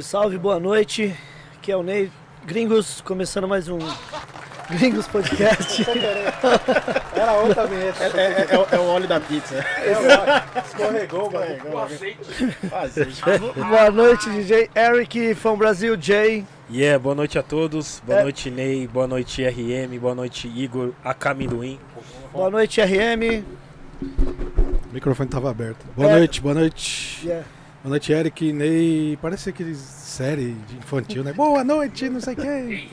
Salve, salve, boa noite. Aqui é o Ney Gringos, começando mais um Gringos Podcast. Era outra vinheta. É, é- é o- é o óleo da pizza. É o óleo. Escorregou o bagulho. boa noite, DJ Eric from Brasil, Jay. Yeah, boa noite a todos. Boa É. noite, Ney. Boa noite, RM. Boa noite, Igor. Acamendoim. Boa noite, RM. O microfone tava aberto. Boa É. noite, boa noite. Yeah. Boa noite, Eric, Ney. Parece aqueles série de infantil, né? Boa noite, não sei quem.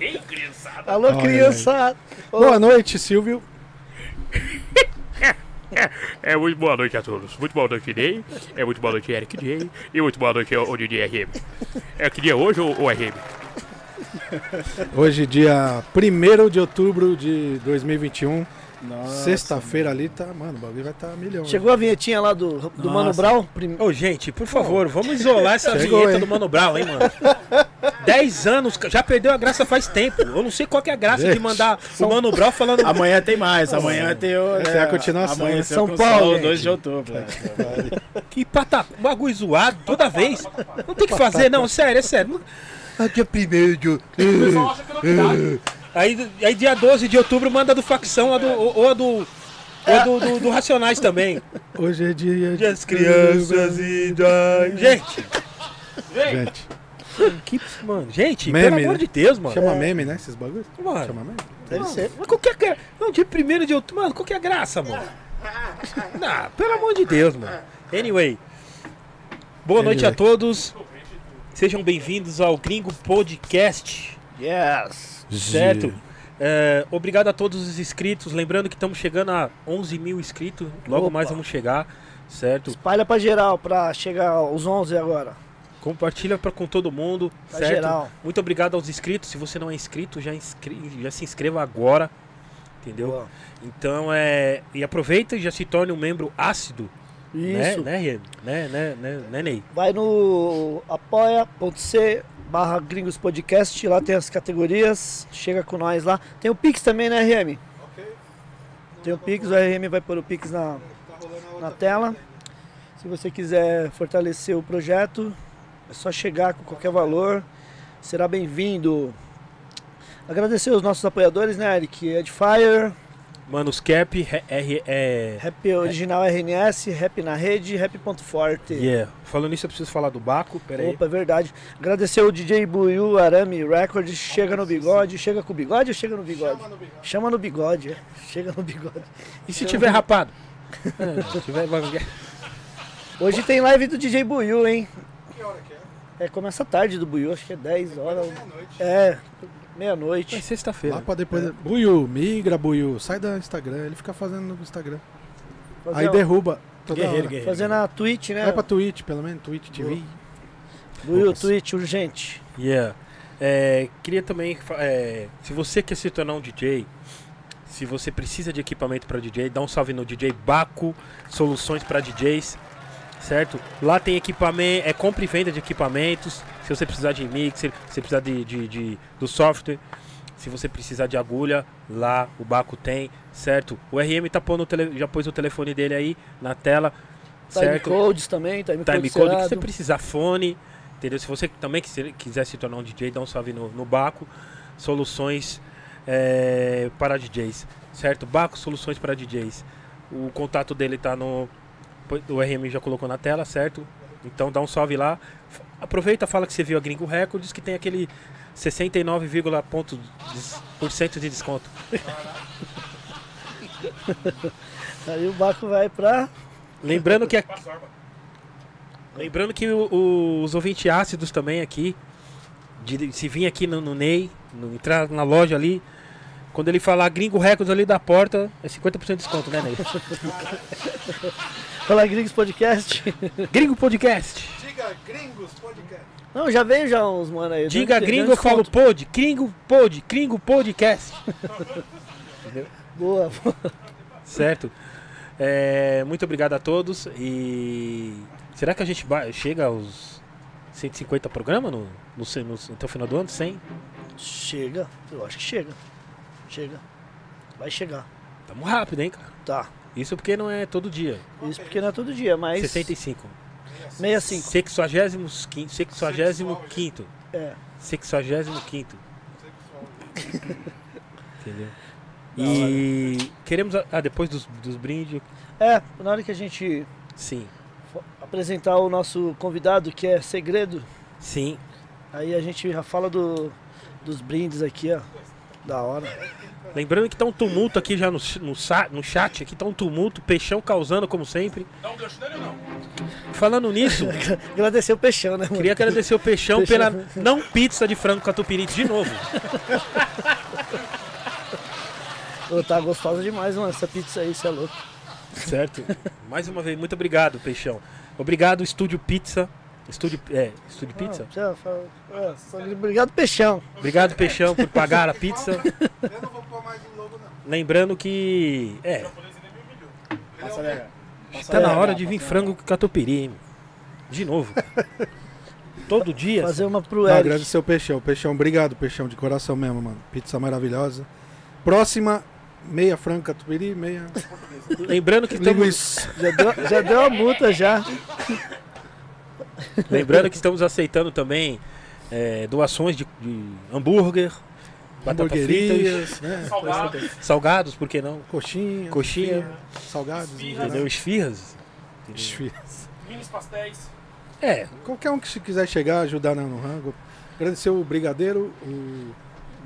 Alô, Olha criança. Ô, Boa noite, Silvio. É, muito boa noite a todos. Muito boa noite, Ney. É muito boa noite, Eric J. E muito boa noite ao DJ RM. É que dia é hoje ou, ou RM? Hoje, dia 1 de outubro de 2021. Sexta-feira ali tá. Mano, o bagulho vai estar tá milhão. né? Chegou a vinhetinha lá do, do Mano. Brown? Prim- Ô, gente, por favor, vamos isolar essa Chegou, vinheta hein? do Mano Brown, hein, mano? Dez anos, já perdeu a graça faz tempo. Eu não sei qual que é a graça de Gente, mandar o Mano Brown falando. Amanhã tem mais, amanhã tem o. Essa é a continuação, Amanhã né? São Paulo, sol, gente. 2 de outubro. né? Que pata... bagulho zoado toda vez. Não tem o que fazer, não, sério, é sério. Ah, dia primeiro de Aí, aí dia 12 de outubro manda do facção a do, ou ou a do. ou a do, do- do Racionais também. Hoje é dia de. Das crianças e da. Gente, Gente, que. Mano, gente, Meme, pelo amor né? de Deus, mano. chama meme, né? Esses bagulhos? Mano, Chama meme? Deve ser. mas qual que é. Não, dia 1 de outubro, mano, qual que é a graça, mano? Não, pelo amor de Deus, mano. Anyway. Boa noite a todos. Sejam bem-vindos ao Gringo Podcast. Yes. Certo? É, obrigado a todos os inscritos. Lembrando que estamos chegando a 11 mil inscritos. Logo Opa. mais vamos chegar. Certo? Espalha pra geral, pra chegar aos 11 agora. Compartilha pra, com todo mundo. Pra certo? geral. Muito obrigado aos inscritos. Se você não é inscrito, já, inscre- já se inscreva agora. Entendeu? Boa. Então é. E aproveita e já se torne um membro ácido. Né, Isso. né, Rê? né, né, né, né, Ney? Vai no apoia.c barra Gringos Podcast, lá tem as categorias, chega com nós lá. Tem o Pix também, né, RM? Tem o Pix, o RM vai pôr o Pix na, na tela. Se você quiser fortalecer o projeto, é só chegar com qualquer valor, será bem-vindo. Agradecer os nossos apoiadores, né, Eric? Edifier, Manos Cap, R, R- é. Rap Original RNS, Rap na Rede, Rap Ponto Forte. Yeah. Falando nisso, eu preciso falar do Baco. Pera aí. Opa, é verdade. Agradecer o DJ Buiu, Arame Records, chega no bigode, chega com o bigode ou chega no bigode? Chama no bigode, é. Chega no bigode. E se tiver rapado? É, se tiver. Hoje tem live do DJ Buiu, hein? Que hora que é? É, começa tarde do Buiu, acho que é 10 horas. É, É meia-noite. sexta-feira. Lá pra depois. Buiu, migra, Buiu. Sai do Instagram. Ele fica fazendo no Instagram. Fazer, Aí derruba. Toda Guerreiro, hora. guerreiro. fazer na Twitch, né? Vai pra Twitch, pelo menos. Twitch TV. Buiu. Twitch, urgente. Yeah. É, queria também, é, se você quer se tornar um DJ, se você precisa de equipamento para DJ, dá um salve no DJ Baco Soluções para DJs, certo? Lá tem equipamento, é compra e venda de equipamentos. Se você precisar de mixer, se você precisar de, de- de- do software, se você precisar de agulha, lá o Baco tem, certo? O RM tá pondo tele- já pôs o telefone dele aí na tela, Time certo? codes também, time, time code code que você precisar, fone, entendeu? Se você também quiser, quiser se tornar um DJ, dá um salve no, no Baco, soluções é, para DJs, certo? Baco Soluções para DJs. O contato dele tá no, o RM já colocou na tela, certo? Então dá um salve lá. Aproveita, fala que você viu a Gringo Records, que tem aquele 69,% de desconto. Aí o Baco vai pra. Lembrando que a- lembrando que o- o- os ouvintes ácidos também aqui, de, se vir aqui no, no Ney, no- entrar na loja ali, quando ele falar Gringo Records ali da porta, é 50% de desconto, né, Ney? Fala Gringos Podcast. Gringo Podcast. Diga Gringos Podcast. Não, já veio já uns mano aí. Diga gringo, eu falo pod, gringo pod, gringo podcast. Boa. Certo? É, muito obrigado a todos e será que a gente chega aos 150 programas no, no, no, até o final do ano? 100? Chega. Eu acho que chega. Chega. Vai chegar. Tamo rápido, hein, cara? Tá. Isso porque não é todo dia. Isso porque não é todo dia, mas. 65. 65. 65 65 É. 65 Entendeu? E queremos. Ah, depois dos, dos brindes. É, na hora que a gente Sim, apresentar o nosso convidado, que é segredo, sim. aí a gente já fala do, dos brindes aqui, ó. Da hora. Lembrando que tá um tumulto aqui já no, no, no chat, aqui tá um tumulto, peixão causando como sempre. Dá um gancho nele ou não? Falando nisso, Agradecer o peixão, né, mano? queria agradecer o peixão Peixão. pela não pizza de frango catupiry de novo. Ô, tá gostosa demais, mano, essa pizza aí, você é louco. Certo? Mais uma vez, muito obrigado, Peixão. Obrigado, Estúdio Pizza. Estúdio, é, Estúdio Pizza? Ah, é, só- Obrigado, peixão. Obrigado, Peixão, por pagar a pizza. Eu não vou pôr mais um logo, não. Lembrando que. É, Passa legal. tá na hora de vir frango com catupiry, hein? De novo. Todo dia. Fazer uma pro Não, Eric. agradecer o Peixão. Peixão, obrigado, Peixão, de coração mesmo, mano. Pizza maravilhosa. Próxima, meia franca tupiri, meia Lembrando que estamos. Já deu, já deu a multa já. lembrando que estamos aceitando também é, doações de, de hambúrguer, batata fritas, né? Salgado. salgados, por que não? Coxinha. Coxinha. esfirra, Salgados. geral. Entendeu? Esfirras. Esfirra. Minis pastéis. É, Qualquer um que se quiser chegar, ajudar no no rango. Agradecer o Brigadeiro. O...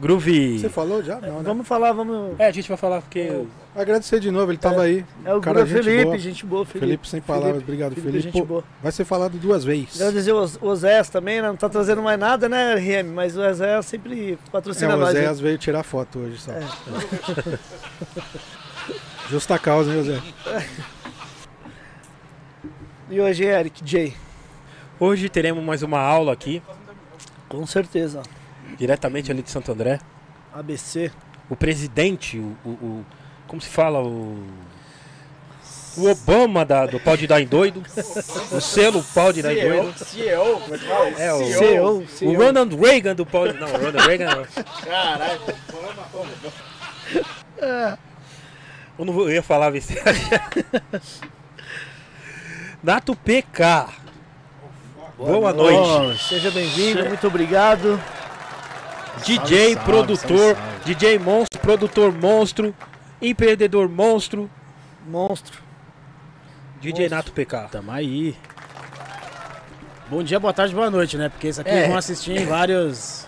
Groove. Você falou já? Não, né? Vamos falar, vamos. É, a gente vai falar porque. Agradecer de novo, ele tava aí. É o Cara, gente Felipe, boa. gente boa, Felipe. Felipe, sem palavras. Obrigado, Felipe, Felipe. gente Pô, boa. vai ser falado duas vezes. Agradecer o o Zés também, né? Não tá trazendo mais nada, né, RM? Mas o Zé sempre É, patrocina o nós. né? Zé veio tirar foto hoje só. É. Justa causa, hein, Zé? E hoje, Eric, Jay. Hoje teremos mais uma aula aqui, Com certeza. Diretamente ali de Santo André. ABC. O presidente, o. o- o- como se fala? O. O Obama da, do pau de dar em doido. O selo pau de dar em doido. CEO, como é que fala? É, o- CEO. O CEO. Ronald Reagan do pau de. Não, o Ronald Reagan não. Caralho. Eu não vou, eu ia falar besteira. Nato PK. Boa noite. Ó, seja bem-vindo, muito obrigado. DJ, salve, produtor, salve, salve. DJ monstro, produtor monstro, empreendedor monstro, Monstro. DJ Monstro. Nato PK. Tamo aí. Bom dia, boa tarde, boa noite, né? Porque isso aqui É. vão assistir em vários,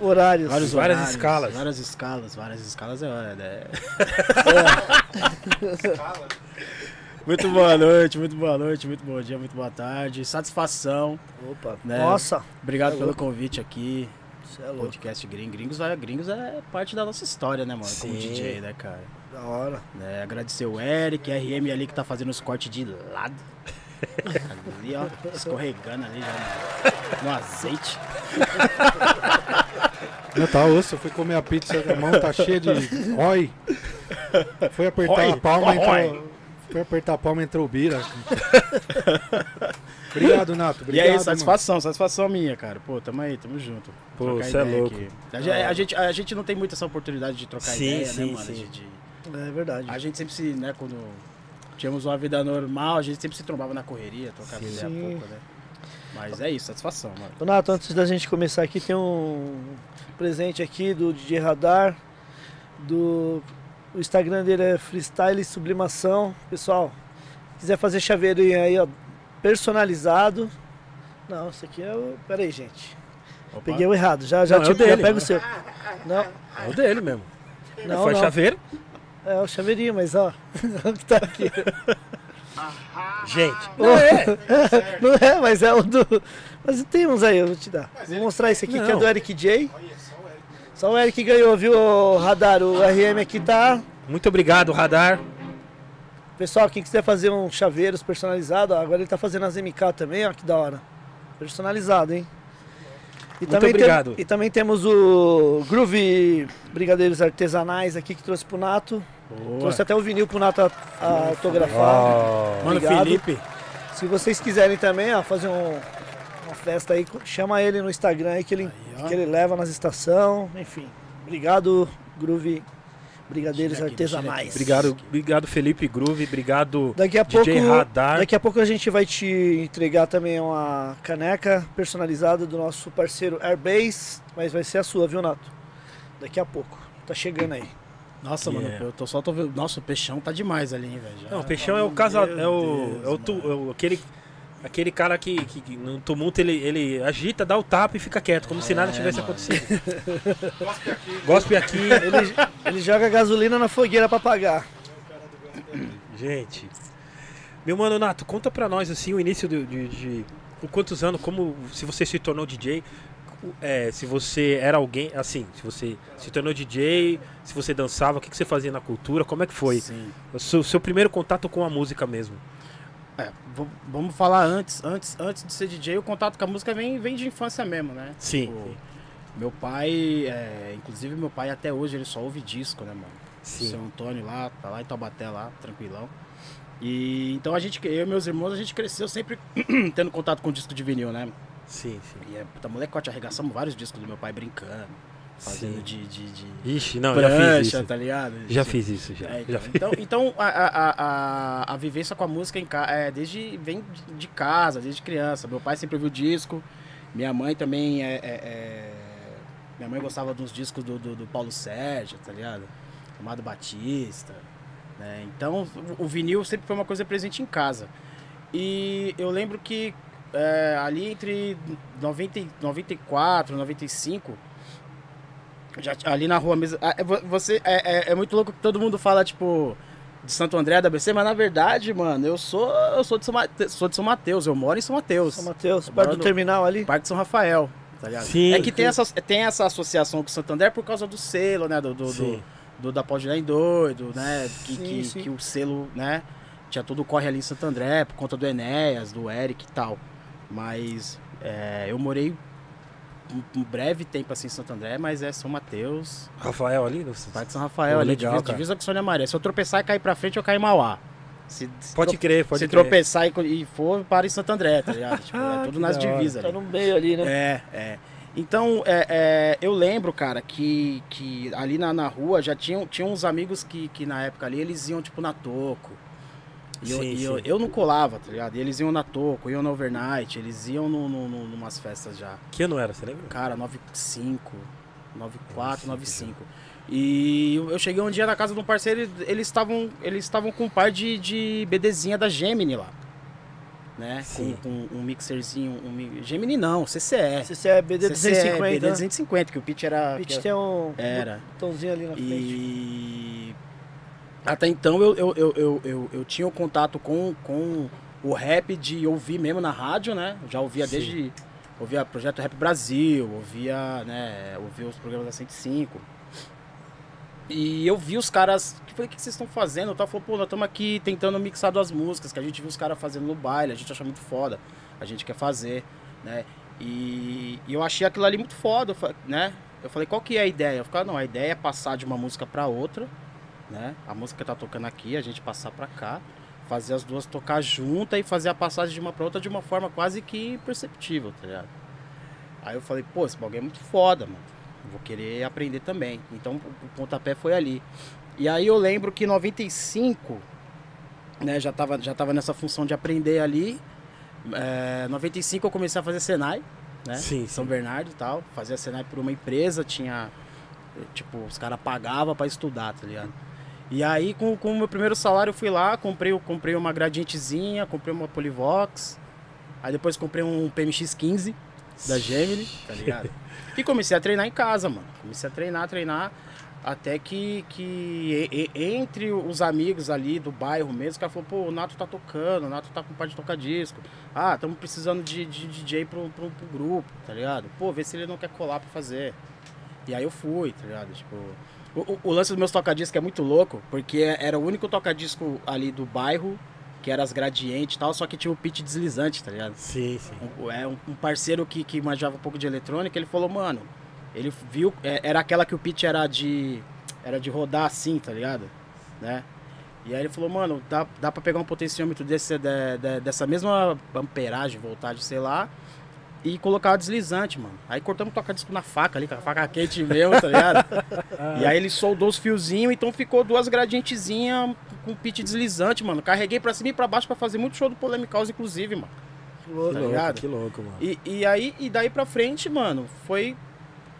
Horários. vários Várias horários, escalas. Várias escalas, várias escalas é hora, né? muito boa noite, muito boa noite, muito bom dia, muito boa tarde. Satisfação, Opa. né? Nossa. Obrigado É pelo louco. convite aqui. Você é louco. Podcast Gringos. Gringos, é parte da nossa história, né, mano? Como Sim. DJ, né, cara? Da hora. Né, agradecer o Eric, RM ali que tá fazendo os cortes de lado. Ali, ó, escorregando ali já no, no azeite. Não, tá osso, eu fui comer a pizza, a mão tá cheia de oi. Foi apertar Oi, a palma, oi. entrou. Foi apertar a palma, entrou o Bira. Obrigado, Nato. E Obrigado. aí, mano. satisfação, satisfação minha, cara. Pô, tamo aí, tamo junto. Pô, Trocar cê é ideia louco. aqui. A, gente, a, gente, a gente não tem muito essa oportunidade de trocar Sim, ideia, sim, né, mano? sim. De- de- É verdade. a gente sempre se, né, quando tínhamos uma vida normal, a gente sempre se trombava na correria, trocava Sim. ideia Sim. pouco, né? Mas é isso, satisfação, mano. Donato, antes da gente começar aqui, tem um presente aqui do DJ Radar. Do... O Instagram dele é Freestyle Sublimação. Pessoal, quiser fazer chaveirinho aí, ó, personalizado. Não, esse aqui é o. Pera aí, gente. Opa. Peguei o errado. Já, já, Não, é o já pega o seu. Não, É o dele mesmo. não, Foi não. chaveiro? É o chaveirinho, mas ó. o que tá aqui. Gente. Não é. Não é, mas é o do. Mas tem uns aí, eu vou te dar. Vou mostrar esse aqui que é Não. do Eric J. Só o Eric ganhou, viu, Radar? O RM aqui tá. Muito obrigado, Radar. Pessoal, quem quiser fazer um chaveiros personalizado, ó, agora ele tá fazendo as MK também, ó, que da hora. Personalizado, hein? E Muito também tem- obrigado. e também temos o Groove Brigadeiros Artesanais aqui que trouxe pro Nato. Boa. Trouxe até o vinil pro Nato a- a autografar. Mano, Obrigado. Felipe. Se vocês quiserem também, ó, fazer um- uma festa aí, chama ele no Instagram aí que ele, ó. que ele leva nas estações, enfim. Obrigado, Groove Brigadeiros aqui, artesanais. Obrigado, obrigado Felipe Groove, obrigado Daqui a DJ pouco, Radar. daqui a pouco a gente vai te entregar também uma caneca personalizada do nosso parceiro Airbase, mas vai ser a sua, viu, Nato? Daqui a pouco. Tá chegando aí. Nossa, Yeah. mano, eu tô só tô vendo. Nossa, o peixão tá demais ali, hein, velho. Não, o Peixão é o casa, é o, Deus, é o, tu- é o- aquele aquele cara que, que- que no tumulto ele, ele agita, dá o tapa e fica quieto, como se nada É, tivesse mano. acontecido. Gospe aqui. Ele, ele joga gasolina na fogueira pra pagar. Gente. Meu mano Nato, conta pra nós assim o início de, de, de- com quantos anos, como se você se tornou DJ, é, se você era alguém, assim, se você se tornou DJ, se você dançava, o que, que você fazia na cultura, como é que foi? Sim. O seu, seu primeiro contato com a música mesmo. É, vamos falar antes, antes, antes de ser DJ, o contato com a música vem, vem de infância mesmo, né? Sim. Tipo, meu pai, é, inclusive meu pai até hoje ele só ouve disco, né, mano? O Sim. seu Antônio lá, tá lá em Taubaté lá, tranquilão. E então a gente, eu e meus irmãos, a gente cresceu sempre tendo contato com disco de vinil, né? Sim, sim. E é, puta molecote, arregaçamos vários discos do meu pai brincando, fazendo Sim. de, de, de Ixi, não, já fiz prancha, isso. tá ligado? Já De- fiz isso, já. é, já então, fiz. então, então a, a, a, a vivência com a música em ca- é, desde vem de- casa, desde criança. Meu pai sempre ouviu disco, minha mãe também é, é- é- minha mãe gostava dos discos do, do, do Paulo Sérgio, tá ligado? Amado Batista. né? Então o, vinil sempre foi uma coisa presente em casa. E eu lembro que é, ali entre 90, e 94, 95 já, ali na rua mesmo. ah, é, vo- Você, é, é, é muito louco que todo mundo fala, tipo, de Santo André da BC, mas na verdade, mano, eu sou, eu sou de São, Mate- sou de São Mateus, eu moro em São Mateus. São Mateus, Eu perto do no terminal ali. Parque São Rafael, tá ligado? Sim, é que tem sim. essa, tem essa associação com Santo André por causa do selo, né? Do, do, do, do da Pode Dar em Doido, né? Que, Sim, que, sim. que o selo, né? Tinha tudo corre ali em Santo André, por conta do Enéas, do Eric e tal. Mas é, eu morei um, breve tempo assim em Santo André, mas é São Mateus, Rafael ali? No... Parque São Rafael, Pô, ali, legal, divisa, divisa com Sônia Maria. Se eu tropeçar e cair pra frente, eu caio em Mauá. Se, se Pode crer, pode se crer. tropeçar e, e for, para em Santo André, tá ligado? Tipo, Ah, é tudo que nas divisas Tá no meio ali, né? É, é. Então, é, é, eu lembro, cara, que, que ali na, na rua já tinham, tinham uns amigos que, que na época ali eles iam, tipo, na Toco. E, eu, Sim, e eu, sim. eu não colava, tá ligado? E eles iam na Toco, iam no overnight, eles iam no, no, no, numas festas já. Que ano era, você lembra? Cara, 95, 94, 95. E eu eu cheguei um dia na casa de um parceiro e eles estavam eles estavam com um par de, de BDzinha da Gemini lá. Né? Com, Sim. com um mixerzinho. Um, mi- Gemini não, CCE. É CCE, 250, BD né? 250, que o pitch era. O pitch tem um Era. botãozinho ali na frente. E até então eu, eu, eu, eu, eu, tinha o contato com, com o rap de ouvir mesmo na rádio, né? Já ouvia Sim. desde. Ouvia Projeto Rap Brasil, ouvia, né? Ouvia os programas da 105. E eu vi os caras. Eu falei, o que vocês estão fazendo? Eu falando, pô, nós estamos aqui tentando mixar duas músicas que a gente viu os caras fazendo no baile, a gente acha muito foda, a gente quer fazer, né? E, e eu achei aquilo ali muito foda, né? Eu falei, qual que é a ideia? Eu falei, não, a ideia é passar de uma música pra outra, né? A música tá tocando aqui, a gente passar pra cá, fazer as duas tocar juntas e fazer a passagem de uma pra outra de uma forma quase que imperceptível, tá ligado? Aí eu falei, pô, esse bagulho é muito foda, mano. Vou querer aprender também. Então o pontapé foi ali. E aí eu lembro que em 95, né, já tava, já tava nessa função de aprender ali. É, 95 eu comecei a fazer Senai, né? Sim, São sim. Bernardo e tal. Fazia Senai por uma empresa, tinha. eh, Tipo, os caras pagavam pra estudar, tá ligado? E aí, com, com o meu primeiro salário, eu fui lá, comprei, comprei uma gradientezinha, comprei uma Polivox. Aí depois comprei um PMX-15 da Gemini, tá ligado? E comecei a treinar em casa, mano. Comecei a treinar, treinar. Até que, que e- e- entre os amigos ali do bairro mesmo, o cara falou, pô, o Nato tá tocando, o Nato tá com parte de tocar disco. Ah, estamos precisando de, de DJ pro, pro, pro grupo, tá ligado? Pô, vê se ele não quer colar pra fazer. E aí eu fui, tá ligado? Tipo, o, o- o lance dos meus tocadiscos é muito louco, porque era o único tocadisco ali do bairro, que era as gradientes e tal, só que tinha o pitch deslizante, tá ligado? Sim, sim. Um- é um, parceiro que, que manjava um pouco de eletrônica, ele falou, mano, ele viu, é, era aquela que o pitch era de era de rodar assim, tá ligado? Né? E aí ele falou, mano, dá, dá pra pegar um potenciômetro desse, de- de- dessa mesma amperagem, voltagem, sei lá, e colocava deslizante, mano. Aí cortamos o toca-disco na faca ali, com a faca quente mesmo, tá ligado? e aí ele soldou os fiozinhos, então ficou duas gradientezinhas com pit deslizante, mano. Carreguei pra cima e pra baixo pra fazer muito show do Polemic House, inclusive, mano. Que louco. Tá Que louco, ligado? que louco, mano. E, e aí, e daí pra frente, mano, foi.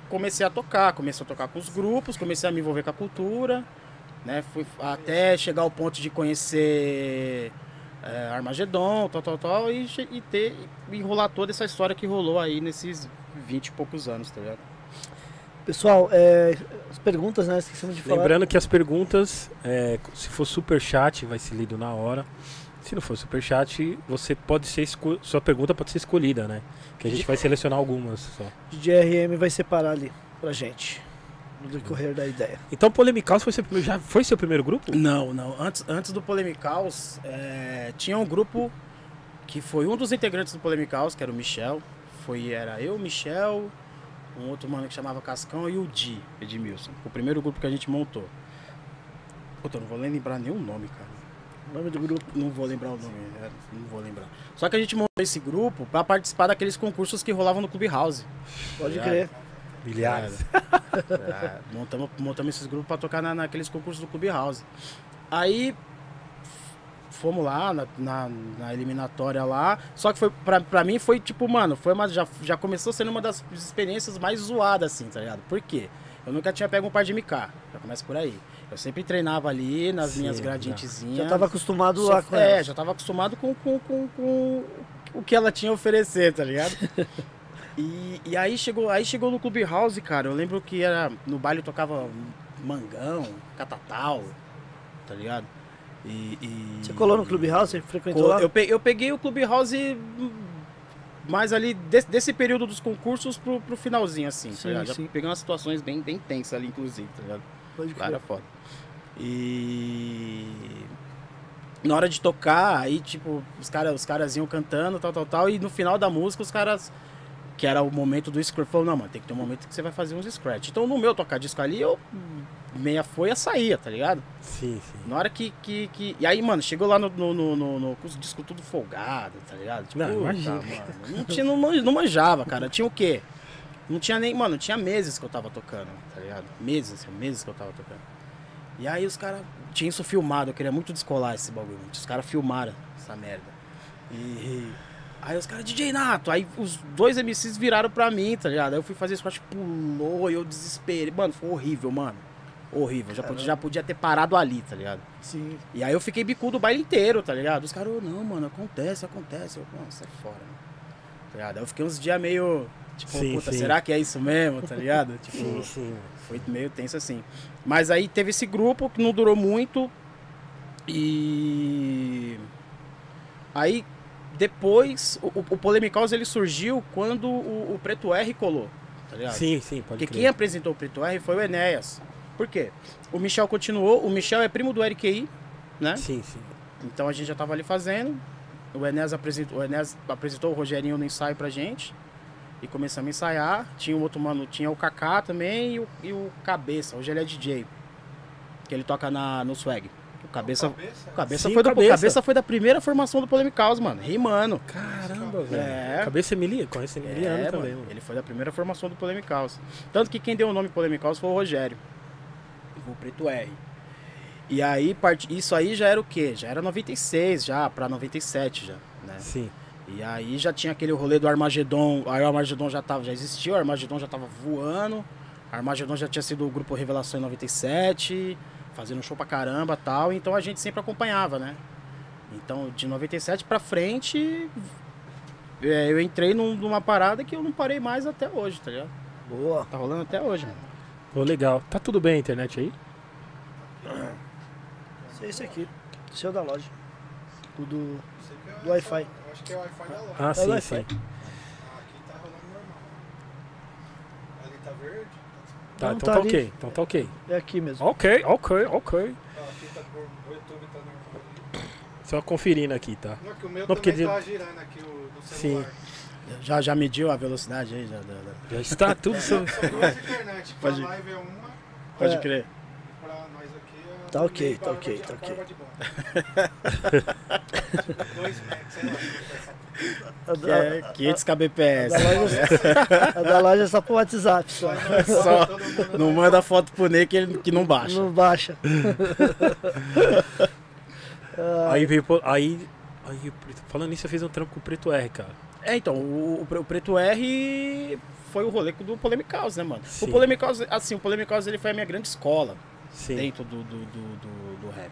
Comecei a tocar, comecei a tocar com os grupos, comecei a me envolver com a cultura, né? Fui até chegar ao ponto de conhecer é, Armagedon, tal, tal, tal, e, e ter e rolar toda essa história que rolou aí nesses 20 e poucos anos, tá ligado? Pessoal, é, as perguntas, né? Esquecemos de falar. Lembrando que as perguntas, é, se for super chat, vai ser lido na hora. Se não for super chat, você pode ser sua pergunta pode ser escolhida, né? Que a gente vai selecionar algumas só. DJ RM vai separar ali pra gente. No decorrer da ideia. Então, Polemicaus foi seu, primeiro- já foi seu primeiro grupo? Não, não. Antes, antes do Polemicaus, é, tinha um grupo que foi um dos integrantes do Polemicaus, que era o Michel. Foi, era eu, Michel, um outro mano que chamava Cascão e o Di, Edmilson. O primeiro grupo que a gente montou. Puta, eu não vou nem lembrar nenhum nome, cara. O nome do grupo. Não vou lembrar o nome, é, não vou lembrar. Só que a gente montou esse grupo pra participar daqueles concursos que rolavam no Clubhouse. Pode Já. crer. Milhares. É, montamos, montamos esses grupos pra tocar na, naqueles concursos do Clubhouse. Aí fomos lá na, na, na eliminatória lá. Só que foi pra, pra mim foi tipo, mano, foi uma, já, já começou sendo uma das experiências mais zoadas, assim, tá ligado? Por quê? Eu nunca tinha pego um par de MK. Já começa por aí. Eu sempre treinava ali nas Sim, minhas gradientezinhas. Já tava acostumado Só- lá com É, ela. já tava acostumado com, com, com, com o que ela tinha a oferecer, tá ligado? e, e aí chegou, aí chegou no Clubhouse, cara. Eu lembro que era no baile tocava mangão, catatal, tá ligado? E, e- Você colou no Clubhouse? Você frequentou lá? Eu, pe- eu peguei o Clubhouse hum, mais ali desse, desse período dos concursos pro, pro finalzinho, assim, Sim, tá ligado? Já peguei umas situações bem, bem tensas ali, inclusive, tá ligado? Pode crer. Cara, foda. E na hora de tocar, aí tipo, os caras os caras iam cantando, tal, tal, tal, e no final da música os caras que era o momento do scratch, falou, não, mano, tem que ter um momento que você vai fazer uns scratch. Então no meu tocar disco ali, eu meia foi a saía, tá ligado? Sim, sim. Na hora que, que, que... E aí, mano, chegou lá no, no, no, no, no- com os discos tudo folgado, tá ligado? Tipo, Não, imagina. mano, não, tinha, não, não manjava, cara. Tinha o quê? Não tinha nem... Mano, tinha meses que eu tava tocando, tá ligado? Meses, assim, meses que eu tava tocando. E aí os caras... Tinha isso filmado, eu queria muito descolar esse bagulho. Os caras filmaram essa merda. E... Aí os caras, DJ Nato, aí os dois MCs viraram pra mim, tá ligado? Aí eu fui fazer isso, acho que pulou e eu desesperei. Mano, foi horrível, mano. Horrível. Já podia, já podia ter parado ali, tá ligado? Sim. E aí eu fiquei bicudo o baile inteiro, tá ligado? Os caras, "Ô, não, mano, acontece, acontece. Eu, mano, sai fora, mano. Tá ligado? Aí eu fiquei uns dias meio, tipo, Sim, puta, sim. será que é isso mesmo, tá ligado? tipo, Sim, sim. foi meio tenso assim. Mas aí teve esse grupo que não durou muito. E. Aí, depois, o, o Polemicaus ele surgiu quando o, o Preto R colou, tá ligado? Sim, sim, pode Porque crer. quem apresentou o Preto R foi o Enéas. Por quê? O Michel continuou, o Michel é primo do RQI, né? Sim, sim. Então a gente já tava ali fazendo. O Enéas apresentou, o Enéas apresentou o Rogerinho no ensaio pra gente. E começamos a ensaiar. Tinha um outro mano, tinha o Kaká também e o, e o Cabeça. Hoje ele é DJ. Que ele toca na, no swag. O Cabeça, o cabeça, Sim, foi do, Cabeça. foi da primeira formação do Polemicaus, mano. Rimando. Caramba, velho. É. Cabeça Emiliano, conhece Emiliano É, também, mano, mano. Ele foi da primeira formação do Polemicaus. Tanto que quem deu o nome Polemicaus foi o Rogério. O Preto R. E aí, part- isso aí já era o quê? Já era 96, já, pra 97 já, né? Sim. E aí já tinha aquele rolê do Armagedon. Aí o Armagedon já, tava, já existia, o Armagedon já tava voando. O Armagedon já tinha sido o grupo Revelação em 97, fazendo show pra caramba tal. Então a gente sempre acompanhava, né? Então de 97 pra frente, é, eu entrei num- numa parada que eu não parei mais até hoje, tá ligado? Boa. Tá rolando até hoje, mano. Ô, legal. Tá tudo bem a internet aí? Esse é esse aqui. Seu da loja. O do, do Wi-Fi. Eu acho que é o Wi-Fi da loja. Ah, sim, Wi-Fi. sim. Aqui tá rolando normal. Ali tá verde. Tá, Não, então tá tá ok. Então tá ok. É aqui mesmo. Ok, ok, ok. Ó, aqui tá cor. O YouTube tá normal ali. Só conferindo aqui, tá? Não, que o meu Não, porque tá girando aqui o do celular. Já, já mediu a velocidade aí? Já, da- da- Já está tudo. São duas internet. Pra Pode- live é uma, Pode É. crer. pra nós aqui Tá ok, tá ok, tá ok. A Que é 500 kbps. a da loja, a da loja é só pro WhatsApp, só. Só não manda foto pro Ney que, ele, que não baixa. Não baixa. Aí veio. Aí. aí falando nisso, eu fiz um trampo com o Preto R, cara. É, então, o, o Preto R foi o rolê do Polemicaus, né, mano? Sim. O Polemicaus, assim, o Polemicaus ele foi a minha grande escola Sim. dentro do, do, do, do- do rap.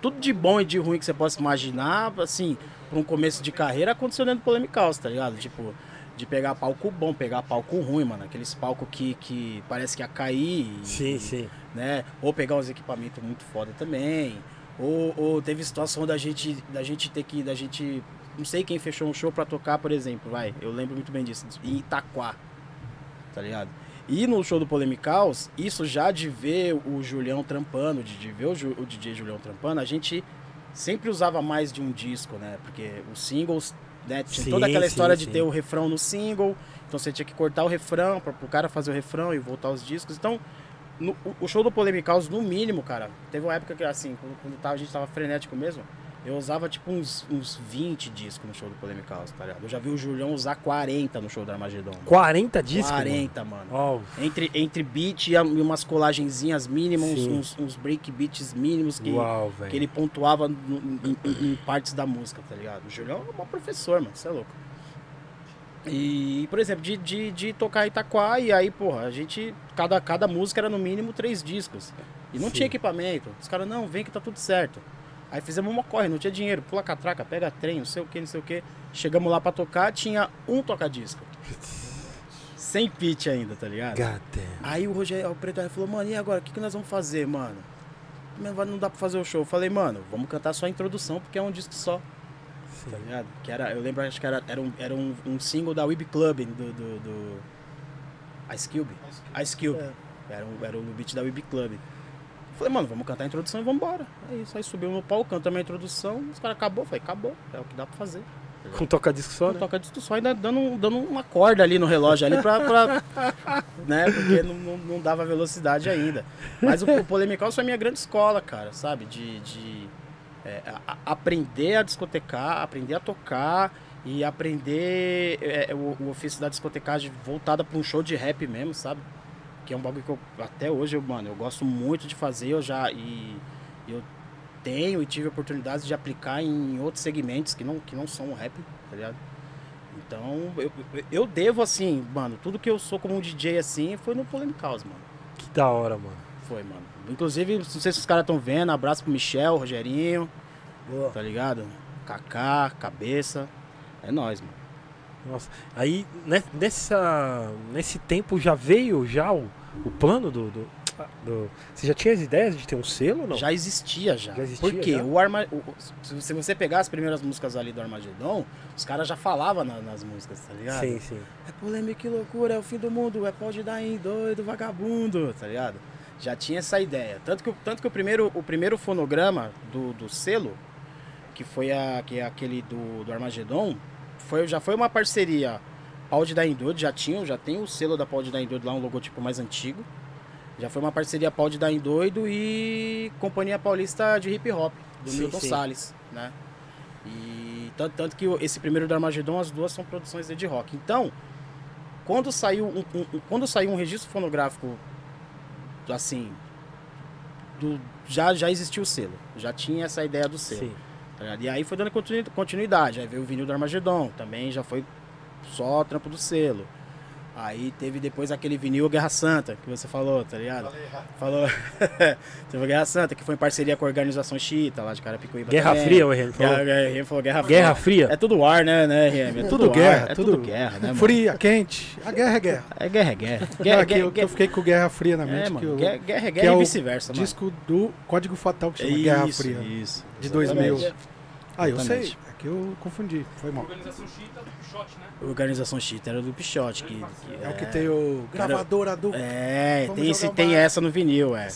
Tudo de bom e de ruim que você possa imaginar, assim, pra um começo de carreira, aconteceu dentro do Polemicaus, tá ligado? Tipo, de pegar palco bom, pegar palco ruim, mano. Aqueles palcos que, que parece que ia cair. e- Sim, sim. né? Ou pegar uns equipamentos muito foda também. Ou, ou teve situação da gente, da gente ter que, da gente, não sei quem fechou um show pra tocar, por exemplo, vai. Eu lembro muito bem disso, em Itaquá, tá ligado? E no show do Polemicaus, isso já de ver o Julião trampando, de, de ver o, Ju- o DJ Julião trampando, a gente sempre usava mais de um disco, né? Porque os singles, né? Tinha Sim, toda aquela sim, história de sim. ter o refrão no single, então você tinha que cortar o refrão para o cara fazer o refrão e voltar os discos. Então, no- o- o show do Polemicaus, no mínimo, cara, teve uma época que, assim, quando, quando tava- a gente tava frenético mesmo, eu usava, tipo, uns, uns 20 discos no show do Polemicaus, tá ligado? Eu já vi o Julião usar 40 no show do Armagedon. 40 discos? 40, mano. Ó, Entre, entre beat e umas colagenzinhas mínimas, uns, uns, uns break beats mínimos que, uau, que ele pontuava em, em- em partes da música, tá ligado? O Julião é um professor, mano, você é louco. E, por exemplo, de, de, de tocar Itaquá, e aí, porra, a gente. Cada, cada música era no mínimo três discos. E não Sim. tinha equipamento. Os caras, não, vem que tá tudo certo. Aí fizemos uma corre, não tinha dinheiro, pula catraca, pega trem, não sei o que, não sei o que. Chegamos lá pra tocar, tinha um toca-disco. Sem pitch ainda, tá ligado? God damn. Aí o Rogério, o Preto Aí falou, mano, e agora? O que, que nós vamos fazer, mano? Não dá pra fazer o show. Eu falei, mano, vamos cantar só a introdução, porque é um disco só, Sim. tá ligado? Que era, eu lembro, acho que era, era, um, era um, um single da Weeb Club, do, do, do Ice Cube. Ice Cube. É. Era, um, era o beat da Weeb Club. Falei, mano, vamos cantar a introdução e vamos embora. É isso, aí subiu no palco, cantamos a introdução, os caras acabou, falei, acabou, é o que dá pra fazer. Com toca-disco só, Não né? toca disco só ainda dando, dando uma corda ali no relógio ali pra. pra- né? Porque não, não, não dava velocidade ainda. Mas o, o Polemical foi a minha grande escola, cara, sabe? De, de é, a- a- aprender a discotecar, aprender a tocar e aprender é, o, o ofício da discotecagem voltada pra um show de rap mesmo, sabe? Que é um bagulho que eu, até hoje, eu, mano, eu gosto muito de fazer, eu já. E eu tenho e tive oportunidades de aplicar em outros segmentos que não, que não são o rap, tá ligado? Então, eu, eu devo, assim, mano, tudo que eu sou como um DJ, assim, foi no Polemicaus, mano. Que da hora, mano. Foi, mano. Inclusive, não sei se os caras estão vendo, abraço pro Michel, Rogerinho, Boa. tá ligado? Kaká, Cabeça. É nóis, mano. Nossa. Aí, ne- nessa, nesse tempo já veio já o, o plano do, do, do- Você já tinha as ideias de ter um selo ou não? Já existia já. Já existia, Porque já? o Arma... o- se você pegar as primeiras músicas ali do Armagedon, os caras já falavam na- nas músicas, tá ligado? Sim, sim. É polêmica que loucura, é o fim do mundo, é pode dar em doido, vagabundo, tá ligado? Já tinha essa ideia. Tanto que, o- tanto que o, primeiro, o primeiro fonograma do, do selo, que foi a, que é aquele do, do Armagedon, foi, já foi uma parceria. Pau de dar em doido, já tinha, já tem o selo da Pau de dar em doido lá, um logotipo mais antigo. Já foi uma parceria Pau de dar em doido e Companhia Paulista de Hip Hop, do Sim, Milton sim. Salles, né? E tanto, tanto que esse primeiro do Armagedon, as duas são produções de rock. Então, quando saiu um, um- quando saiu um registro fonográfico assim do, já já existia o selo já tinha essa ideia do selo Sim. tá e aí foi dando continui- continuidade aí veio o vinil do Armagedon também já foi só trampo do selo aí teve depois aquele vinil Guerra Santa que você falou tá ligado falou teve o Guerra Santa que foi em parceria com a organização Chita lá de Carapicuíba Guerra também. Fria, o RM falou. Guerra, Guerra, falou Guerra, Guerra Fria? é tudo ar né né RM? é tudo, tudo ar, guerra, é tudo- tudo, guerra né mano? Fria, quente. A guerra é guerra. é guerra é guerra guerra, é que guerra, eu, que eu fiquei com Guerra Fria na mente. é, que mano, eu- guerra, guerra é que guerra é e o vice-versa, mano. disco do Código Fatal que chama Guerra Isso, Fria. Isso. De exatamente. 2000. Ah, eu sei. Exatamente. É que eu confundi. Foi mal. Organização Chita do Shot, né? Organização Chita era do Pichote. Que, que É o que tem o gravadora do. É, Vamos tem, esse, tem essa no vinil, é.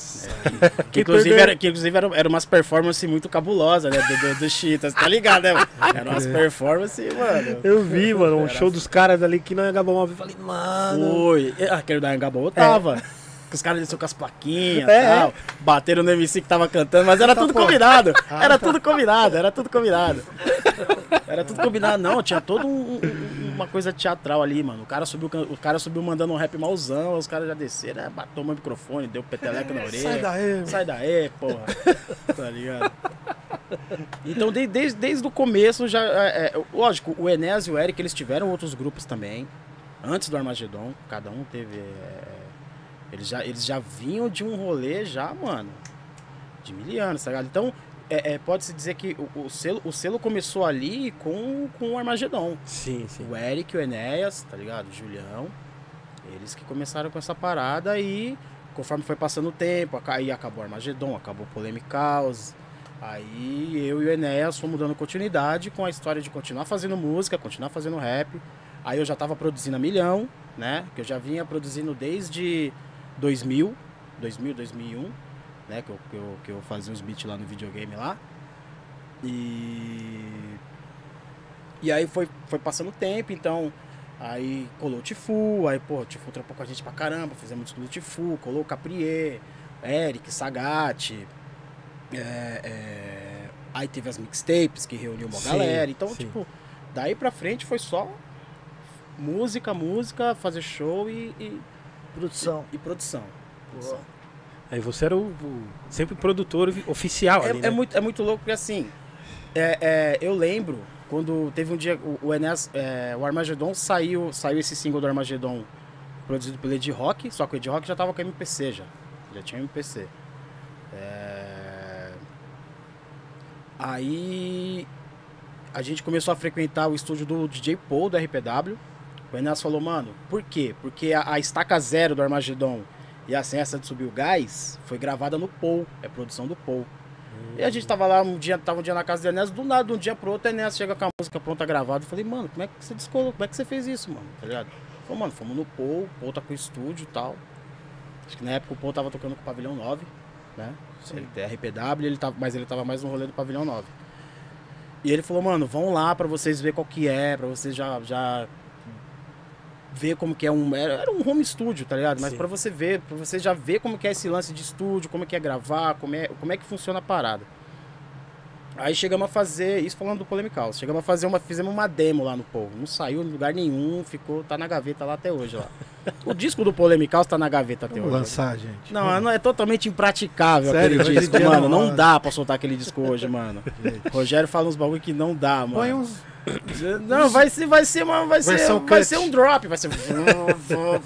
É, que, inclusive, perdeu. era, que inclusive eram era umas performances muito cabulosas, né? Do, do, do Cheetahs, tá ligado, né? Eram umas performances, mano. Eu vi, mano, um Era- show dos caras ali que não acabar uma vez. Falei, mano. Foi. Aquele da Angabaú tava. Que os caras desceram com as plaquinhas É, tal. Bateram no MC que tava cantando, mas era tudo combinado. Era tudo combinado, era tudo combinado. Era tudo combinado, não. Tinha toda um, um, uma coisa teatral ali, mano. O cara subiu, o cara subiu mandando um rap malzão, os caras já desceram, é, o microfone, deu peteleco na orelha. Sai daí, mano. Sai daí, porra. tá ligado? Então, de- desde, desde o começo, já. é, é, lógico, o Enéas e o Eric, eles tiveram outros grupos também. Antes do Armagedon, cada um teve. é, eles, já, eles já vinham de um rolê já, mano. De mil anos, tá ligado? Então, é, é, pode-se dizer que o, o selo, o selo começou ali com, com o Armagedon. Sim, sim. O Eric, o Enéas, tá ligado? O Julião. Eles que começaram com essa parada e conforme foi passando o tempo, aí acabou o Armagedon, acabou o Polemicaus. Aí eu e o Enéas fomos dando continuidade com a história de continuar fazendo música, continuar fazendo rap. Aí eu já tava produzindo a milhão, né? Que eu já vinha produzindo desde 2000, 2000, 2001, né? Que eu, que eu, que eu fazia uns beats lá no videogame lá. E. E aí foi, foi passando o tempo, então. Aí colou o Tifu, aí, pô, o Tifu trampou com a gente pra caramba, fizemos disco do Tifu, colou o Caprier, Eric, Sagat. é, é, aí teve as mixtapes que reuniu uma Sim, galera. Então, sim. tipo, daí pra frente foi só música, música, fazer show e, e, Produção. e produção. Boa. Aí você era o, o- sempre o produtor oficial É, ali, é né? muito, é muito louco porque assim, é, é, eu lembro quando teve um dia, o, o Enes, é, o Armagedon saiu, saiu esse single do Armagedon produzido pelo Ed Rock, só que o Ed Rock já tava com a MPC já, já tinha MPC. É, Aí a gente começou a frequentar o estúdio do DJ Paul da RPW. O Enes falou, mano, por quê? Porque a, a estaca zero do Armagedon e assim, essa de subir o gás foi gravada no Paul, é produção do Paul. E a gente tava lá um dia, tava um dia na casa do Enéas, do nada, de um dia pro outro, o Enéas chega com a música pronta gravada. Eu falei, mano, como é que você descolou? Como é que você fez isso, mano? Tá ligado? Falei, mano, fomos no Paul, o Paul tá com o estúdio e tal. Acho que na época o Paul tava tocando com o Pavilhão 9, né? Ele tem RPW, ele tava, mas ele tava mais no rolê do Pavilhão 9. E ele falou, mano, vão lá pra vocês ver qual que é, pra vocês já, já ver como que é um. Era, era um home studio, tá ligado? Mas pra você ver, pra você já ver como que é esse lance de estúdio, como é que é gravar, como é, como é que funciona a parada. Aí chegamos a fazer, isso falando do Polemical, chegamos a fazer uma, fizemos uma demo lá no povo. Não saiu em lugar nenhum, ficou, tá na gaveta lá até hoje lá. O disco do Polemical tá na gaveta até Vamos hoje. lançar, gente. Não, não é totalmente impraticável Sério, aquele disco, mano. não Não dá pra soltar aquele disco hoje, mano. Rogério fala uns bagulho que não dá, mano. Põe uns. Não, vai ser, vai ser uma, vai ser, Versão vai cut. ser um drop, vai ser,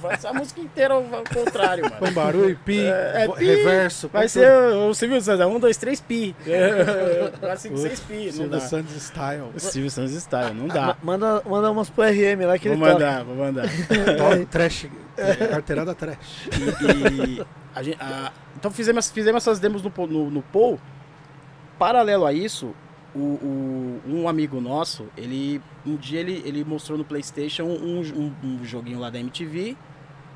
vai ser a música inteira ao ao contrário, mano. Põe barulho, pi, É, é pi, reverso. Vai ser o Silvio Santos, é um, dois, três pi. É, tudo. seis pi, não Silvio dá. Santos Style. Silvio Santos style, não dá. Manda, manda umas pro RM lá que Vou ele toca. mandar, vou mandar. Top trash. Carteirada trash. E, e a gente- a- então fizemos, fizemos essas demos no, no, no Paul. Paralelo a isso, o, o- um amigo nosso, ele um dia ele, ele mostrou no PlayStation um, um- um joguinho lá da MTV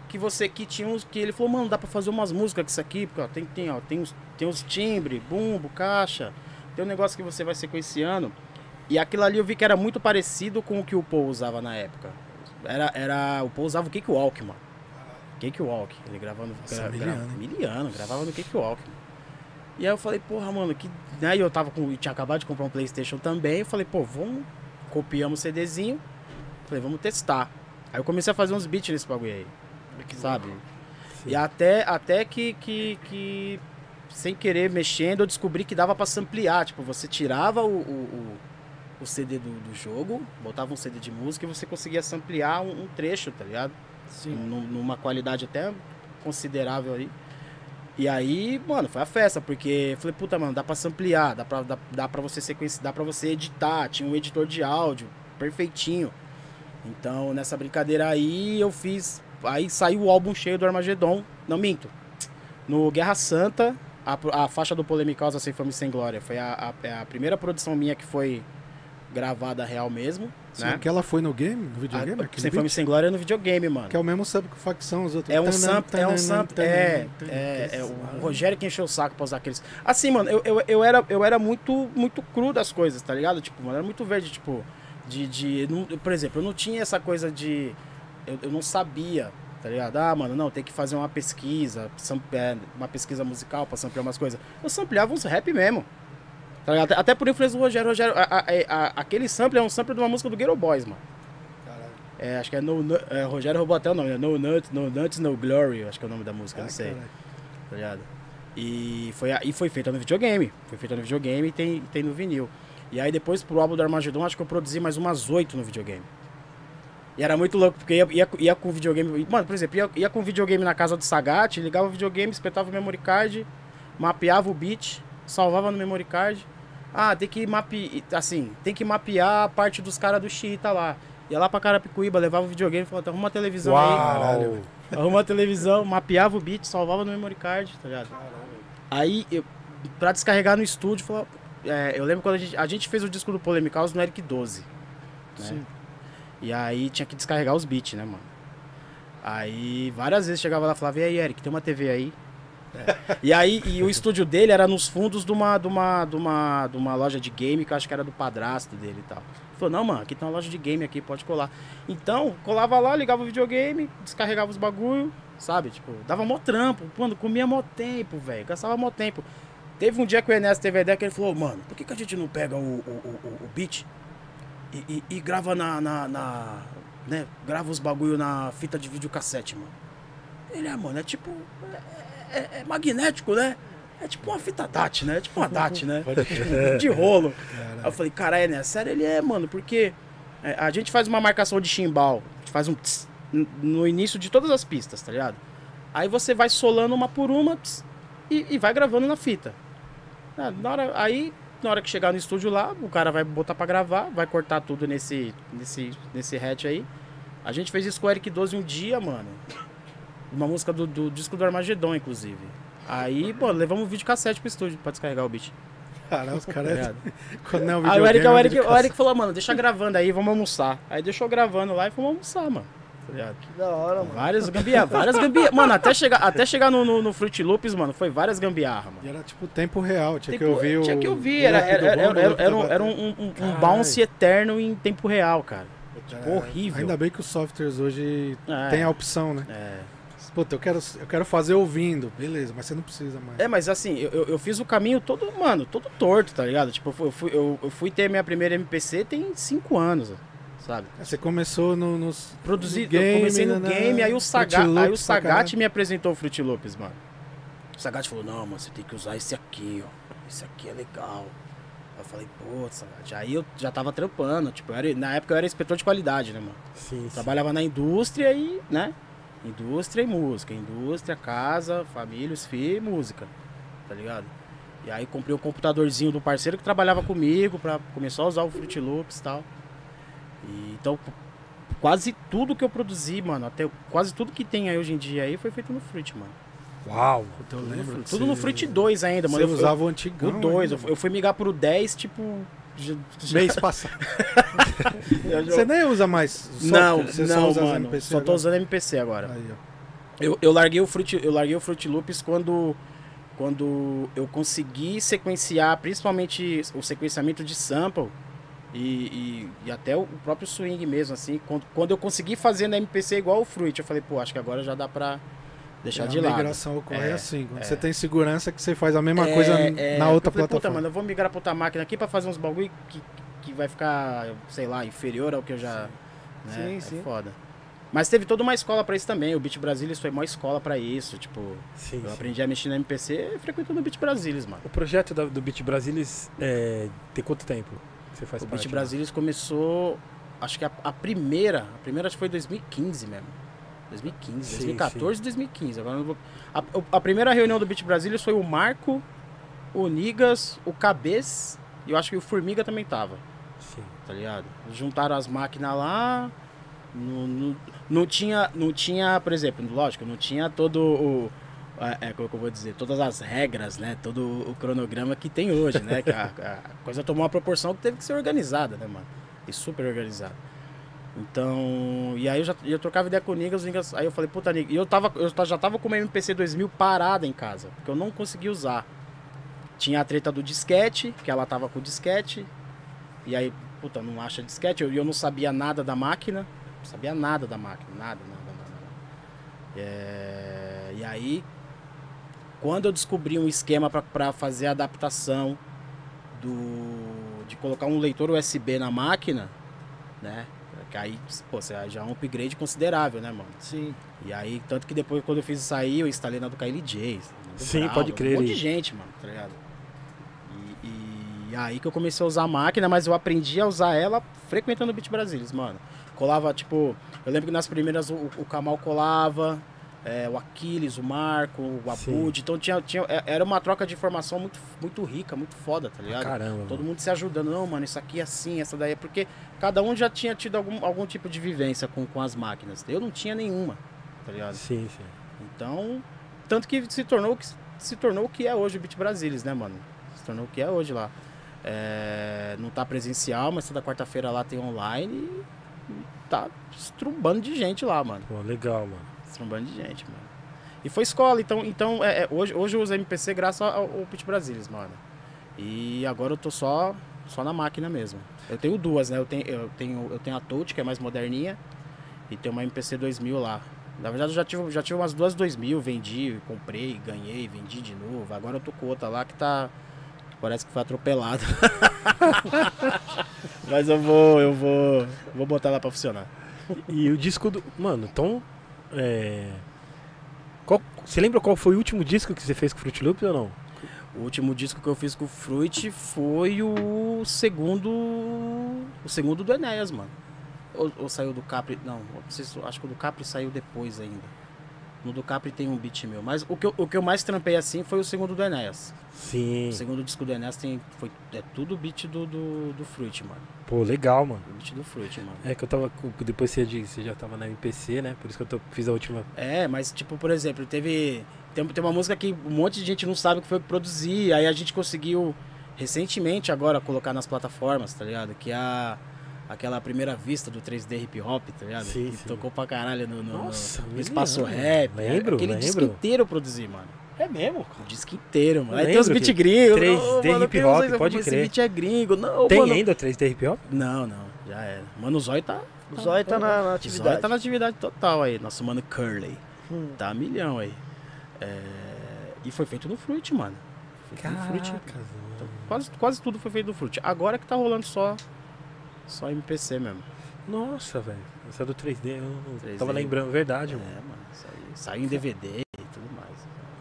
que você que tinha uns que ele falou, mano, dá pra fazer umas músicas com isso aqui, porque ó, tem tem ó, tem os tem os timbre, bumbo, caixa, tem um negócio que você vai sequenciando. E aquilo ali eu vi que era muito parecido com o que o Paul usava na época. Era, era o Paul usava o Cakewalk, mano. Cakewalk, ele gravando Nossa, gra, miliano, gra, miliano, gravava no Cakewalk. E aí eu falei, porra, mano, que. Né, e eu tava com. eu tinha acabado de comprar um Playstation também. Eu falei, pô, vamos. Copiamos o CDzinho. Falei, vamos testar. Aí eu comecei a fazer uns beats nesse bagulho aí. sabe? E até, até que, que, que, sem querer mexendo, eu descobri que dava pra samplear. Tipo, você tirava o, o, o, o CD do, do jogo, botava um CD de música e você conseguia samplear um, um trecho, tá ligado? Sim. Num- numa qualidade até considerável aí. E aí, mano, foi a festa, porque falei, puta, mano, dá pra samplear, dá pra, dá, dá pra você sequenciar, dá pra você editar, tinha um editor de áudio perfeitinho. Então, nessa brincadeira aí, eu fiz. Aí saiu o álbum cheio do Armagedon. Não minto. No Guerra Santa, a, a faixa do Polemicosa Sem Fama e Sem Glória foi a, a, é a primeira produção minha que foi gravada real mesmo. Sim, né? que ela foi no game, no videogame? A- aquele Sem e beat? Sem Glória é no videogame, mano. Que é o mesmo sub que facção, os outros. É um sample, é um sample, é, é, é o Rogério que encheu o saco pra usar aqueles. Assim, mano, eu, eu, eu, era, eu era muito, muito cru das coisas, tá ligado? Tipo, mano, era muito verde, tipo, de, de não- por exemplo, eu não tinha essa coisa de, eu, eu não sabia Tá ligado? Ah, mano, não, tem que fazer uma pesquisa, é, uma pesquisa musical pra samplear umas coisas. Eu sampleava uns rap mesmo. Tá? Até, até por influência do Rogério. Rogério a- a- a- aquele sample é um sample de uma música do Ghetto Boys, mano. É, acho que é No é, Rogério roubou até o nome, né? No Nuts, No Nuts, No Glory, acho que é o nome da música, Ah, não sei. caralho. Tá ligado? E foi, e foi feita no videogame. Foi feita no videogame e tem, tem no vinil. E aí depois pro álbum do Armagedon, acho que eu produzi mais umas oito no videogame. E era muito louco, porque ia, ia, ia com o videogame. Mano, por exemplo, ia, ia com o videogame na casa do Sagat, ligava o videogame, espetava o memory card, mapeava o beat, salvava no memory card. Ah, tem que mapear. Assim, tem que mapear a parte dos caras do Chita lá. Ia lá pra Carapicuíba, levava o videogame e falava, arruma uma televisão aí. Uau! Arruma a televisão, mapeava o beat, salvava no memory card, tá ligado? Aí, eu, pra descarregar no estúdio, falava, é, eu lembro quando a gente, a gente fez o disco do Polemicaus no Eric 12. Né? Sim. E aí tinha que descarregar os beats, né, mano? Aí várias vezes chegava lá e falava, e aí, Eric, tem uma TV aí? E aí, e o estúdio dele era nos fundos de uma, de, uma, de, uma, de uma loja de game que eu acho que era do padrasto dele e tal. Ele falou, não, mano, aqui tem uma loja de game aqui, pode colar. Então, colava lá, ligava o videogame, descarregava os bagulho, sabe? Tipo, dava mó trampo, mano, comia mó tempo, velho, gastava mó tempo. Teve um dia que o Enes teve a ideia que ele falou, mano, por que, que a gente não pega o, o, o, o- beat e, e- e grava na, na, na- né, grava os bagulho na fita de videocassete, mano? Ele, é, mano, é tipo, é, é- é magnético, né? É tipo uma fita DAT, né? É tipo uma DAT, né? de rolo. Aí eu falei, caralho, né? Sério, ele é, mano, porque é, a gente faz uma marcação de chimbal, a gente faz um tss no início de todas as pistas, tá ligado? Aí você vai solando uma por uma tss, e, e vai gravando na fita. Ah, Na hora, aí, na hora que chegar no estúdio lá, o cara vai botar pra gravar, vai cortar tudo nesse, nesse, nesse hatch aí. A gente fez isso com o Eric 12 um dia, mano. Uma música do, do disco do Armagedon, inclusive. Aí, pô, levamos um vídeo cassete pro estúdio pra descarregar o beat. Caralho, os Tá caras. Quando não é o Aí o Eric, é o, Eric, o Eric falou, mano, deixa gravando aí, vamos almoçar. Aí deixou gravando lá e fomos almoçar, mano. Tá? Que da hora, mano. Várias gambiarras, várias gambiarras. Mano, até chegar, até chegar no, no, no Fruit Loops, mano, foi várias gambiarras, mano. E era tipo tempo real, tinha que ouvir o. Tinha que ouvir, o era, era, era, loop era, da um- era um, um, um bounce eterno em tempo real, cara. Tipo, É, horrível. Ainda bem que os softwares hoje É. tem a opção, né? É. Puta, eu quero, eu quero fazer ouvindo. Beleza, mas você não precisa mais. É, mas assim, eu, eu- fiz o caminho todo, mano, todo torto, tá ligado? Tipo, eu fui, eu fui, eu, fui ter minha primeira MPC tem cinco anos, sabe? Você começou no, nos. Produzi, no game, eu comecei no né, né, aí o, Fruit Saga, aí o Sagat me apresentou o Fruit Loops, mano. O Sagat falou, não, mano, você tem que usar esse aqui, ó. Esse aqui é legal. Aí eu falei, pô, Sagat. Aí eu já tava trampando, tipo, eu era- na época eu era inspetor de qualidade, né, mano? Sim, sim. Trabalhava na indústria e, né? Indústria e música. Indústria, casa, família, os filhos e música. Tá ligado? E aí comprei o computadorzinho do parceiro que trabalhava comigo pra começar a usar o Fruit Loops e tal. E, então, quase tudo que eu produzi, mano, até quase tudo que tem aí hoje em dia aí foi feito no Fruit, mano. Uau! Eu Tudo, no, lembro. Fruit. Tudo no Fruit 2 ainda, mano. Você Eu- usava o eu, antigão. o 2, eu, eu fui migrar pro 10, tipo. Já- já- Mês passado. Você nem usa mais software, Não, você só não, usa as mano. MPC Só tô agora. usando MPC agora. Aí. Eu, eu larguei o Fruit, eu larguei o Fruit Loops quando quando eu consegui sequenciar, principalmente o sequenciamento de sample e, e, e até o próprio swing mesmo, assim. Quando, quando eu consegui fazer na MPC igual o Fruit, eu falei, pô, acho que agora já dá pra deixar É, de a lado. migração ocorre É, assim. Quando é. você tem segurança que você faz a mesma É, coisa é, na outra eu falei, Puta, plataforma. mano, eu vou migrar pra outra máquina aqui pra fazer uns bagulho que, que vai ficar, sei lá, inferior ao que eu já. Né? Sim, é sim. foda. Mas teve toda uma escola pra isso também. O Beat Brasilis foi uma escola pra isso. Tipo, Sim, eu sim. aprendi a mexer no MPC frequentando o Beat Brasilis, mano. O projeto do Beat Brasilis é, tem quanto tempo que você faz o parte? Beat Brasilis começou, acho que a, a primeira, a primeira acho que foi 2015 mesmo. 2015, Sim, 2014, 2015. Agora vou... a, a primeira reunião do Beat Brasilis foi o Marco, o Nigas, o Cabez e eu acho que o Formiga também tava. Sim. tá ligado? Juntaram as máquinas lá, não, não, não tinha, não tinha, por exemplo, lógico, não tinha todo o, é, é, como que eu vou dizer, todas as regras, né? Todo o cronograma que tem hoje, né? Que a, a coisa tomou uma proporção que teve que ser organizada, né, mano? E super organizada. Então, e aí eu já eu trocava ideia com o Nigas, aí eu falei, puta, Nigas, e eu, tava, eu já tava com uma MPC 2000 parada em casa, porque eu não conseguia usar. Tinha a treta do disquete, que ela tava com o disquete, e aí, puta, não acha disquete, eu, eu não sabia nada da máquina, não sabia nada da máquina, nada, nada, nada, nada. É, e aí, quando eu descobri um esquema pra fazer a adaptação do de colocar um leitor USB na máquina, né? Que aí, pô, você já é um upgrade considerável, né, mano? Sim. E aí, tanto que depois, quando eu fiz isso aí, eu instalei na do na do Sim, Brown, pode crer, Um monte e- de gente, mano, tá ligado? E, e aí que eu comecei a usar a máquina, mas eu aprendi a usar ela frequentando o Beat Brasilis, mano. Colava, tipo, eu lembro que nas primeiras o, o Kamal colava, é, o Aquiles, o Marco, o. Abud. Então tinha, tinha, é- era uma troca de informação muito, muito rica, muito foda, tá ligado? Caramba. Todo mano. mundo se ajudando, não, mano, isso aqui é assim, essa daí é porque cada um já tinha tido algum, algum tipo de vivência com, com as máquinas. Eu não tinha nenhuma, tá ligado? Sim, sim. Então, tanto que se tornou o que se tornou o que é hoje o Beat Brasilis, né, mano? Se tornou o que é hoje lá. É, não tá presencial, mas toda quarta-feira lá tem online e tá estrumbando de gente lá, mano. Pô, legal, mano. Estrumbando de gente, mano. E foi escola, então, então é, é, hoje, hoje eu uso MPC graças ao, ao Beat Brasilis, mano. E agora eu tô só, só na máquina mesmo. Eu tenho duas, né? Eu tenho, eu tenho, eu tenho a Touch, que é mais moderninha, e tem uma MPC 2000 lá. Na verdade, eu já tive, já tive umas duas 2000, vendi, comprei, ganhei, vendi de novo. Agora eu tô com outra lá que tá. Parece que foi atropelada. Mas eu vou, eu vou, vou botar ela pra funcionar. E o disco do. Mano, então. É. Qual... Você lembra qual foi o último disco que você fez com o Fruit Loops ou não? O último disco que eu fiz com o Fruit foi o segundo. O segundo do Enéas, mano. Ou, ou saiu do Capri. Não, se- acho que o do Capri saiu depois ainda. No do Capri tem um beat meu. Mas o que, eu, o que eu mais trampei assim foi o segundo do Enéas. Sim. O segundo disco do Enéas tem, foi, é tudo beat do, do, do Fruit, mano. Pô, legal, mano. O beat do Fruit, mano. É que eu tava. com- Depois você, você já tava na MPC, né? Por isso que eu tô- fiz a última. É, mas tipo, por exemplo, teve. Tem, tem uma música que um monte de gente não sabe o que foi produzir. Aí a gente conseguiu recentemente agora colocar nas plataformas, tá ligado? Que é a. Aquela primeira vista do 3D hip hop, tá ligado? Sim, que sim. tocou pra caralho no, no- no- Nossa, no espaço lembro. rap. Lembro, Aquele disco lembro. inteiro eu produzi, mano. É mesmo? O disco inteiro, mano. Eu Aí tem os beat que gringos. 3D não, mano, hip hop, isso? pode Esse crer. beat é gringo. Não, Tem mano. ainda o 3D Hip Hop? Não, não. Já era. Mano, o Zóio tá. O Zóio tá na, na O Zóio atividade. tá na atividade total aí. Nosso mano Curly. Hum. Tá milhão aí. É, E foi feito no Fruit, mano. Feito no Fruit. Então, quase, quase tudo foi feito no Fruit. Agora que tá rolando só. Só MPC mesmo. Nossa, velho. Essa do 3D, eu não 3D. tava lembrando, verdade, É, mano. mano. Isso aí. Saiu em DVD e tudo mais.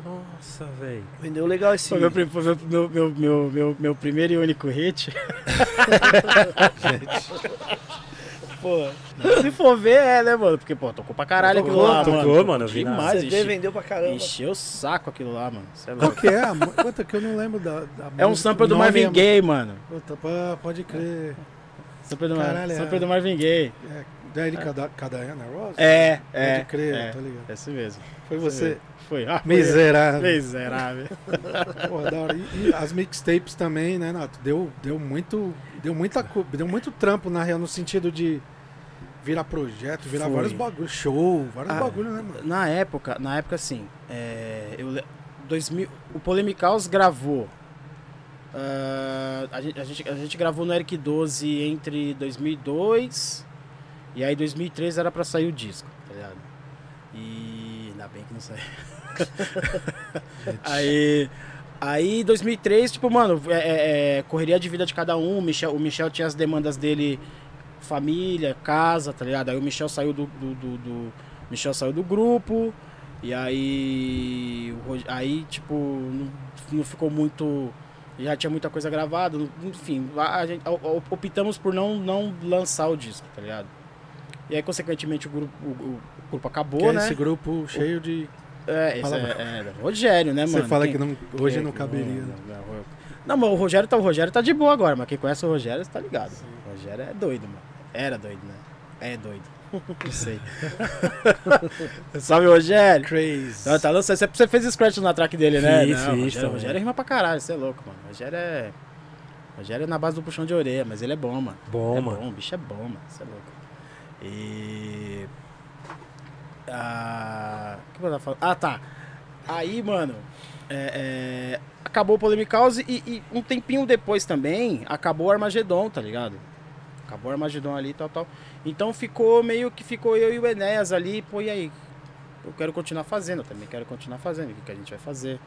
Nossa, velho. Vendeu legal esse. Foi meu, meu, meu, meu, meu, meu, meu primeiro e único hit. Pô, se for ver, é, né, mano? Porque, pô, tocou pra caralho aquilo Tocou, lá, tocou, mano. mano, eu vi demais, enche- vendeu pra caramba. Encheu o saco aquilo lá, mano. Cê é Qual que é? a mu- Quanto que eu não lembro da. da É um sample do Marvin é- Gaye, mano. Puta, pá, pode crer. Sample do, Mar... Caralho, é. sample do Marvin Gaye. É, da Erika da Cadaiana Rosa? É, é. Pode crer, é. tá ligado. Esse mesmo. Foi você. Foi. Ah, foi Miserável. Miserável. Porra, da hora. E, e as mixtapes também, né, Nato? Deu, deu muito. Deu muita Deu muito trampo, na real, no sentido de virar projeto, virar Foi. vários bagulhos, show, vários Ah, bagulhos, né, mano? Na época, na época assim, é, eu, le- 2000, o Polemicaus gravou. Ah, a, gente, a, gente, a gente gravou no Eric 12 entre 2002 e aí 2003 era pra sair o disco, tá ligado? E ainda bem que não saiu. aí, aí 2003, tipo, mano, é, é, é, correria de vida de cada um. O Michel, o Michel tinha as demandas dele, família, casa, tá ligado? Aí o Michel saiu do, do, do- do- Michel saiu do grupo. E aí. Aí, tipo, não, não ficou muito. Já tinha muita coisa gravada. não- Enfim, a, a gente, o- o- optamos por não, não lançar o disco, tá ligado? E aí, consequentemente, o grupo, o, o grupo acabou, Que é né? esse grupo cheio de. É, esse Fala, é, é, Rogério, né, Você mano? fala Quem- que não, hoje quem- não caberia. né? Não, não, não. Não, mas o Rogério tá, o Rogério tá de boa agora, mas quem conhece o Rogério, você tá ligado. O Rogério é doido, mano. Era doido, né? É doido. Não sei. O Rogério? Crazy. Não, tá lançando. Você- fez scratch na track dele, né? Fiz, não, fiz Rogério. Rogério rima pra caralho, você é louco, mano. Rogério é. Rogério é na base do puxão de orelha, mas ele é bom, mano. Bom, é mano. bom, o bicho é bom, mano. Você é louco. E. Ah. O que eu tava falando? Ah, tá. Aí, mano. é, é, acabou o Polemicaus e, e um tempinho depois também acabou o Armagedon, tá ligado? Acabou o Armagedon ali e tal, tal. Então ficou meio que ficou eu e o Enéas ali, pô, e aí? eu quero continuar fazendo, eu também quero continuar fazendo, o que, que a gente vai fazer?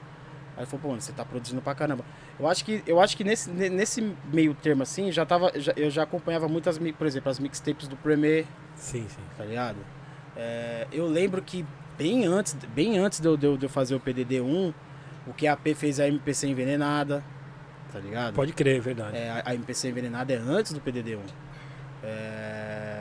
Aí falou, pô, você tá produzindo pra caramba. Eu acho que, eu acho que nesse, ne- nesse meio termo assim, já tava, já- eu já acompanhava muitas, por exemplo, as mixtapes do Premier, Sim, sim. tá ligado? É, eu lembro que bem antes, bem antes de eu, de eu- de eu fazer o PDD-1, o QAP fez a MPC envenenada, tá ligado? Pode crer, é verdade. É, a- a MPC envenenada é antes do PDD-1. É,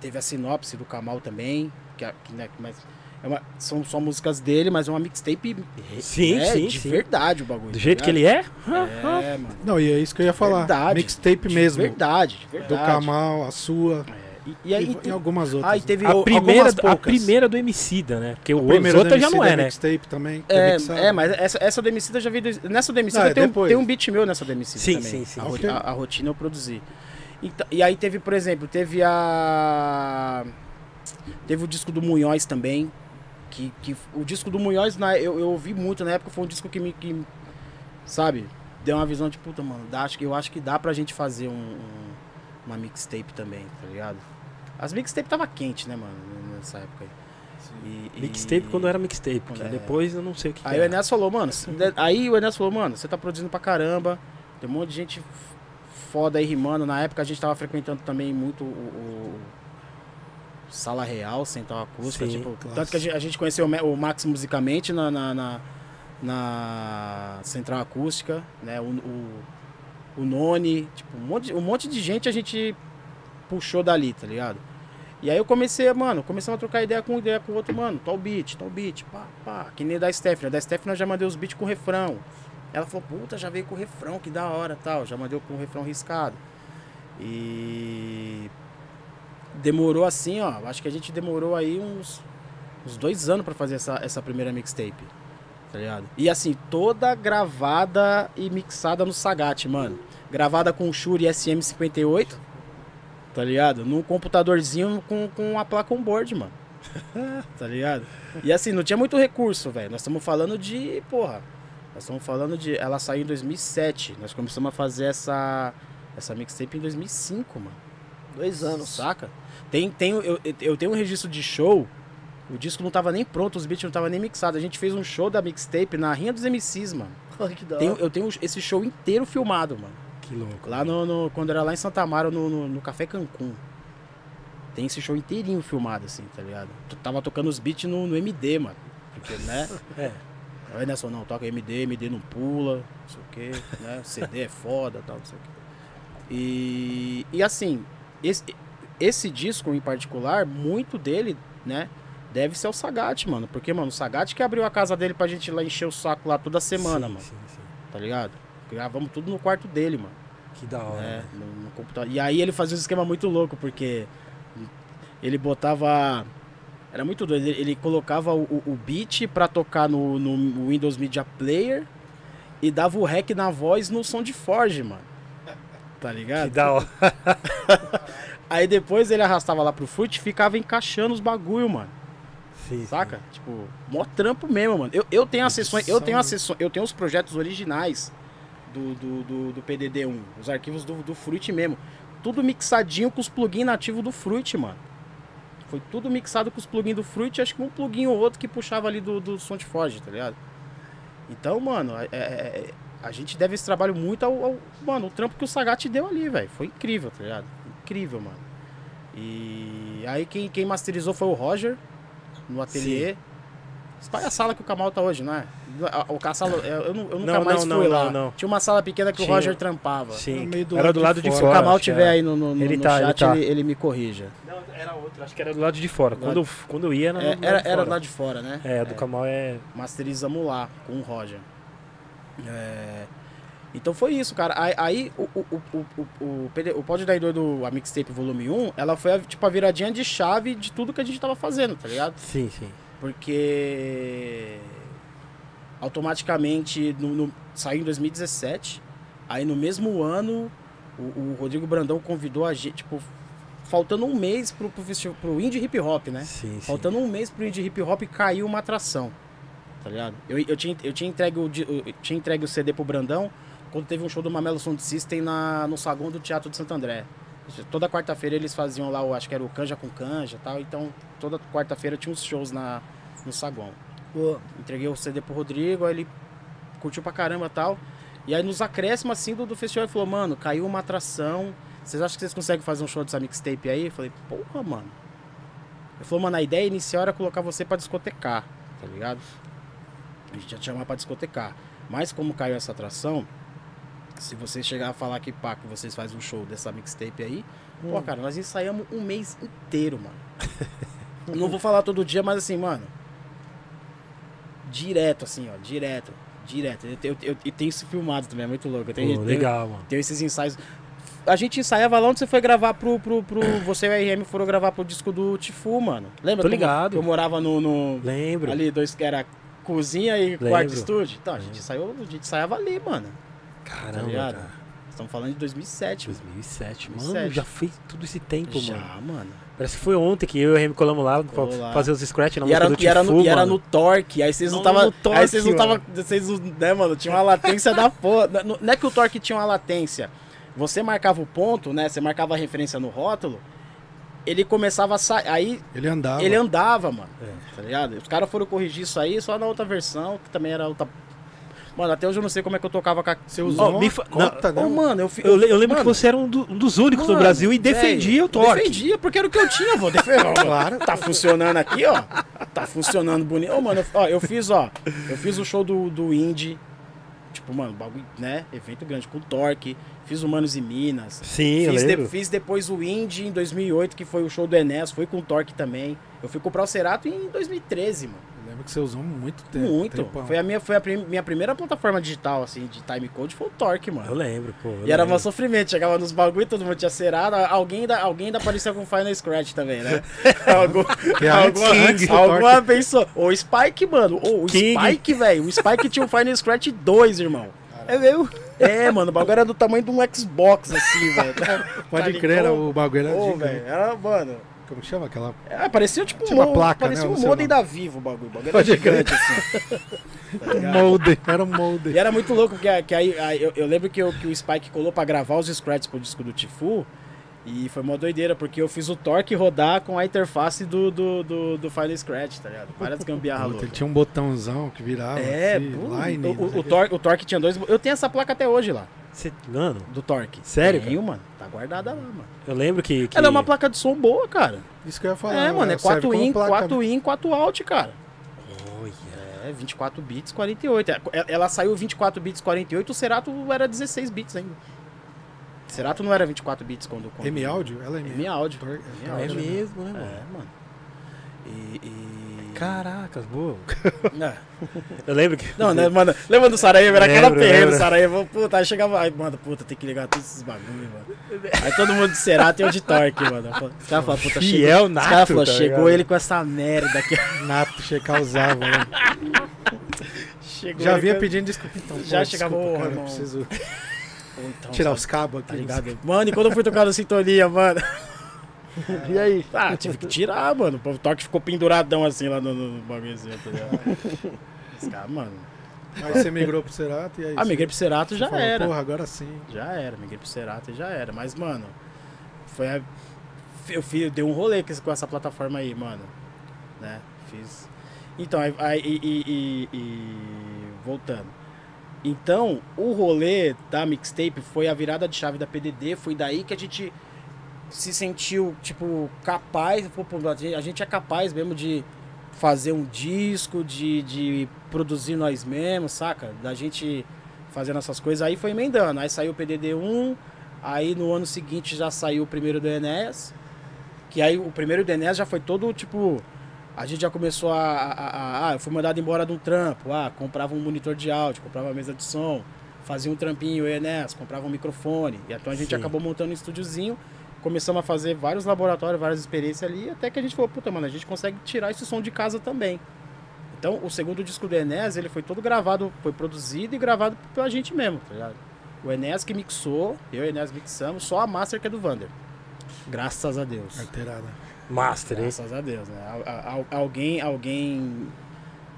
teve a sinopse do Kamal também, que, que, né, mas é uma- são só músicas dele, mas é uma mixtape Sim, né, sim, de sim. verdade o bagulho. Do tá jeito que ele é? É, mano. Não, e é isso que eu ia falar. Verdade. Mixtape De mesmo. verdade, de verdade. Do Kamal, a sua. É, E, e aí, e, e algumas outras. ah, e teve A primeira, a primeira do Emicida, né? Porque A o do já não MC é, da né? Mixtape também. É, remixada. é, mas essa, essa do Emicida eu já vi. do- Nessa do Emicida Não, é tem, um, depois. tem um beat meu nessa do Emicida Sim, também. sim, sim. A, a- a rotina eu produzi. Então- e aí teve, por exemplo, teve a. Teve o disco do Munhoz também. Que, que o disco do Munhoz na, eu, eu ouvi muito na época, foi um disco que me. Que, sabe? Deu uma visão de puta, mano. Dá, acho eu acho que dá pra gente fazer um, um- uma mixtape também, tá ligado? As mixtape tava quente, né, mano, nessa época aí. E- e- Mixtape quando era mixtape. É. Depois eu não sei o que, Aí que o. Enéas falou, mano, aí o Enéas falou, mano, você tá produzindo pra caramba, tem um monte de gente foda aí rimando. Na época a gente tava frequentando também muito o, o- Sala Real, Central Acústica, Sim, tipo, classe. tanto que a gente, a gente conheceu o Ma- o Max musicalmente na, na, na- na Central Acústica, né, o, o, o Noni, tipo, um monte, um monte de gente a gente puxou dali, tá ligado? E aí eu comecei, mano, começamos a trocar ideia com um ideia com o outro, mano, tal beat, tal beat, pá, pá, que nem da Stephanie. Da Stephanie eu já mandei os beats com refrão. Ela falou, puta, já veio com refrão, que da hora, tal. Já mandei com refrão riscado. E demorou assim, ó, acho que a gente demorou aí uns, uns dois anos pra fazer essa, essa primeira mixtape, tá ligado? E assim, toda gravada e mixada no Sagat, mano. Gravada com o Shure SM58, tá ligado? Num computadorzinho com, com a placa on-board, mano. tá ligado? E assim, não tinha muito recurso, velho. Nós estamos falando de, porra, nós estamos falando de, ela saiu em 2007. Nós começamos a fazer essa essa mixtape em 2005, mano. Dois anos. Saca? Tem, tem, eu, eu tenho um registro de show. O disco não tava nem pronto, os beats não tava nem mixados. A gente fez um show da mixtape na Rinha dos MCs, mano. Olha que da Tenho- hora. eu tenho esse show inteiro filmado, mano. Que louco. Lá no, no- quando era lá em Santa Amaro, no, no, no Café Cancún. Tem esse show inteirinho filmado, assim, tá ligado? Tu tava tocando os beats no, no MD, mano. Porque, né? É. Aí Nelson, não, toca MD, MD não pula, não sei o quê, né? CD é foda, tal, não sei o quê. E, e assim, esse, esse disco em particular, muito dele, né? Deve ser o Sagat, mano. Porque, mano, o Sagat que abriu a casa dele pra gente ir lá encher o saco lá toda semana, Sim, mano. sim, sim. Tá ligado? Gravamos tudo no quarto dele, mano. Que da hora. É, né? no, no computador. E aí ele fazia um esquema muito louco, porque ele botava. Era muito doido. Ele, ele colocava o, o- o beat pra tocar no, no Windows Media Player e dava o rec na voz no som de Forge, mano. Tá Que ligado? da hora. Aí depois ele arrastava lá pro Fruit e ficava encaixando os bagulho, mano. Sim, Saca? Tipo, mó trampo mesmo, mano. Eu, eu tenho as sessões, eu tenho as sessões, eu tenho os projetos originais do, do, do, do PDD-1, os arquivos do, do Fruit mesmo. Tudo mixadinho com os plugins nativos do Fruit, mano. Foi tudo mixado com os plugins do Fruit, acho que um plugin ou outro que puxava ali do, do Forge, tá ligado? Então, mano, é- é- é- a gente deve esse trabalho muito ao, ao- Mano, o trampo que o Sagat deu ali, velho. Foi incrível, tá ligado? Incrível, mano. E aí quem, quem masterizou foi o Roger, no ateliê. Espalha a sala que o Kamal tá hoje, não é? O sala, eu, eu nu- eu nunca Não, mais não, fui não, lá. não, não. Tinha uma sala pequena que Tinha. o Roger trampava. Sim. No meio do Era lado do de lado de fora. Se fora. o Kamal tiver aí no, no, no- Ele no tá, ele chat, tá. ele, ele me corrija. Não, era outro. Acho que era do lado de fora. Quando, eu- quando eu ia, era, É, do lado era, de era fora. lá de fora, né? É, a do Kamal é. masterizamos lá com o Roger. É, Então foi isso, cara. Aí, aí o, o, o, o, o, o, PD o Pod da do a Mixtape Volume 1, ela foi a, tipo a viradinha de chave de tudo que a gente tava fazendo, tá ligado? Sim, sim. Porque automaticamente no, no- saiu em 2017. Aí no mesmo ano o, o Rodrigo Brandão convidou a gente, tipo, faltando um mês pro, pro, pro Indie Hip Hop, né? Sim, sim. Faltando um mês pro Indie Hip Hop caiu uma atração. Tá ligado? Eu, eu, tinha, eu, tinha entregue o, eu tinha entregue o CD pro Brandão quando teve um show do Mamelo Sound System na, no saguão do Teatro de Santo André. Toda quarta-feira eles faziam lá, o, acho que era o Canja com Canja e tal. Então, toda quarta-feira tinha uns shows na, no saguão. Boa. Entreguei o CD pro Rodrigo, aí ele curtiu pra caramba e tal. E aí nos acréscimos assim do, do festival ele falou, mano, caiu uma atração. Vocês acham que vocês conseguem fazer um show dessa mixtape aí? Eu falei, porra, mano. Ele falou, mano, a ideia inicial era colocar você pra discotecar, tá ligado? A gente ia te chamar pra discotecar. Mas como caiu essa atração, se você chegar a falar que pá, que vocês fazem um show dessa mixtape aí, pô, cara, nós ensaiamos um mês inteiro, mano. Não vou falar todo dia, mas assim, mano. Direto, assim, ó, direto, direto. Eu, eu, eu- e tem isso filmado também, é muito louco. Eu tenho, Pô, tenho- legal, mano. tem esses ensaios. A gente ensaiava lá onde você foi gravar pro. pro, pro você e o RM foram gravar pro disco do Tifu, mano. Lembra? Tô eu- ligado. Eu morava no. no- Lembro. ali, dois que era cozinha e Lembro. quarto de estúdio. Então, a gente, ensaiou, a gente ensaiava ali, mano. Tá Caramba, ligado? cara. Estamos falando de 2007, mano. 2007. Mano, 2007. já fez tudo esse tempo, Já, mano. mano. Parece que foi ontem que eu e o Remy colamos lá pra fazer os scratch na E música era, do e, era no, Tifu, e era no Torque, aí vocês não Não, tava. no Torque, aí vocês não tava. Vocês não. Né, mano? Tinha uma latência da porra. Não, não é que o Torque tinha uma latência. Você marcava o ponto, né? Você marcava a referência no rótulo. Ele começava a sair. Aí Ele andava. ele andava, mano. É. Tá ligado? Os caras foram corrigir isso aí só na outra versão, que também era outra. Mano, até hoje eu não sei como é que eu tocava com a. Você usou me fa- cota, né? Ô, mano, eu, fi- Eu, eu lembro mano, que você era um, do- um dos únicos no mano, Brasil e defendia o Torque. Defendia, porque era o que eu tinha, vou defender. Claro. Tá funcionando aqui, ó. Tá funcionando bonito. Ô, mano, eu- ó, eu fiz, ó. Eu fiz o show do, do Indie. Tipo, mano, bagulho, né? Evento grande com o Torque. Fiz o Manos e Minas. Sim, eu Fiz, de- lembro. fiz depois o Indie em 2008, que foi o show do Enes. Foi com o Torque também. Eu fui comprar o Cerato em 2013, mano. Lembro que você usou muito tempo. Muito. tempão. Foi a, minha, foi a prim- minha primeira plataforma digital, assim, de timecode, foi o Torque, mano. Eu lembro, pô. eu E era lembro. um sofrimento, chegava nos bagulho, todo mundo tinha cerado, alguém ainda, alguém ainda aparecia com Final Scratch também, né? Algum, é alguma do alguma pensou. O Spike, mano, ô, o King. Spike, velho, o Spike tinha um Final Scratch 2, irmão. É meu. É, mano, o bagulho era do tamanho de um Xbox, assim, velho. Pode Tá crer, era o bagulho era de- velho, era, mano... Como chama aquela? É, parecia tipo, Tipo um, placa, parecia né, um modem da Vivo o bagulho. O bagulho era gigante, assim. Tá? Molde. Era um molde. E era muito louco, porque que aí, aí eu, eu lembro que, eu- que o Spike colou pra gravar os scratches pro disco do Tifu. E foi uma doideira, porque eu fiz o Torque rodar com a interface do, do, do, do Final Scratch, tá ligado? Várias gambiarra Puta, loucas. Ele tinha um botãozão que virava. É, assim, pô, line, o, não o, o, Torque, o Torque tinha dois. Eu tenho essa placa até hoje lá, Cê- Mano, do Torque. Sério, Tenho, mano. Tá guardada lá, mano. eu lembro que. que... Ela é uma placa de som boa, cara. Isso que eu ia falar. é, mano, é serve 4 como in, placa, 4 in, 4 out, cara. Olha. É, 24 bits, 48. É, Ela saiu 24 bits, 48, o Cerato era 16 bits ainda. Cerato não era 24 bits quando. quando M áudio? Ela é M áudio. Tor- M É áudio. mesmo, né, mano? É, mano. E. e... Caracas, boa. É. Eu lembro que. Não, né, mano? Lembra do Sarajevo? Era aquela perreira do. Sarajevo. Puta, aí chegava. Ai, mano, puta, tem que ligar todos esses bagulho, mano. Aí todo mundo de Cerato e eu de Torque, mano. Os caras falaram, puta, Fiel chegou. Os nato, caras falaram, tá chegou ligado? ele com essa merda aqui. Nato, checar usava. né? Chegou Já vinha com- pedindo desculpa. Então, Já pô, chegava, desculpa, cara, irmão. preciso então, tirar sabe? os cabos aqui. Tá ligado? Mano, e quando eu fui tocar no Sintonia, mano? E aí? Ah, tive que tirar, mano. O toque ficou penduradão assim lá no, no bagulho assim, tá ligado? Os caras, mano. Aí você migrou pro Cerato e aí Ah, migrei pro Cerato já falou, era. Porra, agora sim. Já era, migrei pro Cerato e já era. Mas, mano, foi a... Eu, fiz, eu dei um rolê com essa plataforma aí, mano. Né? Fiz. Então, aí. aí- e, e- e- e- Voltando. Então, o rolê da mixtape foi a virada de chave da PDD. Foi daí que a gente se sentiu, tipo, capaz. a gente é capaz mesmo de fazer um disco, de, de produzir nós mesmos, saca? Da gente fazendo essas coisas. Aí foi emendando. Aí saiu o PDD1. Aí no ano seguinte já saiu o primeiro do Enéas. Que aí o primeiro do Enéas já foi todo tipo. A gente já começou a, a, a- Ah, eu fui mandado embora de um trampo. Ah, comprava um monitor de áudio, comprava uma mesa de som, fazia um trampinho, eu e Enéas, comprava um microfone. E então a gente Sim. acabou montando um estúdiozinho. Começamos a fazer vários laboratórios, várias experiências ali, até que a gente falou, puta, mano, a gente consegue tirar esse som de casa também. Então, o segundo disco do Enéas, ele foi todo gravado, foi produzido e gravado pela gente mesmo, tá ligado? O Enéas que mixou, eu e o Enéas mixamos, só a master que é do Vander. Graças a Deus. Carteirada. Master, hein? Graças a Deus, né? Al- al- alguém, alguém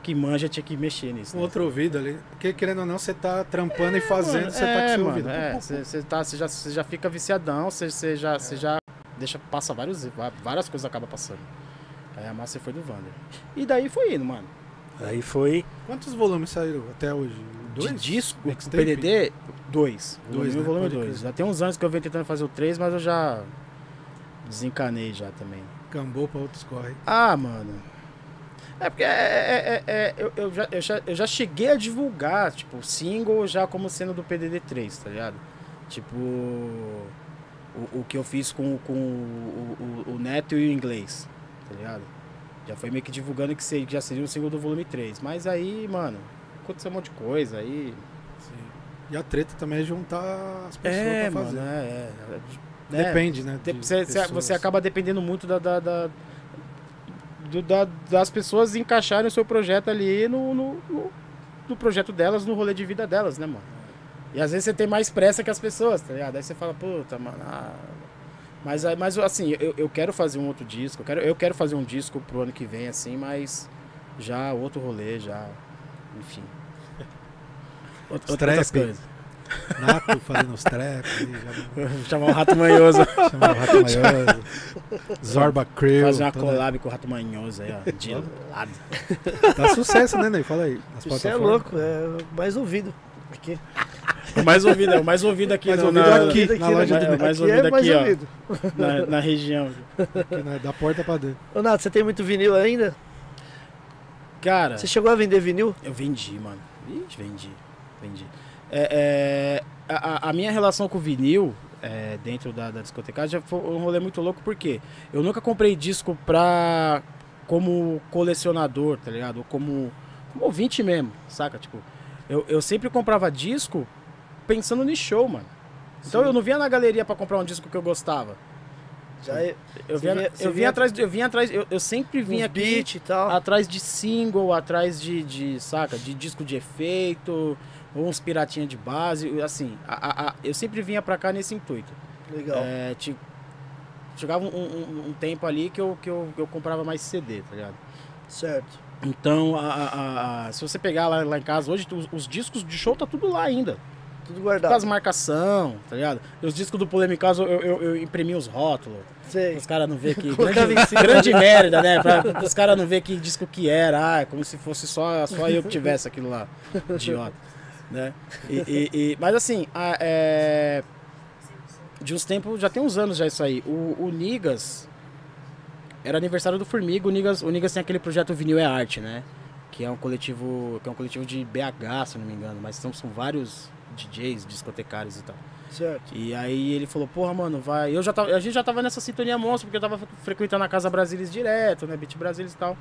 que manja tinha que mexer nisso. Um né? outro ouvido ali. Porque querendo ou não, você tá trampando e fazendo, Mano, você tá com é, seu mano, ouvido. É, você tá, você já, já fica viciadão, você, já, você já deixa, passa vários, várias coisas acaba passando. Aí a master foi do Vander. E daí foi indo, mano. Aí foi. Quantos volumes saíram até hoje? Dois? De disco, Mixtape? PDD, dois. Dois, Volume né? volume Pode 2. crer. Já tem uns anos que eu venho tentando fazer o 3, mas eu já desencanei já também. Cambou pra outros corre. Ah, mano. É porque é, é- é- é- eu, eu já, eu, já, eu já cheguei a divulgar, tipo, o single já como sendo do PDD3, tá ligado? Tipo, o, o que eu fiz com, com o, o- o Neto e o Inglês, tá ligado? Já foi meio que divulgando que, se- que já seria um single do volume 3. Mas aí, mano, aconteceu um monte de coisa, aí... E a treta também é juntar as pessoas É, pra mano, fazer. é, é, é. Depende, né? De- Você, você- pessoas. você acaba dependendo muito da, da- da- do- da- das pessoas encaixarem o seu projeto ali no, no, no- no projeto delas, no rolê de vida delas, né, mano? E às vezes você tem mais pressa que as pessoas, tá ligado? Aí você fala, puta, mano. ah. Mas, mas assim, eu, eu quero fazer um outro disco, eu quero, eu quero fazer um disco pro ano que vem, assim, mas já outro rolê, já. Enfim. Outras coisas. Nato fazendo os traps, já Chamar o Rato Manhoso. chamar o Rato Maioso. Zorba Crew. Fazer uma toda- collab com o Rato Manhoso aí, ó. De lado. Tá sucesso, né, Ney? Fala aí. Isso é louco, é mais ouvido. Aqui. O mais ouvido, é o mais ouvido aqui, Mais no- ouvido na, aqui, Aqui, na né? loja É, do Ney. mais Aqui ouvido é mais aqui, ó. ouvido. na, na região. Aqui, né, Da porta pra dentro. Ô, Nato, você tem muito vinil ainda? Cara, Você chegou a vender vinil? eu vendi, mano. Ixi, vendi. Vendi. É, é, a, a- minha relação com o vinil, é, dentro da, da discotecagem, já foi um rolê muito louco, porque eu nunca comprei disco pra. como colecionador, tá ligado? Ou como, como ouvinte mesmo, saca? Tipo, eu, eu sempre comprava disco pensando no show, mano. Então Sim. eu não vinha na galeria pra comprar um disco que eu gostava. Já é, Eu Você vinha, vinha- eu vinha vinha- atrás, eu vinha atrás, eu, eu sempre vinha aqui beat e tal. atrás de single, atrás de, de, saca, de disco de efeito, ou uns piratinha de base, assim, a- a- eu sempre vinha pra cá nesse intuito. Legal. É, ti- chegava um, um- um tempo ali que eu, que, eu, que eu comprava mais CD, tá ligado? Certo. Então, a- a- se você pegar lá, lá em casa hoje, os, os discos de show tá tudo lá ainda. Tudo Com as guardado. marcação, tá ligado? E os discos do Polêmicas eu, eu, eu imprimi os rótulos. Sei. Os caras não vê que. Grande, grande merda, né? Pra, os caras não vê que disco que era. Ah, é como se fosse só, só eu que tivesse aquilo lá. Idiota. Né? E, e- e- mas assim, a- é, de uns tempos, já tem uns anos já isso aí. O, o Nigas. Era aniversário do Formiga. O Nigas, o Nigas tem aquele projeto Vinil é Arte, né? Que é um coletivo. Que é um coletivo de BH, se não me engano. Mas são, são vários DJs, discotecários e tal. Certo. E aí ele falou, porra, mano, vai. Eu já tava, a gente já tava nessa sintonia monstro, porque eu tava frequentando a Casa Brasilis direto, né? Beat Brasilis e tal.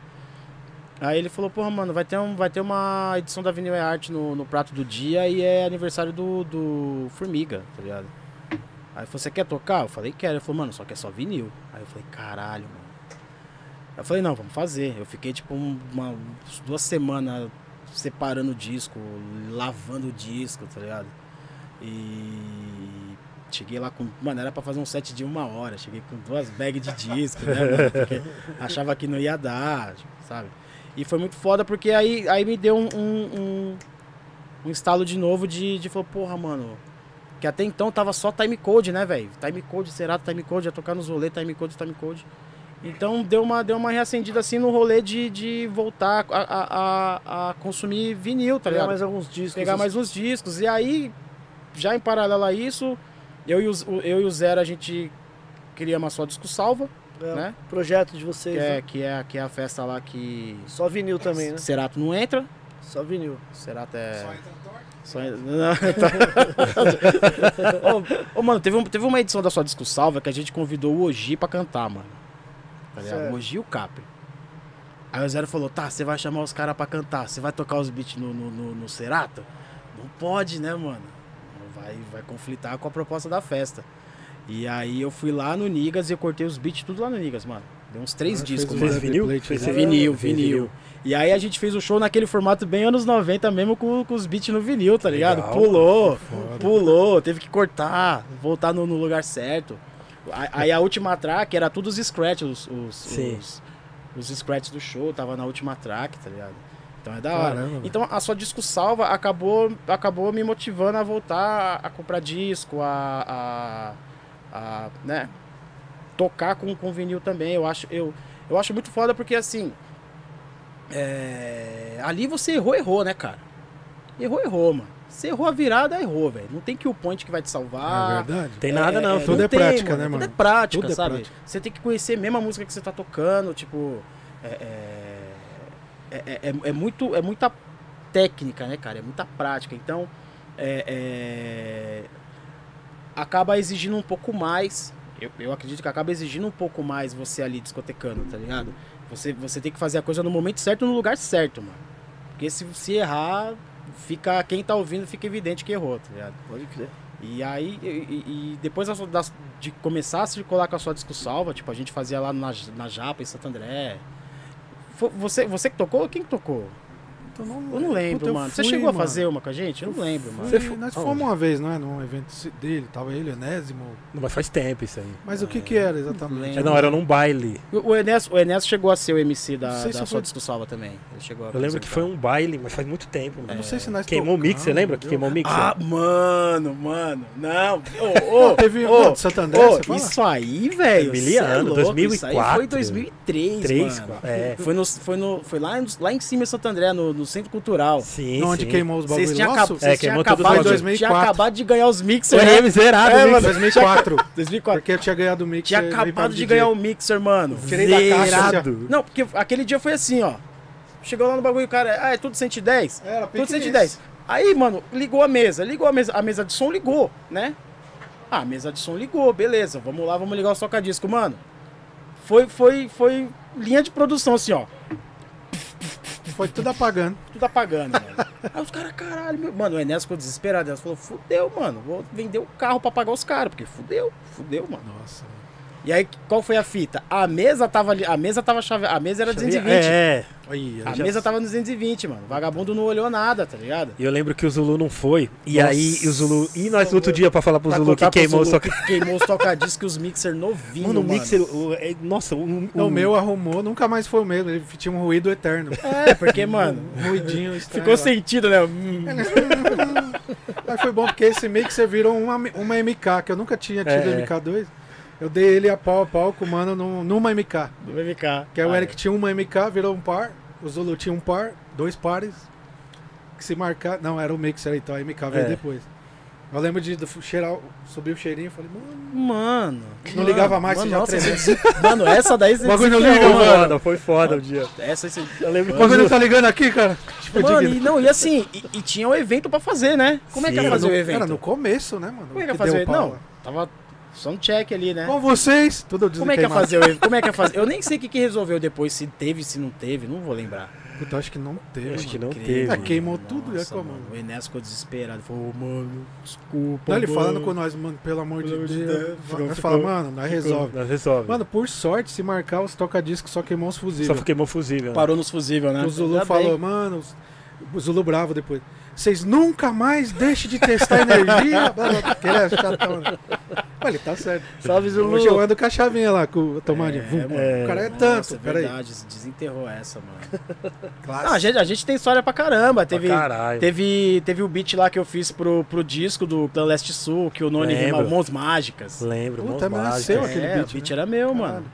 Aí ele falou, porra, mano, vai ter, um, vai ter uma edição da Vinil é Arte no, no prato do dia e é aniversário do, do Formiga, tá ligado? Aí ele falou, você quer tocar? Eu falei, quero. Ele falou, mano, só que é só vinil. Aí eu falei, caralho, mano. Eu falei, não, vamos fazer. Eu fiquei tipo um- uma, duas semanas separando o disco, lavando o disco, tá ligado? E cheguei lá com. Mano, era pra fazer um set de uma hora. Cheguei com duas bags de disco, né, mano? Porque achava que não ia dar, tipo, sabe? E foi muito foda porque aí, aí me deu um, um, um, estalo de novo de, de falar, porra, mano. Que até então tava só time code, né, velho? Time code, será time code, ia tocar nos rolês, time code, time code. Então deu uma, deu uma reacendida assim no rolê de, de voltar a, a, a, a consumir vinil, tá Pegar ligado? mais alguns discos. pegar mais uns discos. E aí, já em paralelo a isso, eu e o, eu e o Zero, a gente criamos só disco salva, É, né? Projeto de vocês. Que é, né? que, é, que é a festa lá que Só vinil também, né? Cerato não entra. Só vinil. Cerato é... Só entra. Só entra... Não, tá. ô, ô, mano, teve, um- teve uma edição da sua disco salva que a gente convidou o Oji pra cantar, mano. Tá. O Oji e o Capri. Aí o Zero falou, tá, você vai chamar os caras pra cantar, você vai tocar os beats no, no, no, no Cerato? Não pode, né, mano? Vai, vai conflitar com a proposta da festa. E aí eu fui lá no Nigas e eu cortei os beats tudo lá no Nigas, mano. Deu uns três Ah, discos, fez mano. vinil? Fez? Vinil, vinil. E aí a gente fez o show naquele formato bem anos 90 mesmo com, com os beats no vinil, tá ligado? Legal, Pulou, pulou, teve que cortar, voltar no, no lugar certo. Aí- a última track era tudo os scratches, os, os, Sim. os, os scratches do show, tava na última track, tá ligado? Então é da hora. Caramba. Então a sua disco salva acabou, acabou me motivando a voltar a, a comprar disco, a, a, a, né, tocar com, com vinil também. Eu acho, eu, Eu acho muito foda porque assim. é, Ali você errou, errou, né, cara? Errou, errou, mano. Você errou a virada, errou, velho. Não tem kill point que vai te É salvar. verdade. Tem nada não, tudo não é tem, prática, né, Tudo mano? é prática, Tudo é sabe? prática. Você tem que conhecer mesmo a música que você tá tocando, tipo. É, é, é, é- é muito, é muita técnica, né, cara? É muita prática. Então, é, é, acaba exigindo um pouco mais. Eu, eu acredito que acaba exigindo um pouco mais você ali discotecando, tá ligado? Você, você tem que fazer a coisa no momento certo, no lugar certo, mano. Porque se, se errar, fica quem tá ouvindo fica evidente que errou, tá ligado? Pode crer. E aí, e, e- depois da de começar a circular com a sua disco salva, tipo, a gente fazia lá na, na Japa, em Santo André. Você, você que tocou? Quem que tocou? Então, não, Eu não lembro, Puta, eu mano. Você fui, chegou a mano. fazer uma com a gente? Eu não lembro, mano. Fui, Você nós foi- fomos uma vez, não é? Num evento dele, tava ele, Enésimo. Não, mas faz tempo isso aí. Mas o que que era exatamente? É, não, era num baile. O, o Enes, o Enes chegou a ser o MC da, Não sei da se disco salva também. Ele chegou a Eu lembro que foi um baile, mas faz muito tempo, Eu mano. não sei se nós Queimou o mix, você lembra que queimou o mix? Ah, mano, mano. Não. Ô, ô, Teve um você fala? isso aí, velho. Miliano, cê é louco, 2004. Isso aí foi 2003, Três, mano. é. Foi, lá, em- lá em cima em Santo André, no Centro Cultural. Sim, Onde sim. queimou os Vocês bagulho tinham, nosso? vocês É, queimou acabado, no de, 2004. tinha acabado de ganhar os mixers, RM né? zerado, É, mano. 2004. 2004. Porque eu tinha ganhado o mix. Tinha acabado de ganhar o mixer, mano. Tirei da caixa, Zerado. Não, porque aquele dia foi assim, ó. Chegou lá no bagulho, o cara, ah, é tudo 110? Era, Tudo pique 110. Aí, mano, ligou a mesa, ligou a mesa, a mesa de som ligou, né? Ah, a mesa de som ligou, beleza, vamos lá, vamos ligar o toca-disco, mano. Foi, foi, foi linha de produção, assim, ó. Foi tudo apagando. Tudo apagando, mano. Aí os caras, caralho, meu. Mano, o Enéas ficou desesperado. Ela falou, fudeu, mano. Vou vender o carro pra pagar os caras, porque fudeu, fudeu, mano. Nossa, mano. E aí, qual foi a fita? A mesa tava ali, a mesa tava chave, a mesa era 220. É, Aí, A já- mesa tava no 220, mano. O vagabundo não olhou nada, tá ligado? E eu lembro que o Zulu não foi. E Nossa. aí o Zulu. E nós no outro dia pra falar pro Pra Zulu que queimou Zulu só que queimou os toca-discos e os mixer novinho, Mano, mano. o mixer. o- é- nossa, o, Não, o meu arrumou, nunca mais foi o mesmo. Ele tinha um ruído eterno. É, porque, mano, Um ruidinho estranho. ficou lá. sentido, né? Hum. Mas foi bom porque esse mixer virou uma, uma MK, que eu nunca tinha tido É. MK2. Eu dei ele a pau a pau com o mano num- numa MK. Do VMK. Que aí o Ah, Eric tinha uma MK, virou um par. O Zulu tinha um par, dois pares. Que se marcar. Não, era o mixer, então a MK veio É. depois. Eu lembro de, cheirar, subir o cheirinho e falei, mano. Mano. Não mano, ligava mais, mano, você já nossa, Mano, essa daí você O bagulho não liga, mano. foda, foi foda o dia. Essa aí você... Eu lembro O que o bagulho Zulu. tá ligando aqui, cara? Tipo, Mano, e, não, e assim, e, e tinha um evento pra fazer, né? Como é que Sim. ia Era fazer no, o evento? era no começo, né, mano? Como é que ia Que fazer o Não, lá. tava só um check ali, né? Com vocês, tudo Como é que ia queimado. fazer o? Como é que ia fazer? Eu nem sei o que, que resolveu depois, se teve, se não teve, não vou lembrar. Puta, acho que não teve. Acho que não Incrível, teve. É, queimou mano. tudo, é Nossa, como- mano. O Enes ficou desesperado. Falou, mano, desculpa. Não, ele mano. falando com nós, mano, pelo amor de Pelo amor de Deus. Deus. Ficou- fala, mano, nós resolve. Nós resolve. Mano, por sorte, se marcar os toca-discos só queimou os Só fusíveis. queimou fusível. né? Parou nos fusíveis, né? O Zulu falou, bem. mano, o Zulu bravo depois. Vocês nunca mais deixem de testar energia. ele é chatão, né? Ele tá certo. Salve, Zulu. Hoje eu ando com a chavinha lá, com o tomadinho. É, mano. o cara é Nossa, tanto. é Peraí. verdade, desenterrou essa, mano. Não, a, gente, a gente tem história pra caramba. Pra Teve, caralho. teve, teve o beat lá que eu fiz pro, pro disco do Clã Leste Sul, que o Noni rima Mãos Mágicas. Lembro, Puta, mãos mas mágicas. aquele é, beat, o beat né? era meu, Caralho. mano.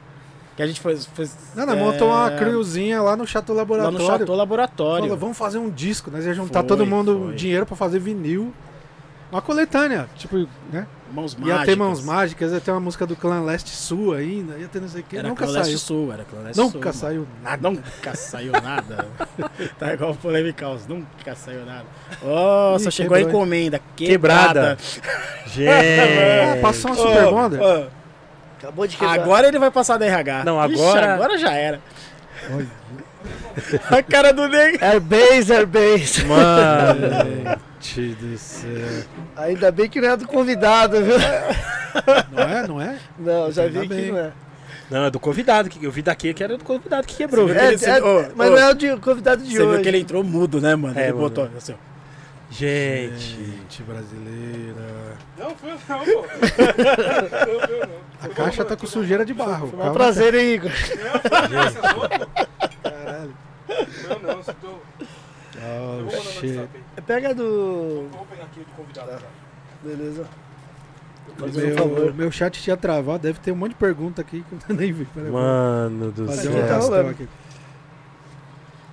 Que a gente fez. fez Não, não, é, montou uma crewzinha lá no Chateau Lá Laboratório. no Chateau Laboratório. Falou, vamos fazer um disco. Nós ia juntar Foi, todo mundo foi. dinheiro pra fazer vinil. Uma coletânea, tipo, né? Mãos Ia Mágicas. ter Mãos Mágicas, ia ter uma música do Clã Leste Sul ainda, ia ter não sei o que. Era Nunca Clã Leste saiu. Sul, era Clã Leste Sul. Nunca mano. saiu nada. Nunca saiu nada. tá igual o Polemicaus, nunca saiu nada. Nossa, Ih, chegou a quebrou, hein? encomenda. Quebrada. Quebrada. Gente. Passou uma Super Ô, Bonder. Acabou de quebrar. Agora ele vai passar da RH. Não, Ixi, agora- agora já era. a cara do nego. Airbase, Airbase. Mano. Gente do céu. Ainda bem que não é do convidado, viu? Não é? Não é? Não, já Ainda vi que bem. não é. Não, é do convidado. que Eu vi daqui que era do convidado que quebrou. Você viu? viu É, Ele- é, ô, mas ô, não é o de- convidado de Você hoje. viu que ele entrou mudo, né, mano? É, ele mano. botou assim, ó. Gente. Gente brasileira. Não, foi não, pô. A caixa tá com sujeira de barro. Foi um prazer, hein, Igor? Caralho. Não, não, você tô. Oh, shit. Pega do. Vou pegar aqui o de convidado. Beleza. Fazendo um Meu, meu chat tinha travado, deve ter um monte de pergunta aqui que eu nem vi. Mano do vou fazer um tá céu. aqui.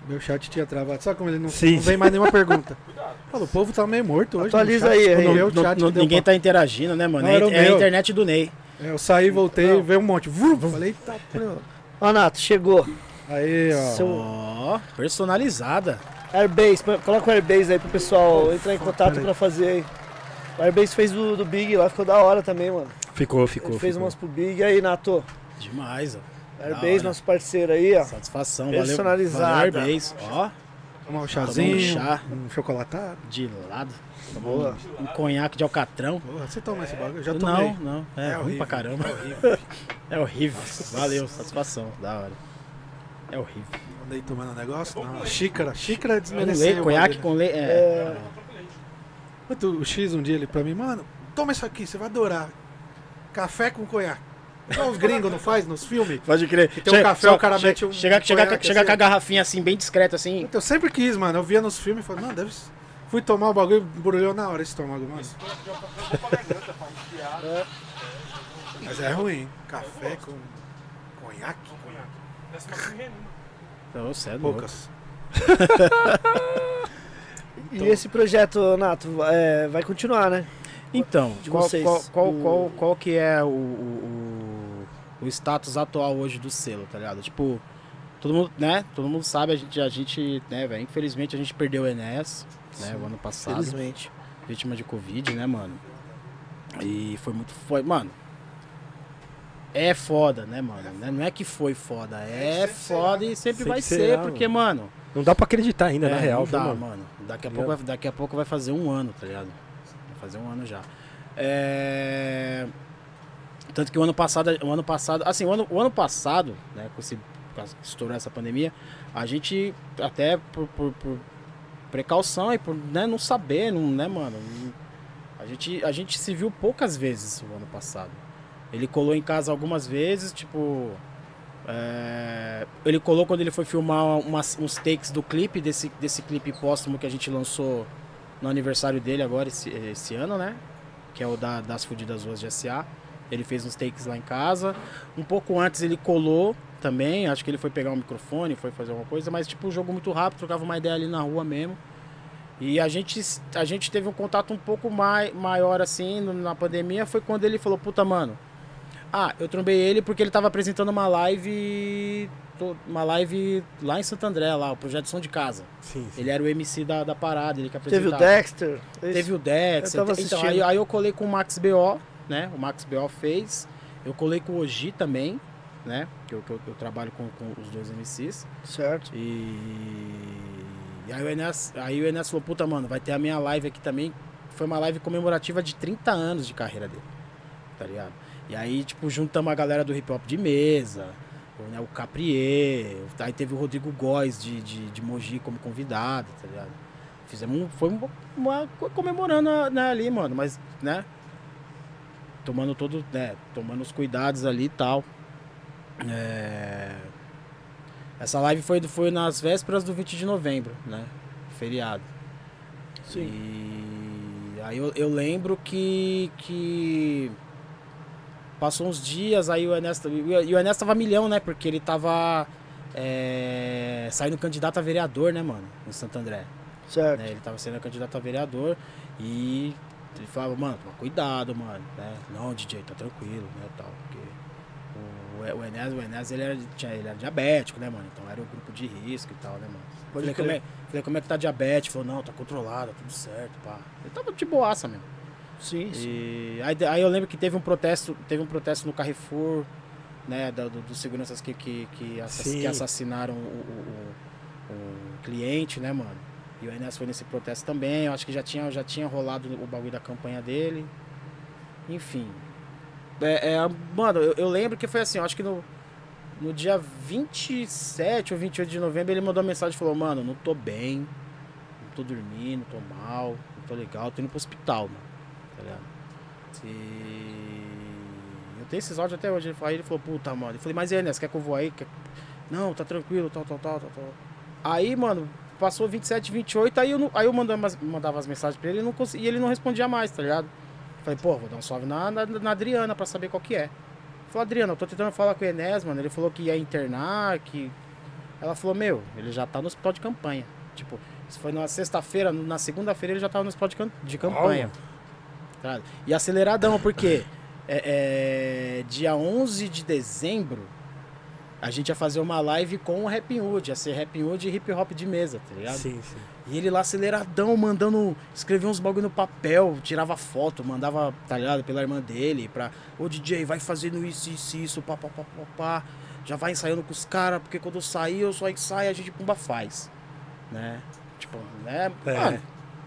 Meu chat tinha travado. Sabe como ele não, Sim, não vem mais nenhuma pergunta? Fala, o povo tá meio morto hoje. Atualiza no chat. aí, aí. no Não- chat deu ninguém pau. tá interagindo, né, mano? Não, É, é a internet do Ney. É, Eu saí, voltei, Não. veio um monte. Vrum, falei, tá. Ó, Nato, chegou. Aí, ó. Seu Ó, personalizada. Airbase, coloca o Airbase aí pro pessoal entrar em contato pra fazer aí. O Airbase fez do, do Big lá, ficou da hora também, mano. Ficou, ficou. Ele fez ficou. umas pro Big. E aí, Nato? Demais, ó. Airbase, hora. nosso parceiro aí, ó. Satisfação, valeu. Personalizada. Valeu, Airbase. Ó, Tomar um tomar chazinho, um chá um chocolatado. de lado. Boa. Um conhaque de alcatrão. Porra, você toma esse bagulho? Eu já tomei. Não, não. É, É ruim horrível, pra caramba. É horrível. Valeu, satisfação. Da hora. É horrível. Andei tomando um negócio? Não, xícara. Xícara Com desmereceu. conhaque com leite. É. É, O X um dia ele pra mim, mano, toma isso aqui, você vai adorar. Café com conhaque. Igual os gringos não faz nos filmes. Pode crer. tem um café, o cara mete um- Chega, um chega, conhaque chega assim, com a garrafinha assim, bem discreta, assim. Eu sempre quis, mano. Eu via nos filmes e falei, não, deve. Fui tomar o bagulho, embrulhou na hora esse estômago, mano. Mas é ruim. Café com conhaque? Não, você é. Poucas. E esse projeto, Nato, é, vai continuar, né? Então, De qual, vocês, qual, qual, o- qual, qual que é o, o, o- o status atual hoje do selo, tá ligado? Tipo, todo mundo, né? Todo mundo sabe, a gente, a gente né, velho? Infelizmente a gente perdeu o Enéas, né? O ano passado. Felizmente. vítima de Covid, né, mano? E foi muito. Foi, mano. É foda, né, mano? Né? Não é que foi foda, é foda e sempre Sempre vai será, ser, mano. porque, mano. Não dá pra acreditar ainda, na é, real, não dá, mano? mano. Daqui a, Tá pouco vai, daqui a pouco vai fazer um ano, tá ligado? Vai fazer um ano já. É... Tanto que o ano passado, o ano passado, assim, o ano, o ano passado, né, com esse estourou essa pandemia, a gente até por, por- por precaução e por né, não saber, não, né, mano, a gente, a gente se viu poucas vezes o ano passado. Ele colou em casa algumas vezes, tipo, é, ele colou quando ele foi filmar umas, uns takes do clipe, desse, desse clipe póstumo que a gente lançou no aniversário dele agora, esse, esse ano, né? Que é o da, das Fudidas Ruas de SA. Ele fez uns takes lá em casa. Um pouco antes ele colou também, acho que ele foi pegar um microfone, foi fazer alguma coisa, mas tipo, um jogo muito rápido, trocava uma ideia ali na rua mesmo. E a gente, a gente teve um contato um pouco mai, maior assim na pandemia, foi quando ele falou, puta, mano, ah, eu trombei ele porque ele tava apresentando uma live. Uma live lá em Santo André, lá, o projeto Som de Casa. Sim, sim. Ele era o MC da, da parada, ele que Teve apresentava. o Dexter. Teve o Dex. Eu tava então, assistindo. aí, aí eu colei com o Max BO, né? O Max BO fez. Eu colei com o Oji também, né? Que eu, que eu, eu trabalho com, com os dois MCs. Certo. E, e aí, o Enes, aí o Enes falou, puta, mano, vai ter a minha live aqui também. Foi uma live comemorativa de 30 anos de carreira dele. Tá ligado? E aí, tipo, juntamos a galera do hip hop de mesa, o, né, o Caprier, aí teve o Rodrigo Góes de, de, de Mogi como convidado, tá ligado? Fizemos um, foi uma, uma co- comemorando né, ali, mano, mas, né? Tomando todo, né? Tomando os cuidados ali e tal. É... Essa live foi, foi nas vésperas do 20 de novembro, né? Feriado. Sim. E aí eu, eu lembro que, que passou uns dias, aí o Enes, e o Enes tava milhão, né? Porque ele tava é, saindo candidato a vereador, né, mano? Em Santo André. Certo. né? Ele tava sendo candidato a vereador e ele falava, mano, toma cuidado, mano, né? Não, DJ, tá tranquilo, né, tal, porque o, o Enes, o Enes, ele era, tinha- ele era diabético, né, mano? Então era o grupo de risco e tal, né, mano? Falei como, é, falei, como é que tá diabetes? Falou, não, tá controlado, tá tudo certo, pá. Ele tava de boaça mesmo. Sim, sim. E aí, aí eu lembro que teve um protesto, teve um protesto no Carrefour, né, da- do- dos seguranças que, que, que, assass- que assassinaram o- o- o cliente, né, mano? E o Enes foi nesse protesto também. Eu acho que já tinha, já tinha rolado o bagulho da campanha dele. Enfim. É, é, mano, eu, eu lembro que foi assim, eu acho que no, no dia 27 ou 28 de novembro ele mandou uma mensagem e falou, mano, não tô bem, não tô dormindo, tô mal, não tô legal, tô indo pro hospital, mano. Tá ligado? E eu tenho esses áudios até hoje. Ele falou, ele falou, puta, mano. Eu falei, mas Enes, quer que eu vou aí? Quer- Não, tá tranquilo, tal, tal, tal, tal, tal. Aí, mano, passou 27, 28, aí eu, não, aí eu mandava, as- mandava as mensagens pra ele e, não consegui- e ele não respondia mais, tá ligado? Falei, pô, vou dar um salve na, na, na Adriana pra saber qual que é. Falei, Adriana, eu tô tentando falar com o Enes, mano. Ele falou que ia internar, que. Ela falou, meu, ele já tá no hospital de campanha. Tipo, isso foi na sexta-feira, na segunda-feira ele já tava no hospital de campanha. Tá? E aceleradão, porque é, é, dia 11 de dezembro a gente ia fazer uma live com o Rap Hood, ia ser Rap Hood e hip hop de mesa, tá ligado? Sim, sim. E ele lá aceleradão, mandando, escrevia uns bagulho no papel, tirava foto, mandava, tá ligado, pela irmã dele, pra, ô DJ, vai fazendo isso, isso, isso, pá, pá, pá, pá, pá. já vai ensaiando com os caras, porque quando eu sair, eu só ensaio, a gente pumba faz, né? Tipo, né, É. mano,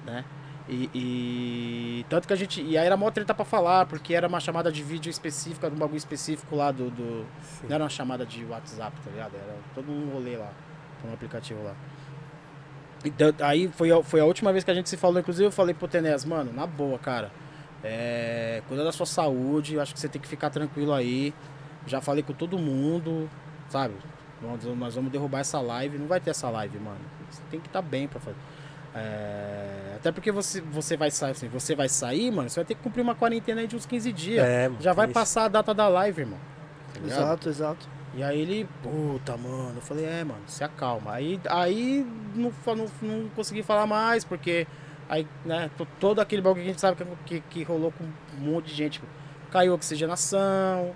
né? E, e- tanto que a gente, e aí era mó treta pra falar, porque era uma chamada de vídeo específica, de um bagulho específico lá do, do sim. não era uma chamada de WhatsApp, tá ligado? Era todo um rolê lá, um aplicativo lá. Então, aí foi a, foi a última vez que a gente se falou, inclusive eu falei pro Tenés, mano, na boa, cara. É, cuida da sua saúde, eu acho que você tem que ficar tranquilo aí. Já falei com todo mundo, sabe? Nós, nós vamos derrubar essa live, não vai ter essa live, mano. Você tem que estar bem pra fazer. É, até porque você, você vai sair, assim, você vai sair, mano, você vai ter que cumprir uma quarentena aí de uns 15 dias. É, Já vai isso. passar a data da live, irmão. Tá? Exato, exato. E aí ele, puta, mano, eu falei, é, mano, se acalma. Aí, aí não, não, não consegui falar mais, porque aí, né, to- todo aquele bagulho que a gente sabe que, que, que rolou com um monte de gente. tipo, caiu oxigenação,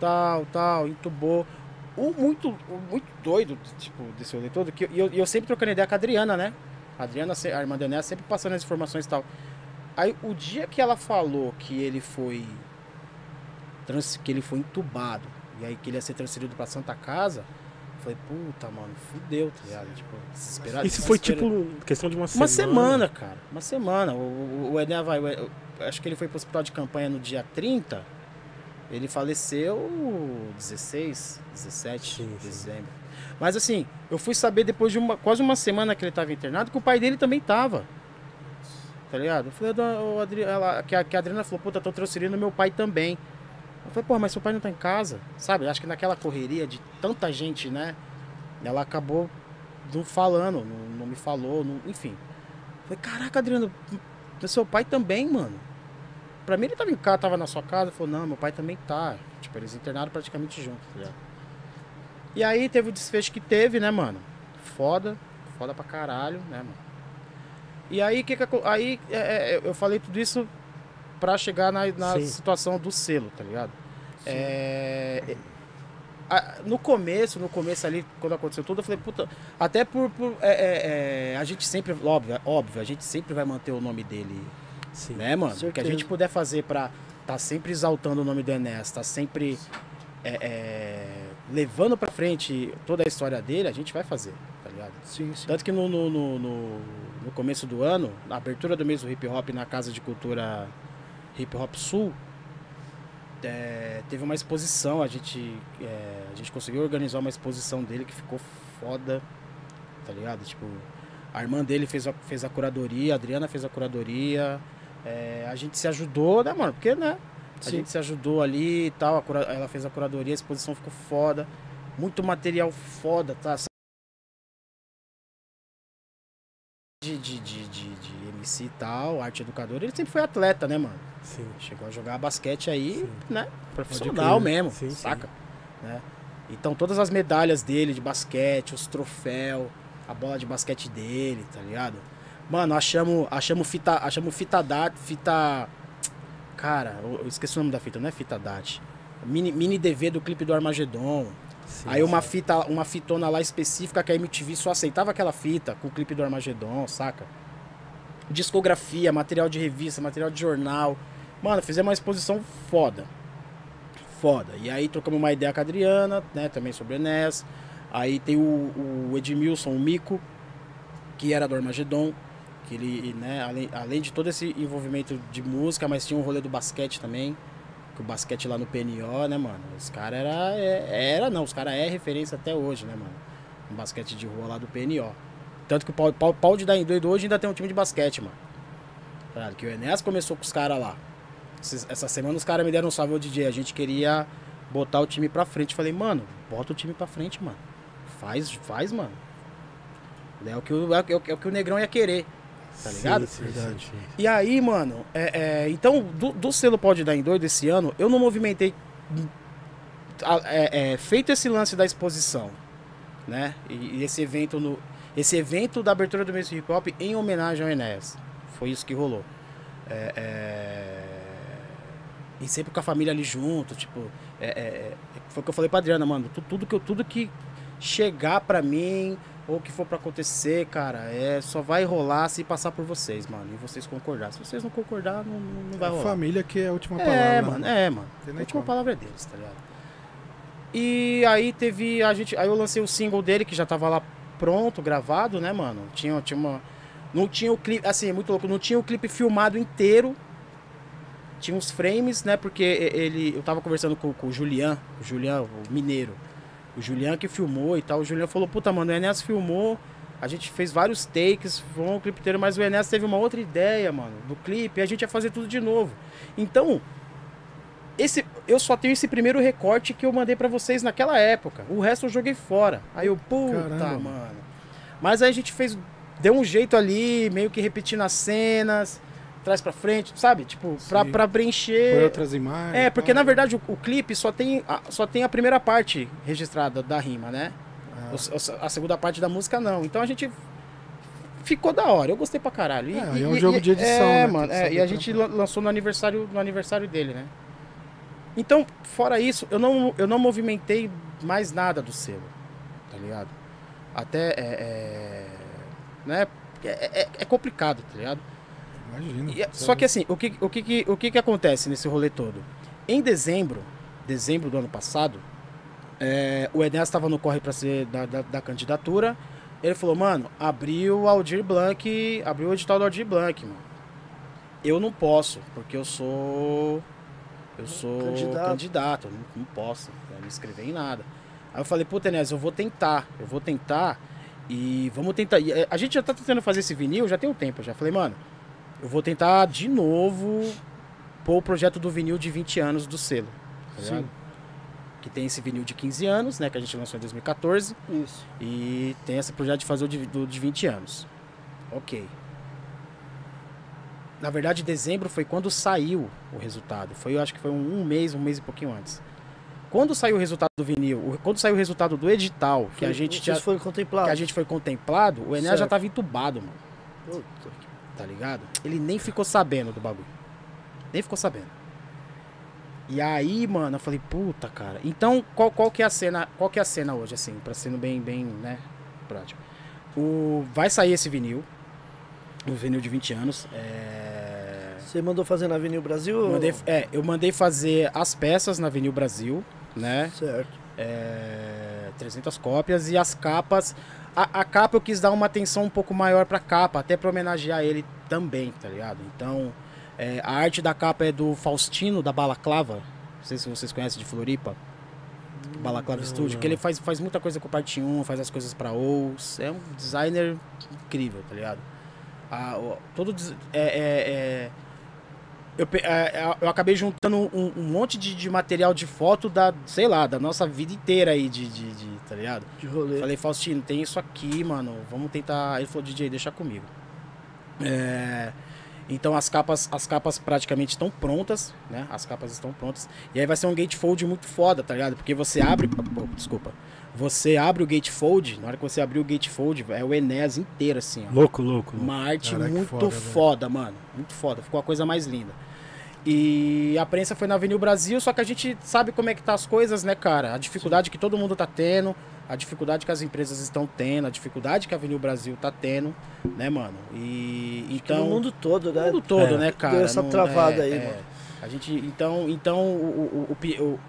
tal, tal, entubou. O muito, o muito doido, tipo, desse rolê todo, que eu- eu, eu sempre trocando ideia com a Adriana, né? A Adriana, a irmã da Enéas, sempre passando as informações e tal. Aí o dia que ela falou que ele foi. trans- que ele foi entubado e aí que ele ia ser transferido pra Santa Casa, eu falei, puta, mano, fudeu, tá ligado? Tipo, desesperado. Isso foi tipo questão de uma, Uma semana, cara. Uma semana. O, o, o Ené vai. o- acho que ele foi pro hospital de campanha no dia 30. Ele faleceu 16, 17 Sim, de sim. dezembro. Mas assim, eu fui saber depois de uma, quase uma semana que ele tava internado que o pai dele também tava. Tá ligado? Eu falei, "Dona- ô, Adri- ela, que, a, que a Adriana falou, puta, tô transferindo meu pai também. Eu falei, pô, mas seu pai não tá em casa, sabe? Acho que naquela correria de tanta gente, né? Ela acabou não falando, não, não me falou, não- enfim. Eu falei, caraca, Adriano, seu pai também, mano. Pra mim ele tava em casa, tava na sua casa, falou, não, meu pai também tá. Tipo, eles internaram praticamente juntos, tá ligado? E aí teve o desfecho que teve, né, mano? Foda, foda pra caralho, né, mano? E aí, que que aí é, é, eu falei tudo isso pra chegar na, na situação do selo, tá ligado? É, é, a- no começo, no começo ali, quando aconteceu tudo, eu falei, puta, até por, por- é, é, a gente sempre, óbvio, óbvio, a gente sempre vai manter o nome dele Sim. né, mano? O que a gente puder fazer pra tá sempre exaltando o nome do Enes, tá sempre é, é, levando pra frente toda a história dele, a gente vai fazer, tá ligado? Sim, sim. Tanto que no, no, no, no- no começo do ano, na abertura do mês do hip hop na Casa de Cultura Hip Hop Sul, é, teve uma exposição, a gente, é, a gente conseguiu organizar uma exposição dele que ficou foda, tá ligado? Tipo, a irmã dele fez a, fez a curadoria, a Adriana fez a curadoria, é, a gente se ajudou, né, mano? Porque, né? A Sim. gente se ajudou ali e tal, cura- ela fez a curadoria, a exposição ficou foda, muito material foda, tá? De, de, de, de, de MC e tal, arte educador, ele sempre foi atleta, né, mano? Sim. Chegou a jogar basquete aí, Sim. né? Profissional mesmo, Sim, sim. saca? Né? Então todas as medalhas dele de basquete, os troféus, a bola de basquete dele, tá ligado? Mano, achamos, achamos fita, achamos fita dat, fita Cara, eu esqueci o nome da fita, não é fita dat. Mini, mini DV do clipe do Armagedon. Sim, Aí uma sim. fita, uma fitona lá específica que a MTV só aceitava aquela fita com o clipe do Armagedon, saca? Discografia, material de revista, material de jornal. Mano, fizemos uma exposição foda. Foda. E aí trocamos uma ideia com a Adriana, né? Também sobre Enes. Aí tem o, o Edmilson, o Mico, que era do Armagedon. Que ele, né, além, além de todo esse envolvimento de música, mas tinha um rolê do basquete também. Que o basquete lá no PNO, né, mano? Os caras era, é- era, não, os caras é referência até hoje, né, mano? Um basquete de rua lá do PNO. Tanto que o pau, pau, pau de dar doido hoje ainda tem um time de basquete, mano. Claro, que o Enéas começou com os caras lá. Essa semana os caras me deram um salve ao DJ. A gente queria botar o time pra frente. Falei, mano, bota o time pra frente, mano. Faz, faz, mano. É o que o, é o, é o que o Negrão ia querer. Tá ligado? Sim, sim. E aí, mano, é, é, então, do, do selo Pode Dar em Doido esse ano, eu não movimentei. é, é, feito esse lance da exposição, né? E, e esse evento no. Esse evento da abertura do mês hip hop em homenagem ao Enéas. Foi isso que rolou. É, é, E sempre com a família ali junto, tipo. foi o que eu falei pra Adriana, mano. tu- Tudo que, tudo que chegar pra mim, ou que for pra acontecer, cara, é só vai rolar se passar por vocês, mano. E vocês concordar. Se vocês não concordar, não, não vai A rolar. família que é a última palavra. É, mano, é, mano. A nem última palavra é deles, tá ligado? E aí teve. A gente, aí eu lancei o single dele, que já tava lá pronto, gravado, né, mano? Tinha, tinha uma. Não tinha o clipe. Assim, é muito louco, não tinha o clipe filmado inteiro. Tinha uns frames, né? Porque ele. Eu tava conversando com, com o Julian, o Julian, o mineiro. O Julian que filmou e tal. O Julian falou, puta, mano, o Enéas filmou. A gente fez vários takes, filmou o clipe inteiro, mas o Enéas teve uma outra ideia, mano, do clipe, e a gente ia fazer tudo de novo. Então, esse, eu só tenho esse primeiro recorte que eu mandei pra vocês naquela época. O resto eu joguei fora. Aí eu, puta, Caramba. mano. Mas aí a gente fez. Deu um jeito ali, meio que repetindo as cenas, trás pra frente, sabe? Tipo, pra, Sim. pra Põe preencher. outras imagens. É, porque na verdade o, o clipe só tem, a, só tem a primeira parte registrada da rima, né? Ah. O- a segunda parte da música não. Então a gente ficou da hora. Eu gostei pra caralho. E, É, e- é um jogo e- de edição, é, né? Mano. é, e a gente lan- lançou no aniversário, no aniversário dele, né? Então, fora isso, eu não, eu não movimentei mais nada do selo, tá ligado? Até é, é, né? É, é- é complicado, tá ligado? Imagina. E- só que assim, o que, o, que, que- o que, que acontece nesse rolê todo? Em dezembro, dezembro do ano passado, é, o Enéas estava no corre para ser da, da, da candidatura. Ele falou, mano, abriu o Aldir Blanc, abriu o edital do Aldir Blanc, mano. Eu não posso, porque eu sou. Eu sou Candidato. candidato, eu não, não posso né, me inscrever em nada. Aí eu falei, puta, Enéas, eu vou tentar, eu vou tentar e vamos tentar. E, é, a gente já tá tentando fazer esse vinil já tem um tempo. Já falei, mano, eu vou tentar de novo pôr o projeto do vinil de 20 anos do selo. Tá ligado? Sim. Que tem esse vinil de 15 anos, né? Que a gente lançou em 2014. Isso. E tem esse projeto de fazer o de, do de 20 anos. Ok. Na verdade, dezembro foi quando saiu o resultado. Foi, eu acho que foi um, um mês, um mês e pouquinho antes. Quando saiu o resultado do vinil, quando saiu o resultado do edital, que a Foi- gente vocês já, foram que contemplados. a gente foi contemplado, o Enéas já Certo. tava entubado, mano. Puta. Tá ligado? Ele nem ficou sabendo do bagulho. Nem ficou sabendo. E aí, mano, eu falei, puta, cara. Então, qual, qual que é a cena? Qual que é a cena hoje, assim, pra sendo bem, bem, né, prático. O, vai sair esse vinil. O vinil de 20 anos. É... Você mandou fazer na Avenida Brasil? mandei- é, eu mandei fazer as peças na Avenida Brasil, né? Certo. é, 300 cópias e as capas. A, a capa eu quis dar uma atenção um pouco maior pra capa, até pra homenagear ele também, tá ligado? Então, é, a arte da capa é do Faustino da Balaclava. Não sei se vocês conhecem de Floripa. Balaclava Studio, que ele faz, faz muita coisa com parte 1, faz as coisas pra OUS. É um designer incrível, tá ligado? A- o- todo é, é- é- eu, pe- é, eu acabei juntando um, um monte de, de material de foto da, sei lá, da nossa vida inteira aí de, de, de- tá ligado? De rolê. Falei, Faustino, tem isso aqui, mano. Vamos tentar. Ele falou, DJ, deixa comigo. É, Então as capas, as capas praticamente estão prontas, né? As capas estão prontas. E aí vai ser um gatefold muito foda, tá ligado? Porque você abre. oh, desculpa. Você abre o gatefold, na hora que você abrir o gatefold, é o Enéas inteiro, assim, ó. Louco, louco. louco. Uma arte Cara, que muito foda, foda, mano. Muito foda. Ficou a coisa mais linda. E a prensa foi na Avenida Brasil, só que a gente sabe como é que tá as coisas, né, cara? A dificuldade que todo mundo tá tendo, a dificuldade que as empresas estão tendo, a dificuldade que a Avenida Brasil tá tendo, né, mano? E então no mundo todo, né? mundo todo, É. né, cara? Deu essa Não- travada é, aí, é. mano. A gente, então, então o, o, o o-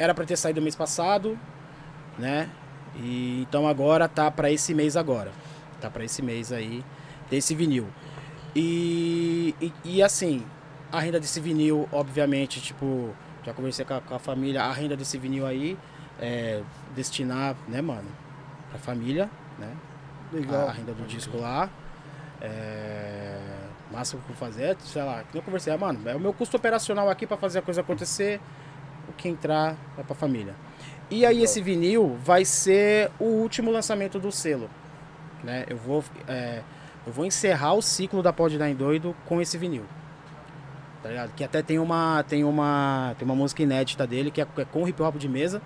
era pra ter saído mês passado, né? E então agora tá pra esse mês agora. Tá pra esse mês aí desse vinil. E, e, e, assim, a renda desse vinil, obviamente, tipo, já conversei com a, com a família, a renda desse vinil aí é destinar, né, mano, pra família, né? Legal. a renda do disco lá. É... Máximo que eu vou fazer sei lá, que eu conversei, ah, mano, é o meu custo operacional aqui pra fazer a coisa acontecer. O que entrar é pra família. E aí esse vinil vai ser o último lançamento do selo. Né? Eu vou. é, eu vou encerrar o ciclo da Pod Nine Doido com esse vinil. Tá ligado? Que até tem uma, tem uma, tem uma música inédita dele, que é, é com hip hop de mesa.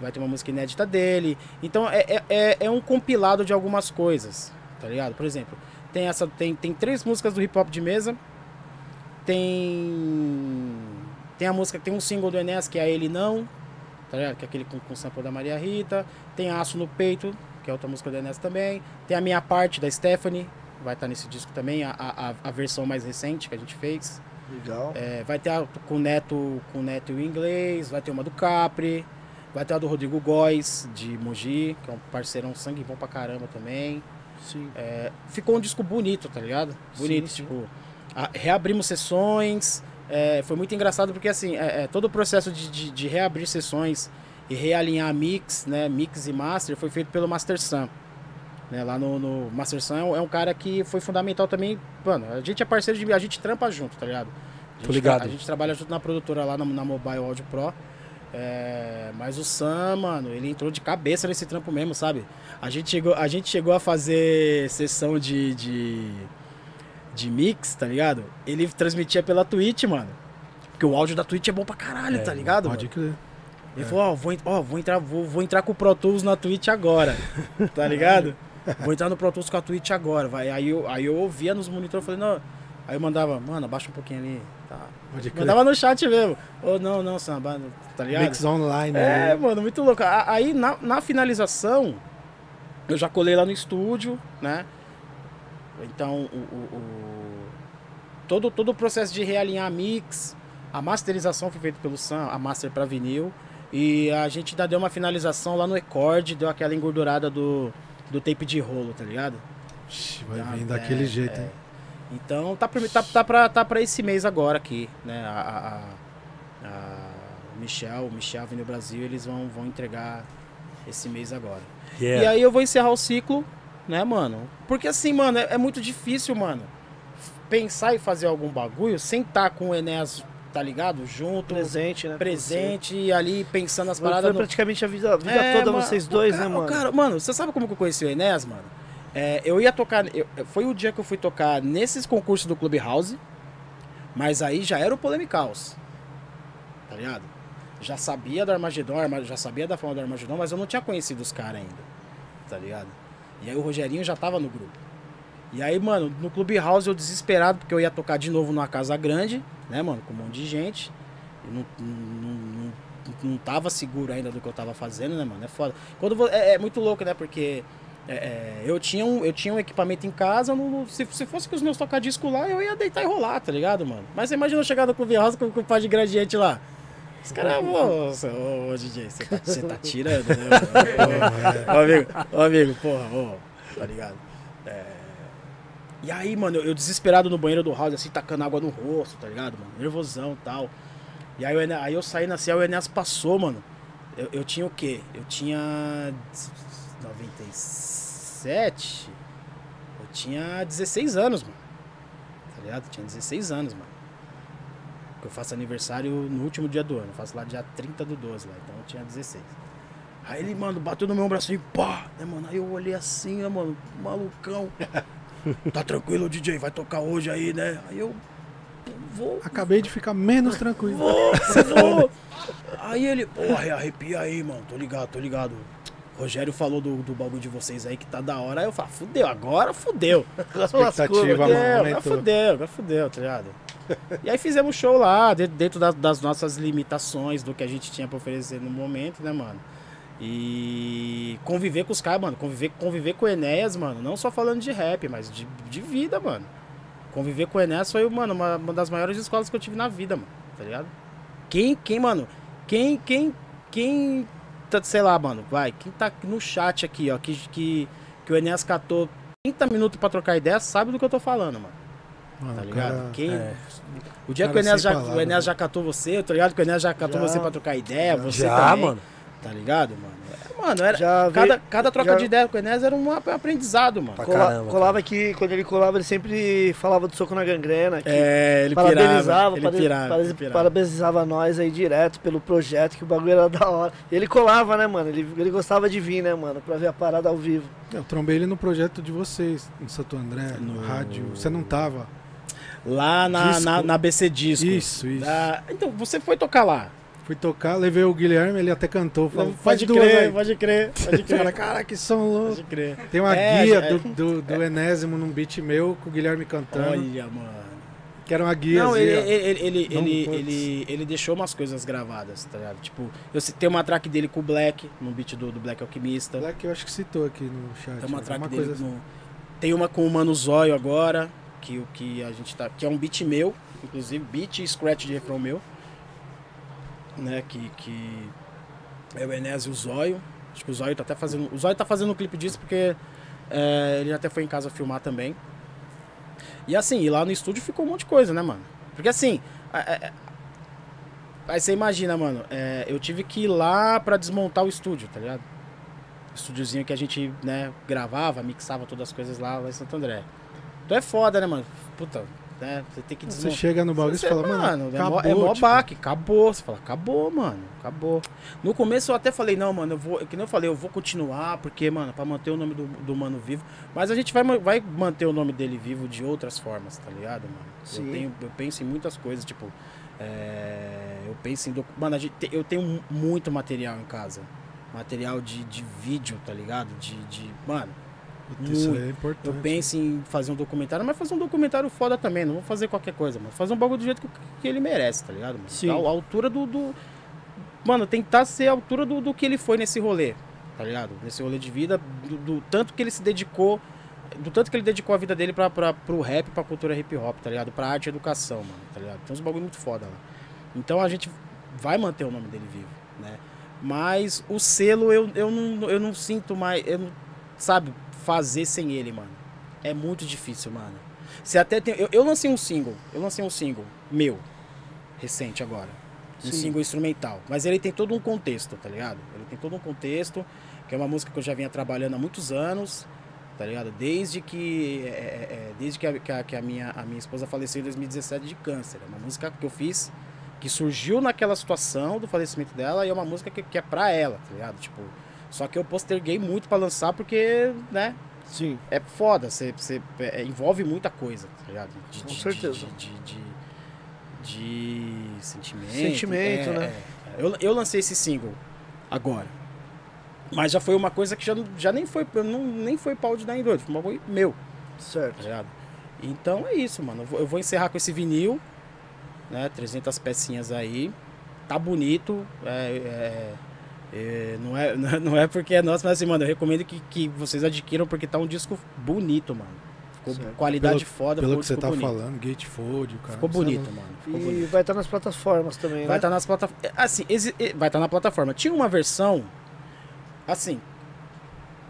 Vai ter uma música inédita dele. Então é, é, é, é um compilado de algumas coisas, tá ligado? Por exemplo, tem, essa, tem, tem três músicas do hip hop de mesa. Tem. Tem a música, tem um single do Enes que é Ele Não, tá ligado? Que é aquele com, com sample da Maria Rita. Tem Aço no Peito, que é outra música do Enes também. Tem a minha parte da Stephanie, vai estar nesse disco também, a, a, a versão mais recente que a gente fez. Legal. É, vai ter a com o Neto, com o Neto em inglês, vai ter uma do Capri, vai ter a do Rodrigo Góes, de Mogi, que é um parceirão sangue bom pra caramba também. Sim. É, ficou um disco bonito, tá ligado? Bonito, Sim, sim. tipo. a- reabrimos sessões. é, foi muito engraçado porque assim, é, é, todo o processo de, de, de reabrir sessões e realinhar mix, né? Mix e master foi feito pelo Master Sam. Né, lá no, no Master Sam é um, é um cara que foi fundamental também. Mano, a gente é parceiro de. A gente trampa junto, tá ligado? A gente, ligado. tra- A gente trabalha junto na produtora lá na, na Mobile Audio Pro. É, mas o Sam, mano, ele entrou de cabeça nesse trampo mesmo, sabe? A gente chegou, a, gente chegou a fazer sessão de, de, de mix, tá ligado? Ele transmitia pela Twitch, mano. Porque o áudio da Twitch é bom pra caralho, É, tá ligado? Pode crer. Ele falou, ó, vou, en- ó, vou entrar, vou, vou entrar com o Pro Tools na Twitch agora. tá ligado? Vou entrar no Pro Tools com a Twitch agora. Vai. Aí, eu, aí eu ouvia nos monitores, falei, não. Aí eu mandava, mano, abaixa um pouquinho ali. Tá. Pode crer. Mandava no chat mesmo. Ou não, não, Samba, tá ligado? Mix online. É, né? mano, muito louco. Aí na, na finalização, eu já colei lá no estúdio, né? Então, o, o- o- todo, todo o processo de realinhar mix, a masterização foi feito pelo Sam, a master para vinil. E a gente ainda deu uma finalização lá no Record, deu aquela engordurada do, do tape de rolo, tá ligado? Ixi, vai Ah, vir é, daquele jeito, é. hein? Então tá pra, tá, tá, pra, tá pra esse mês agora aqui, né? A, a- a- Michel, o Michel Avenue Brasil, eles vão, vão entregar esse mês agora. Yeah. E aí eu vou encerrar o ciclo, né, mano? Porque assim, mano, é, é muito difícil, mano, pensar e fazer algum bagulho sem estar com o Enéas, tá ligado? Junto, Presente, né? presente, e ali pensando nas. Foi paradas. no- praticamente a vida, a vida é, toda mano, vocês dois, cara- né, mano? Cara, mano, você sabe como que eu conheci o Enéas, mano? É, eu ia tocar. eu- foi o dia que eu fui tocar nesses concursos do Clubhouse, mas aí já era o Polemicaus. Tá ligado? Já sabia do Armagedon, Arma- já sabia da forma do Armagedon, mas eu não tinha conhecido os caras ainda. Tá ligado? E aí o Rogerinho já tava no grupo. E aí, mano, no Clubhouse eu desesperado, porque eu ia tocar de novo numa casa grande, né, mano, com um monte de gente. E não, não, não, não tava seguro ainda do que eu tava fazendo, né, mano? É foda. Quando vo- é, é muito louco, né? Porque é, é, eu, tinha um, eu tinha um equipamento em casa, se, se fosse com os meus tocadiscos lá, eu ia deitar e rolar, tá ligado, mano? Mas você imagina eu chegar no Clube House com, com o pá de gradiente lá. Os caras, ô, ô, DJ, você tá, tá tirando, né? Ô, amigo, ô, amigo, porra, ô, tá ligado? E aí, mano, eu, eu desesperado no banheiro do house, assim, tacando água no rosto, tá ligado, mano? Nervosão e tal. E aí, Ené- aí eu saí na o Enéas passou, mano. Eu, eu tinha o quê? Eu tinha 97. Eu tinha 16 anos, mano. Tá ligado? Eu tinha 16 anos, mano. Porque Eu faço aniversário no último dia do ano. Eu faço lá dia 30 do 12 lá. Então eu tinha 16. Aí ele, mano, bateu no meu braço e pá, né, mano? Aí eu olhei assim, né, mano? Malucão. Tá tranquilo, DJ? Vai tocar hoje aí, né? Aí eu. Vou, Acabei de ficar menos tranquilo. Vou, você vou. Aí ele, porra, arrepia aí, mano. Tô ligado, tô ligado. Rogério falou do, do bagulho de vocês aí que tá da hora. Aí eu falo, fudeu, agora fudeu. Expectativa, Fudeu, mano, fudeu, agora fudeu, tá ligado? E aí fizemos show lá, de- dentro das, das nossas limitações, do que a gente tinha pra oferecer no momento, né, mano? E conviver com os caras, mano. Conviver, conviver com o Enéas, mano. Não só falando de rap, mas de, de vida, mano. Conviver com o Enéas foi, mano, uma, uma das maiores escolas que eu tive na vida, mano. Tá ligado? Quem, quem, mano, quem, quem, quem, tá, sei lá, mano, vai, quem tá no chat aqui, ó, que, que, que o Enéas catou 30 minutos pra trocar ideia, sabe do que eu tô falando, mano. Mano, Tá o ligado? cara- Quem, é. O dia cara que o Enéas, já, o palavras, Enéas já catou você, tô ligado que o Enéas já catou Já. você pra trocar ideia, você Já, também. mano. Tá ligado, mano? Mano, era, Já cada, veio- cada troca já- de ideia com o Enes era um ap- aprendizado, mano. Pra Cola- caramba, colava que quando ele colava, ele sempre falava do soco na gangrena. Que É, ele pirava. parabenizava, Ele pare- pirava, ele pirava. parabenizava nós aí direto pelo projeto, que o bagulho era da hora. E ele colava, né, mano? Ele, ele gostava de vir, né, mano? Pra ver a parada ao vivo. Eu trombei ele no projeto de vocês, em Santo André, no, No- rádio. Você não tava? Lá na, Disco. na, na BC Disco. Isso, isso. Ah, então, você foi tocar lá. Fui tocar, levei o Guilherme, ele até cantou. Falou, pode duas crer, aí. pode crer, pode crer. cara, que som louco. pode crer. Tem uma É, guia é- do, do, do Enésimo num beat meu com o Guilherme cantando. Olha, mano. Que era uma guia. Não, assim, ele, ele, ele, Não, ele, ele, ele deixou umas coisas gravadas, tá ligado? Tipo, eu citei uma track dele com o Black, no beat do, do Black Alquimista. Black eu acho que citou aqui no chat. Tem uma track dele coisa assim. no- Tem uma com o Mano Zóio agora, que o que a gente tá. Que é um beat meu, inclusive, beat e scratch de refrão meu. Né? Que, que é o Enes e o Zóio. Acho que o Zóio tá até fazendo. O Zóio tá fazendo um clipe disso porque é, ele até foi em casa filmar também. E assim, e lá no estúdio ficou um monte de coisa, né, mano? Porque assim. é- Aí você imagina, mano, é, eu tive que ir lá pra desmontar o estúdio, tá ligado? estúdiozinho que a gente, né, gravava, mixava todas as coisas lá, lá em Santo André. Então é foda, né, mano? Puta, né? Você tem que Você desmontar. chega no bagulho e Você- fala, mano, é acabou, mó, é mó tipo, baque, acabou. Você fala, acabou, mano, acabou. No começo eu até falei, não, mano, eu vou, que nem eu falei, eu vou continuar, porque, mano, pra manter o nome do, do mano vivo. Mas a gente vai, vai manter o nome dele vivo de outras formas, tá ligado, mano? Sim. Eu, tenho, eu penso em muitas coisas, tipo, é, eu penso em. docu- Mano, a gente, te- eu tenho mu- muito material em casa. Material de, de vídeo, tá ligado? De. de mano, Isso é importante. eu penso em fazer um documentário, mas fazer um documentário foda também. Não vou fazer qualquer coisa, mano. Fazer um bagulho do jeito que, que ele merece, tá ligado, mano? Sim. A, a altura do, do- Mano, tentar ser a altura do, do que ele foi nesse rolê, tá ligado? Nesse rolê de vida, do, do tanto que ele se dedicou. Do tanto que ele dedicou a vida dele pra, pra, pro rap, pra cultura hip hop, tá ligado? Pra arte e educação, mano, tá ligado? Tem uns bagulho muito foda lá. Então a gente vai manter o nome dele vivo, né? Mas o selo eu, eu, não, eu não sinto mais. Eu não, sabe, fazer sem ele, mano. É muito difícil, mano. Você até tem. Eu, eu lancei um single. Eu lancei um single meu. Recente agora. Um Sim. single instrumental. Mas ele tem todo um contexto, tá ligado? Ele tem todo um contexto. Que é uma música que eu já vinha trabalhando há muitos anos. Tá ligado? Desde que. é, é, é, desde que, a, que, a, que a minha, a minha esposa faleceu em 2017 de câncer. É uma música que eu fiz que surgiu naquela situação do falecimento dela e é uma música que, que é pra ela, tá ligado? Tipo, só que eu posterguei muito pra lançar porque, né, Sim. é foda, você, você é, envolve muita coisa, tá ligado? De, Com de- certeza. De, de, sentimento. Sentimento, é, né? é. Eu, eu lancei esse single agora. Mas já foi uma coisa que já, já nem foi, não, nem foi pau de dar em doido, foi um bagulho meu, tá Certo. ligado? Então é isso, mano. Eu vou, eu vou encerrar com esse vinil, né? 300 pecinhas aí. Tá bonito. É, é, não, é, não é porque é nosso, mas assim, mano, eu recomendo que, que vocês adquiram porque tá um disco bonito, mano. Ficou Certo. qualidade Pelo- foda, Pelo ficou que você tá bonito. falando, Gatefold, o cara. Ficou bonito, louco. mano. Ficou E bonito. vai estar nas plataformas também, Vai né? estar nas plataformas. Assim, exi- vai estar na plataforma. Tinha uma versão. Assim.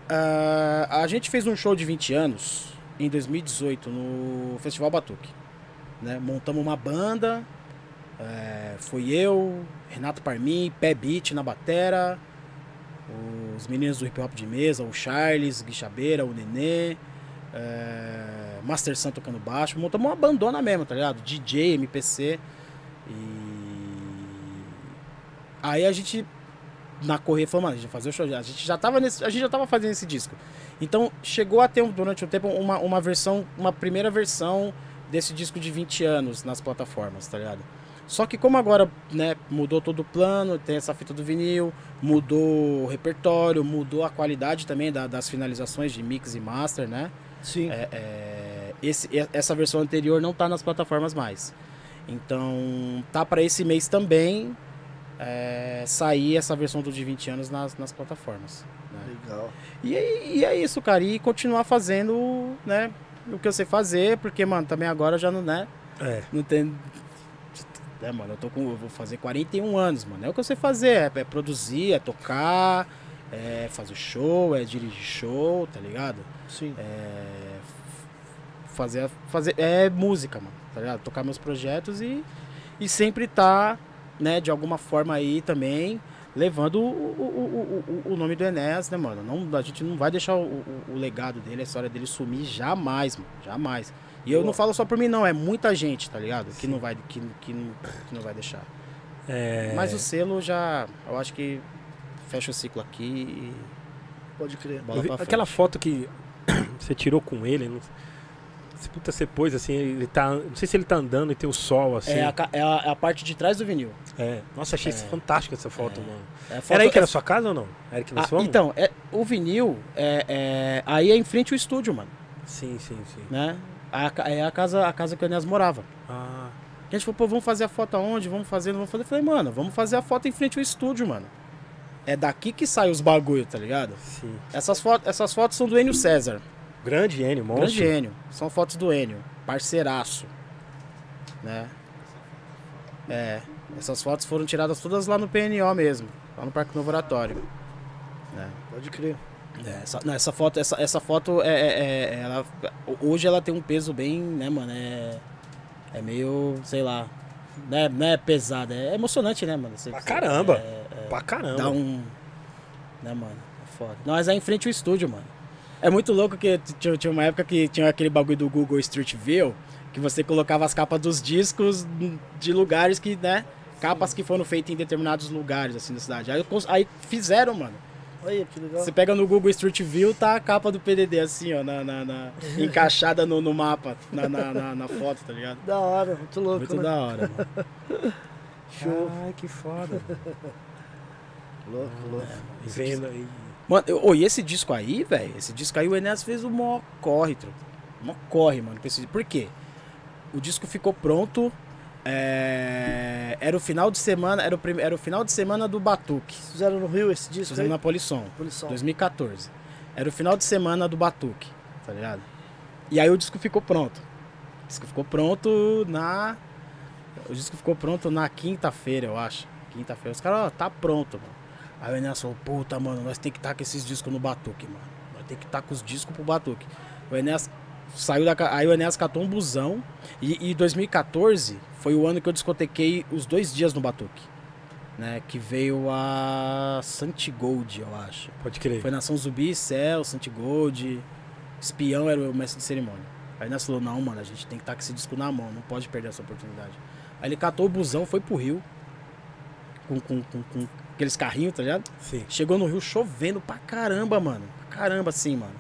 ah, a gente fez um show de 20 anos em 2018 no Festival Batuque. Né? Montamos uma banda. Eh, foi eu, Renato Parmin, Pé Beat na batera. Os meninos do hip hop de mesa, o Charles, Guixabeira, o Nenê. eh, Master Sam tocando baixo. Montamos uma bandona mesmo, tá ligado? DJ, MPC. E aí a gente na correr falou, mano, a gente vai fazer o show. A gente já tava nesse, a gente já tava fazendo esse disco. Então chegou a ter durante um tempo uma, uma versão, uma primeira versão desse disco de 20 anos nas plataformas, tá ligado? Só que como agora, né, mudou todo o plano, tem essa fita do vinil, mudou o repertório, mudou a qualidade também da- das finalizações de mix e master, né? Sim. É, é, esse- essa versão anterior não tá nas plataformas mais. Então, tá para esse mês também é, sair essa versão do de 20 anos nas, nas plataformas. né? Legal. E, é- e é isso, cara. E continuar fazendo, né, o que eu sei fazer, porque, mano, também agora já não, né, É. não tem... É, mano, eu tô com... Eu vou fazer 41 anos, mano. É o que eu sei fazer. É, é produzir, é tocar, é fazer show, é dirigir show, tá ligado? Sim. É, fazer, fazer é música, mano, tá ligado? Tocar meus projetos e, e sempre tá, né, de alguma forma aí também, levando o, o, o, o, o nome do Enéas, né, mano? Não, a gente não vai deixar o, o, o legado dele, a história dele sumir jamais, mano. Jamais. E eu não falo só por mim, não, é muita gente, tá ligado? Que não vai, que, que, não, que não vai deixar. É, Mas o selo já, eu acho que fecha o ciclo aqui e Pode crer. aquela foto que você tirou com ele, não, se puta você pôs assim, ele tá, não sei se ele tá andando e tem o sol assim. É a, é, a, é a parte de trás do vinil. É. Nossa, achei É. fantástica essa foto, É. mano. É foto- Era aí que é- era a sua casa ou não? Era que nós Ah, fomos? então, é, o vinil, é, é- aí é em frente ao estúdio, mano, Sim, sim, sim. né? A, é a casa, a casa que o Enéas morava. Ah, A gente falou, pô, vamos fazer a foto aonde? Vamos fazer, vamos fazer. Eu falei, mano, vamos fazer a foto em frente ao estúdio, mano. É daqui que sai os bagulho, tá ligado? sim. Essas, fotos essas fotos são do Enio César. Grande Enio, monstro. Grande Enio. São fotos do Enio. Parceiraço. Né? É. Essas fotos foram tiradas todas lá no PNO mesmo. Lá no Parque Novo Oratório. né? Pode crer. É, essa, não, essa foto, essa, essa foto é, é- é- ela, hoje ela tem um peso bem, né, mano? É, é meio, sei lá, né, não é pesada, é emocionante, né, mano? Você- Pra caramba. é- é- Pra caramba. dá um, né, mano? É foda. Não, mas é em frente ao estúdio, mano. É muito louco que tinha, tinha uma época que tinha aquele bagulho do Google Street View, que você colocava as capas dos discos de lugares que, né? Capas que foram feitas em determinados lugares, assim, da cidade. Aí, aí fizeram, mano. Olha que legal. Você pega no Google Street View, tá a capa do PDD assim, ó, na, na- na- encaixada no, no mapa, na, na, na- na foto, tá ligado? Da hora, muito louco, Muito né? da hora, mano. Show. Ai, que foda. Louco, louco. E vendo aí. Mano, eu- ô, e esse disco aí, velho, esse disco aí o Enéas fez o maior corre, truta. Mó corre, mano. Por quê? O disco ficou pronto. É, Era o final de semana, era o, prime- era o final de semana do Batuque. Fizeram no Rio esse disco Fizemos aí? na Polisson. Polição. 2014. Era o final de semana do Batuque, tá ligado? E aí o disco ficou pronto. O disco ficou pronto na. O disco ficou pronto na quinta-feira, eu acho. Quinta-feira. Os caras, ó, tá pronto, mano. Aí o Enéas falou, puta, mano, nós tem que estar com esses discos no Batuque, mano. Nós tem que estar com os discos pro Batuque. O Enéas saiu da. Aí o Enéas catou um busão. E, e 2014 foi o ano que eu discotequei os dois dias no Batuque. Né, que veio a Santigold, eu acho. Pode crer. Foi Nação Zumbi, Céu, Santigold. Espião era o mestre de cerimônia. Aí nós falou, não, mano, a gente tem que estar com esse disco na mão, não pode perder essa oportunidade. Aí ele catou o busão, foi pro Rio. Com, com, com, com aqueles carrinhos, tá ligado? Sim. Chegou no Rio chovendo pra caramba, mano. Pra caramba, assim, mano.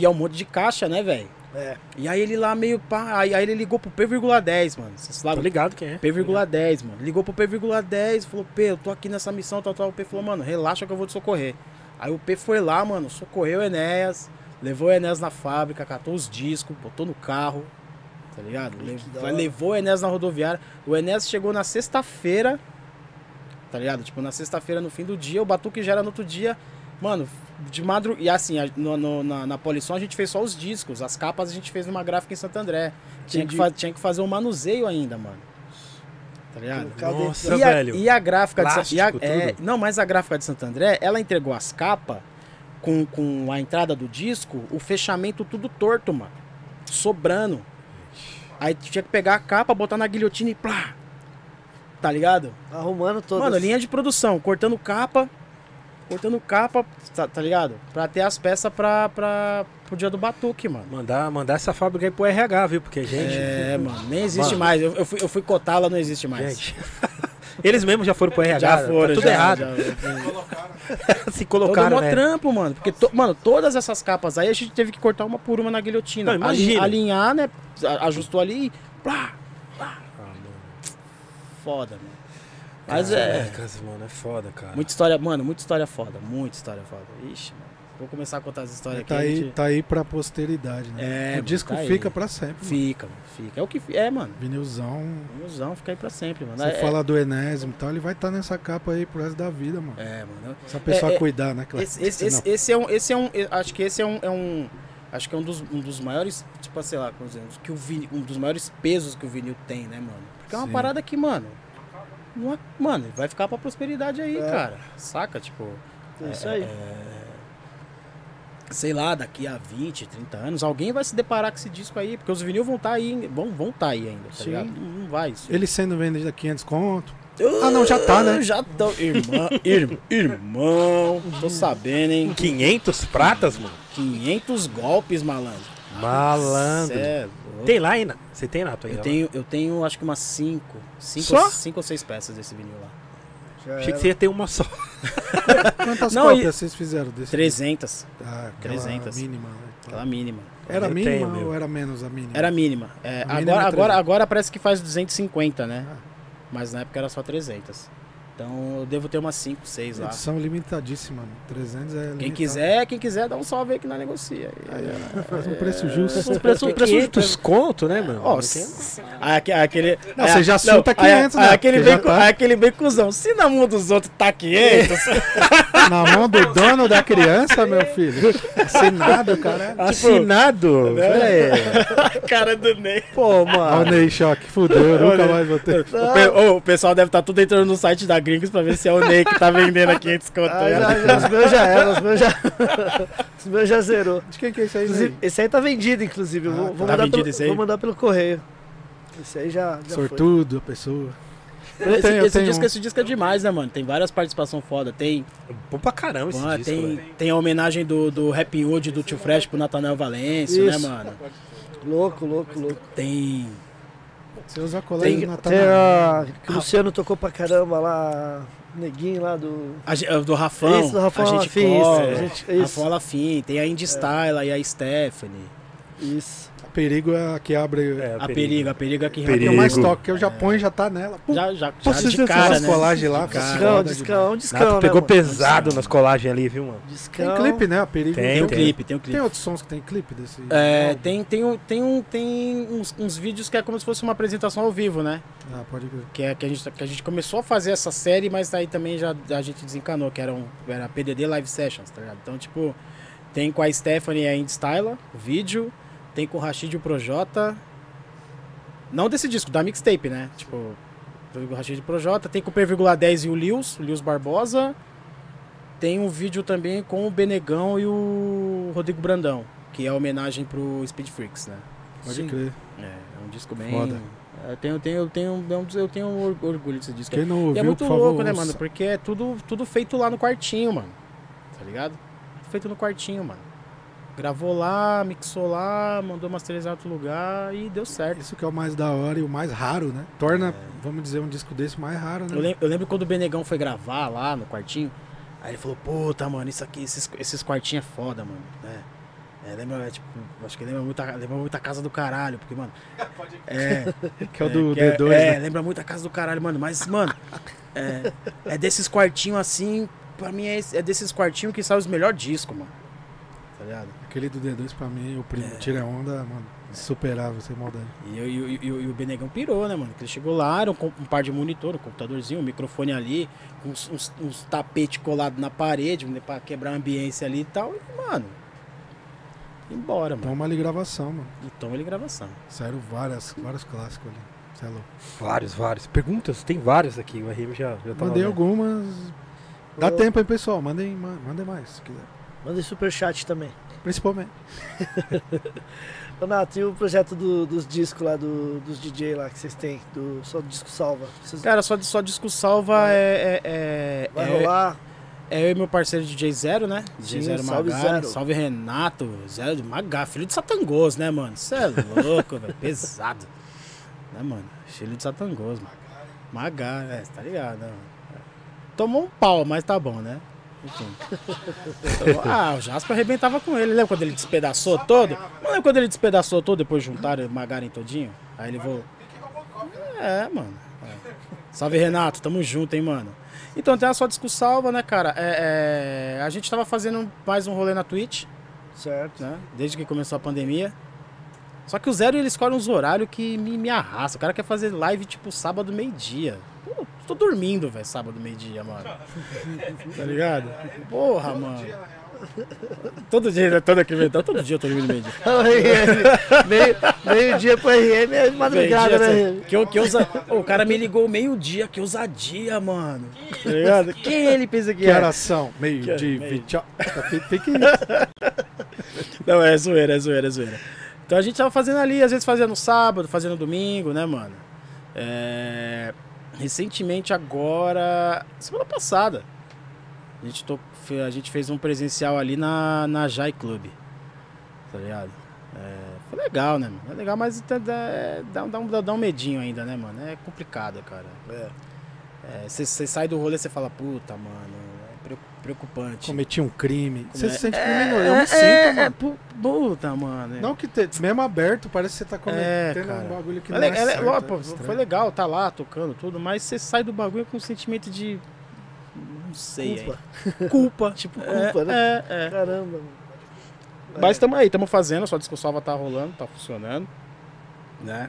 E é um monte de caixa, né, velho? É. E aí ele lá meio pá. Aí, aí ele ligou pro P,10, mano. Vocês Tô lá ligado quem é. P,10, mano. Ligou pro P,10, falou, P, eu tô aqui nessa missão, tal, tal. O P falou, mano, relaxa que eu vou te socorrer. Aí o P foi lá, mano, socorreu o Enéas, levou o Enéas na fábrica, catou os discos, botou no carro, tá ligado? Le- que da vai- hora. levou o Enéas na rodoviária. O Enéas chegou na sexta-feira, tá ligado? Tipo, na sexta-feira, no fim do dia, o Batuque já era no outro dia. Mano, de madrugada. E assim, a- no- no- na, na Polisson a gente fez só os discos. As capas a gente fez numa gráfica em Santo André. Tinha que, fa- tinha que fazer um manuseio ainda, mano. Tá ligado? Nossa, E a, velho. e a gráfica de Sa- a- Plástico, é, tudo. Não, mas a gráfica de Santo André, ela entregou as capas com, com a entrada do disco, o fechamento tudo torto, mano. Sobrando. Aí tu tinha que pegar a capa, botar na guilhotina e plá. Tá ligado? Arrumando todas. Mano, linha de produção, cortando capa, cortando capa, tá, tá ligado? Pra ter as peças pra, pra, pro dia do batuque, mano. Mandar, mandar essa fábrica aí pro RH, viu? Porque, gente. É, mano, nem existe Mano. mais. Eu, eu fui, eu fui cotar, ela não existe mais. Gente. Eles mesmos já foram pro RH. já tá foram, tudo já, errado. já. Se Todo colocaram, mó né? trampo, mano. Porque, to- mano, todas essas capas aí a gente teve que cortar uma por uma na guilhotina. Não, imagina. Ali- alinhar, né? Ajustou ali e. Plá, Ah, foda, mano. Mas é. Caracas, mano, é foda, cara. Muita história, mano, muita história foda. Muita história foda. Ixi, mano. Vou começar a contar as histórias Tá aqui. aí, gente- tá aí pra posteridade, né? É, o mano, disco tá aí. fica pra sempre. Fica, mano. Fica. É o que. É, mano. Vinilzão. Musão fica aí pra sempre, mano. Você é, fala do Enésimo e tal, ele vai estar nessa capa aí pro resto da vida, mano. É, mano. Se a pessoa É, é, cuidar, né? Claro. Esse, esse, esse, esse é um, esse é um, acho que esse é um, é um acho que é um dos, um dos maiores, tipo, sei lá, que o vinil, um dos maiores pesos que o vinil tem, né, mano? Porque é uma Sim. parada que, mano, é- mano, vai ficar pra prosperidade aí, É. cara. Saca, tipo, É isso aí. sei lá, daqui a 20, 30 anos, alguém vai se deparar com esse disco aí, porque os vinil vão estar aí, vão vão tá aí ainda, tá Sim. ligado? Não, não vai isso. Ele sendo vendido a 500 conto, Ah, não, já tá, né? Já tô. Irmão, irmão, irmão. Tô sabendo, hein? 500 pratas, mano? 500 golpes, malandro. Malandro. Cê é. Tem lá ainda? Você tem, Nato? Aí, Eu tenho, eu tenho acho que umas 5. 5 Só? ou 6 peças desse vinil lá. Já Achei que era. você ia ter uma só. Quantas Não, cópias e- vocês fizeram desse? 300. Ah, aquela 300. mínima. né? Aquela mínima. Era Eu mínima tenho, ou era menos a mínima? Era mínima. É, A mínima agora, é agora, 300. agora parece que faz 250, né? Ah. Mas na época era só 300. Então eu devo ter umas 5, 6 lá. Edição limitadíssima, mano. 300 é Quem limitado. quiser, quem quiser, dá um salve aí que nós negocia. Aí, ó, faz um preço justo. Um preço, um preço 500 justo. conto, né, mano? Ó, aque- aquele. Não, é, você já chuta aí- 500, aí né? Aquele bem, tá. aquele bem cuzão. Se na mão dos outros tá 500, Na mão do dono da criança, meu filho. Assinado, cara. Assinado? Pera aí. cara do Ney. Pô, Olha o mano. Ney Choque, fudeu, eu nunca mais vou ter. O, pe- ô, o pessoal deve estar tudo entrando no site da Gringos pra ver se é o Ney que tá vendendo aqui 500 conto. Ah, já, já, os meus já eram, os meus já. os meus já zerou. De quem que é isso aí, Inclusive, esse aí tá vendido, inclusive. Vou, Ah, vou tá. mandar Tá vendido pelo, esse aí? Vou mandar pelo correio. Esse aí já. já foi. Sortudo, a pessoa. Eu Esse, tenho, esse tenho disco, um. esse disco é demais, né, mano? Tem várias participações foda. Tem, Bom pra caramba esse mano, disco, tem, velho. tem a homenagem do, do Rap Hood do Tio Fresh pro Nathaniel Valêncio, né, mano? Louco, louco, louco. Tem. Você usa colégio Tem, Nathanael. a. Que o Luciano tocou pra caramba lá. o Neguinho lá do. A, do Rafão. Isso, do Rafão a gente Lafim, cola, isso, a gente- Rafão isso. Lafim, tem a Indy Style e a Stephanie. Isso. A perigo é a que abre. É, A periga, a periga que Que eu mais toco, que eu já ponho e já tá nela. Pum, já, já, Pô, já de cara, né? colagens lá? De cara. Discão, Foda discão, discão. Nato né, pegou mano? pesado nas colagens ali, viu, mano? Discão. Tem clipe, né? A perigo. Tem, Tem um tem. clipe, tem um clipe. Tem outros sons que tem clipe desse. É, álbum? tem, tem, um- tem, um, tem uns, uns vídeos que é como se fosse uma apresentação ao vivo, né? Ah, pode crer. Que, é, que, a gente, que a gente começou a fazer essa série, mas aí também já a gente desencanou, que era, um, era PDD Live Sessions, tá ligado? Então, tipo, tem com a Stephanie e a Indy Styler, o vídeo, tem com o Rashid e o Projota. Não desse disco, da mixtape, né? Tipo, o Rashid e o Projota, tem com o P,10 e o Lewis, o Lewis Barbosa. Tem um vídeo também com o Benegão e o Rodrigo Brandão, que é homenagem pro Speed Freaks, né? Pode Sim. crer. É, é um disco bem. Foda. Eu tenho, tenho, eu tenho, eu tenho, eu tenho or- orgulho desse disco. Quem não E ouviu, é muito por favor, louco, né, mano? Porque é tudo, tudo feito lá no quartinho, mano. Tá ligado? Tudo feito no quartinho, mano. Gravou lá, mixou lá, mandou masterizar em outro lugar e deu certo. Isso que é o mais da hora e o mais raro, né? Torna, vamos dizer, um disco desse mais raro, né? Eu lembro, eu lembro quando o Benegão foi gravar lá no quartinho. Aí ele falou, puta, mano, isso aqui, esses, esses quartinhos é foda, mano. É, é, lembra, é, tipo, acho que lembra muito, a, lembra muito a casa do caralho, porque, mano. É, Que é o do que é- D2, é, né? lembra muito a casa do caralho, mano. Mas, mano, é, é desses quartinhos assim, pra mim é, é desses quartinhos que sai os melhores discos, mano. Tá ligado? Aquele do D2 pra mim, o primo tira onda, mano, insuperável, sem maldade. E, eu- e eu- e eu- e o Benegão pirou, né, mano? Que ele chegou lá, era um, com- um par de monitor, um computadorzinho, um microfone ali, uns, uns, uns tapetes colados na parede, né, pra quebrar a ambiência ali e tal. E, mano, embora, mano. Toma ali gravação, mano. E toma ele gravação. Saíram várias, vários clássicos ali. Cê é louco. Vários, vários. Perguntas? Tem vários aqui. O RM já, já tá Mandei lá, né? algumas. Dá Ô. tempo, hein, pessoal? Mandem, ma- mandem mais, se quiser. Manda superchat também. Principalmente. Ô, Nato, e o projeto do- dos discos lá, do- dos DJ lá que vocês têm? Do, só do disco salva? Vocês, Cara, só, só disco salva é, é, é, vai é- rolar? é eu e meu parceiro DJ Zero, né? DJ Sim, Zero salve Magari. Zero. Salve Renato. Zero Magá, filho de Satangoso, né, mano? Você é louco, velho. Pesado. Né, mano? Filho de Satangoso, mano. Magá, é, cê tá ligado, né? mano? Tomou um pau, mas tá bom, né? Ah, o Jasper arrebentava com ele. Lembra quando ele despedaçou todo? Não lembra quando ele despedaçou todo, depois juntaram e Magaren todinho? Aí ele voltou. É, mano. É. Salve, Renato. Tamo junto, hein, mano. Então tem a sua disco salva, né, cara? É, é, a gente tava fazendo mais um rolê na Twitch, Certo. né? Desde que começou a pandemia. Só que o Zero ele escolhe uns horários que me, me arrasta. O cara quer fazer live tipo sábado meio-dia. Pô, tô dormindo, velho, sábado meio-dia, mano. tá ligado? Porra, mano. Todo dia, todo aqui, então, todo dia eu tô dormindo meio-dia. O RM, meio, meio dia pro RM é de madrugada, Meio-dia, né, que, que eu usa... Ô, o cara me ligou meio-dia, que ousadia, mano. Tá ligado? Quem ele pensa que Que é? oração? Meio Que- de meio- vinte. Tem que Não, é zoeira, é zoeira, é zoeira. Então a gente tava fazendo ali, às vezes fazia no sábado, fazia no domingo, né, mano? É... recentemente agora, semana passada, a gente, to- a gente fez um presencial ali na, na Jai Club. Tá ligado? É, foi legal, né, mano? É legal, mas dá, dá, dá, um- dá um, medinho ainda, né, mano? É complicado, cara. Você sai do rolê e você fala, puta, mano, é preocupante. Cometi um crime. Você é- se sente É, criminoso. Eu me é, sinto, é, mano. pu- puta, mano. é. Não que te- mesmo aberto, parece que você tá É, cometendo um bagulho que É não é, é certo, ó, é pô, foi legal, tá lá tocando tudo, mas você sai do bagulho com um sentimento de. Não sei. Culpa. Culpa. Tipo, É, culpa, né? É, é. Caramba, mano. Mas estamos aí, estamos fazendo, só Disco Salva tá rolando, tá funcionando. Né?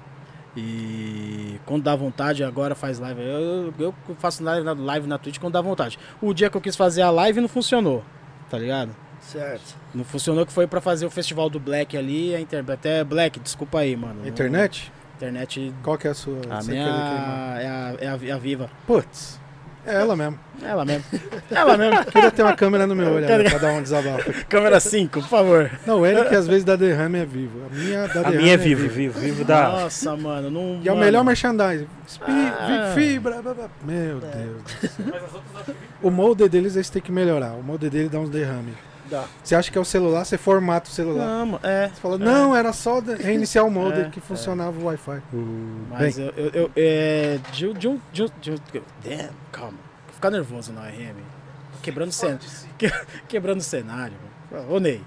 E quando dá vontade, agora faz live. Eu, eu, faço live na, live na Twitch quando dá vontade. O dia que eu quis fazer a live não funcionou, tá ligado? Certo. Não funcionou que foi pra fazer o festival do Black ali, a inter... até Black, desculpa aí, mano. Internet? Internet. Qual que é a sua? A minha queimar? é a, é, a, é a Viva. Putz, é ela mesmo. Ela mesmo. Ela mesmo. Queria ter uma câmera no meu olho ali, pra dar um desabafo. Câmera 5, por favor. Não, o Eric às vezes dá derrame é vivo. A minha dá A derrame minha é vivo, vivo, vivo da. Nossa, mano. Não, E é o mano, melhor merchandising. Spi- Ah. vi- Fibra. blá, blá. Meu Deus. do céu. O molde deles eles têm que melhorar. O molde dele dá uns derrame. Dá. Você acha que é o celular, você formata o celular. Não, é. Você fala, não, era só reiniciar o molde É, que funcionava o Wi-Fi. Mas eu, eu, eu- é, de, um- de, um- de, um- de, um- Damn, calma. Vou ficar nervoso na RM. Quebrando o cenário. Que, quebrando cenário. Ô, Ney.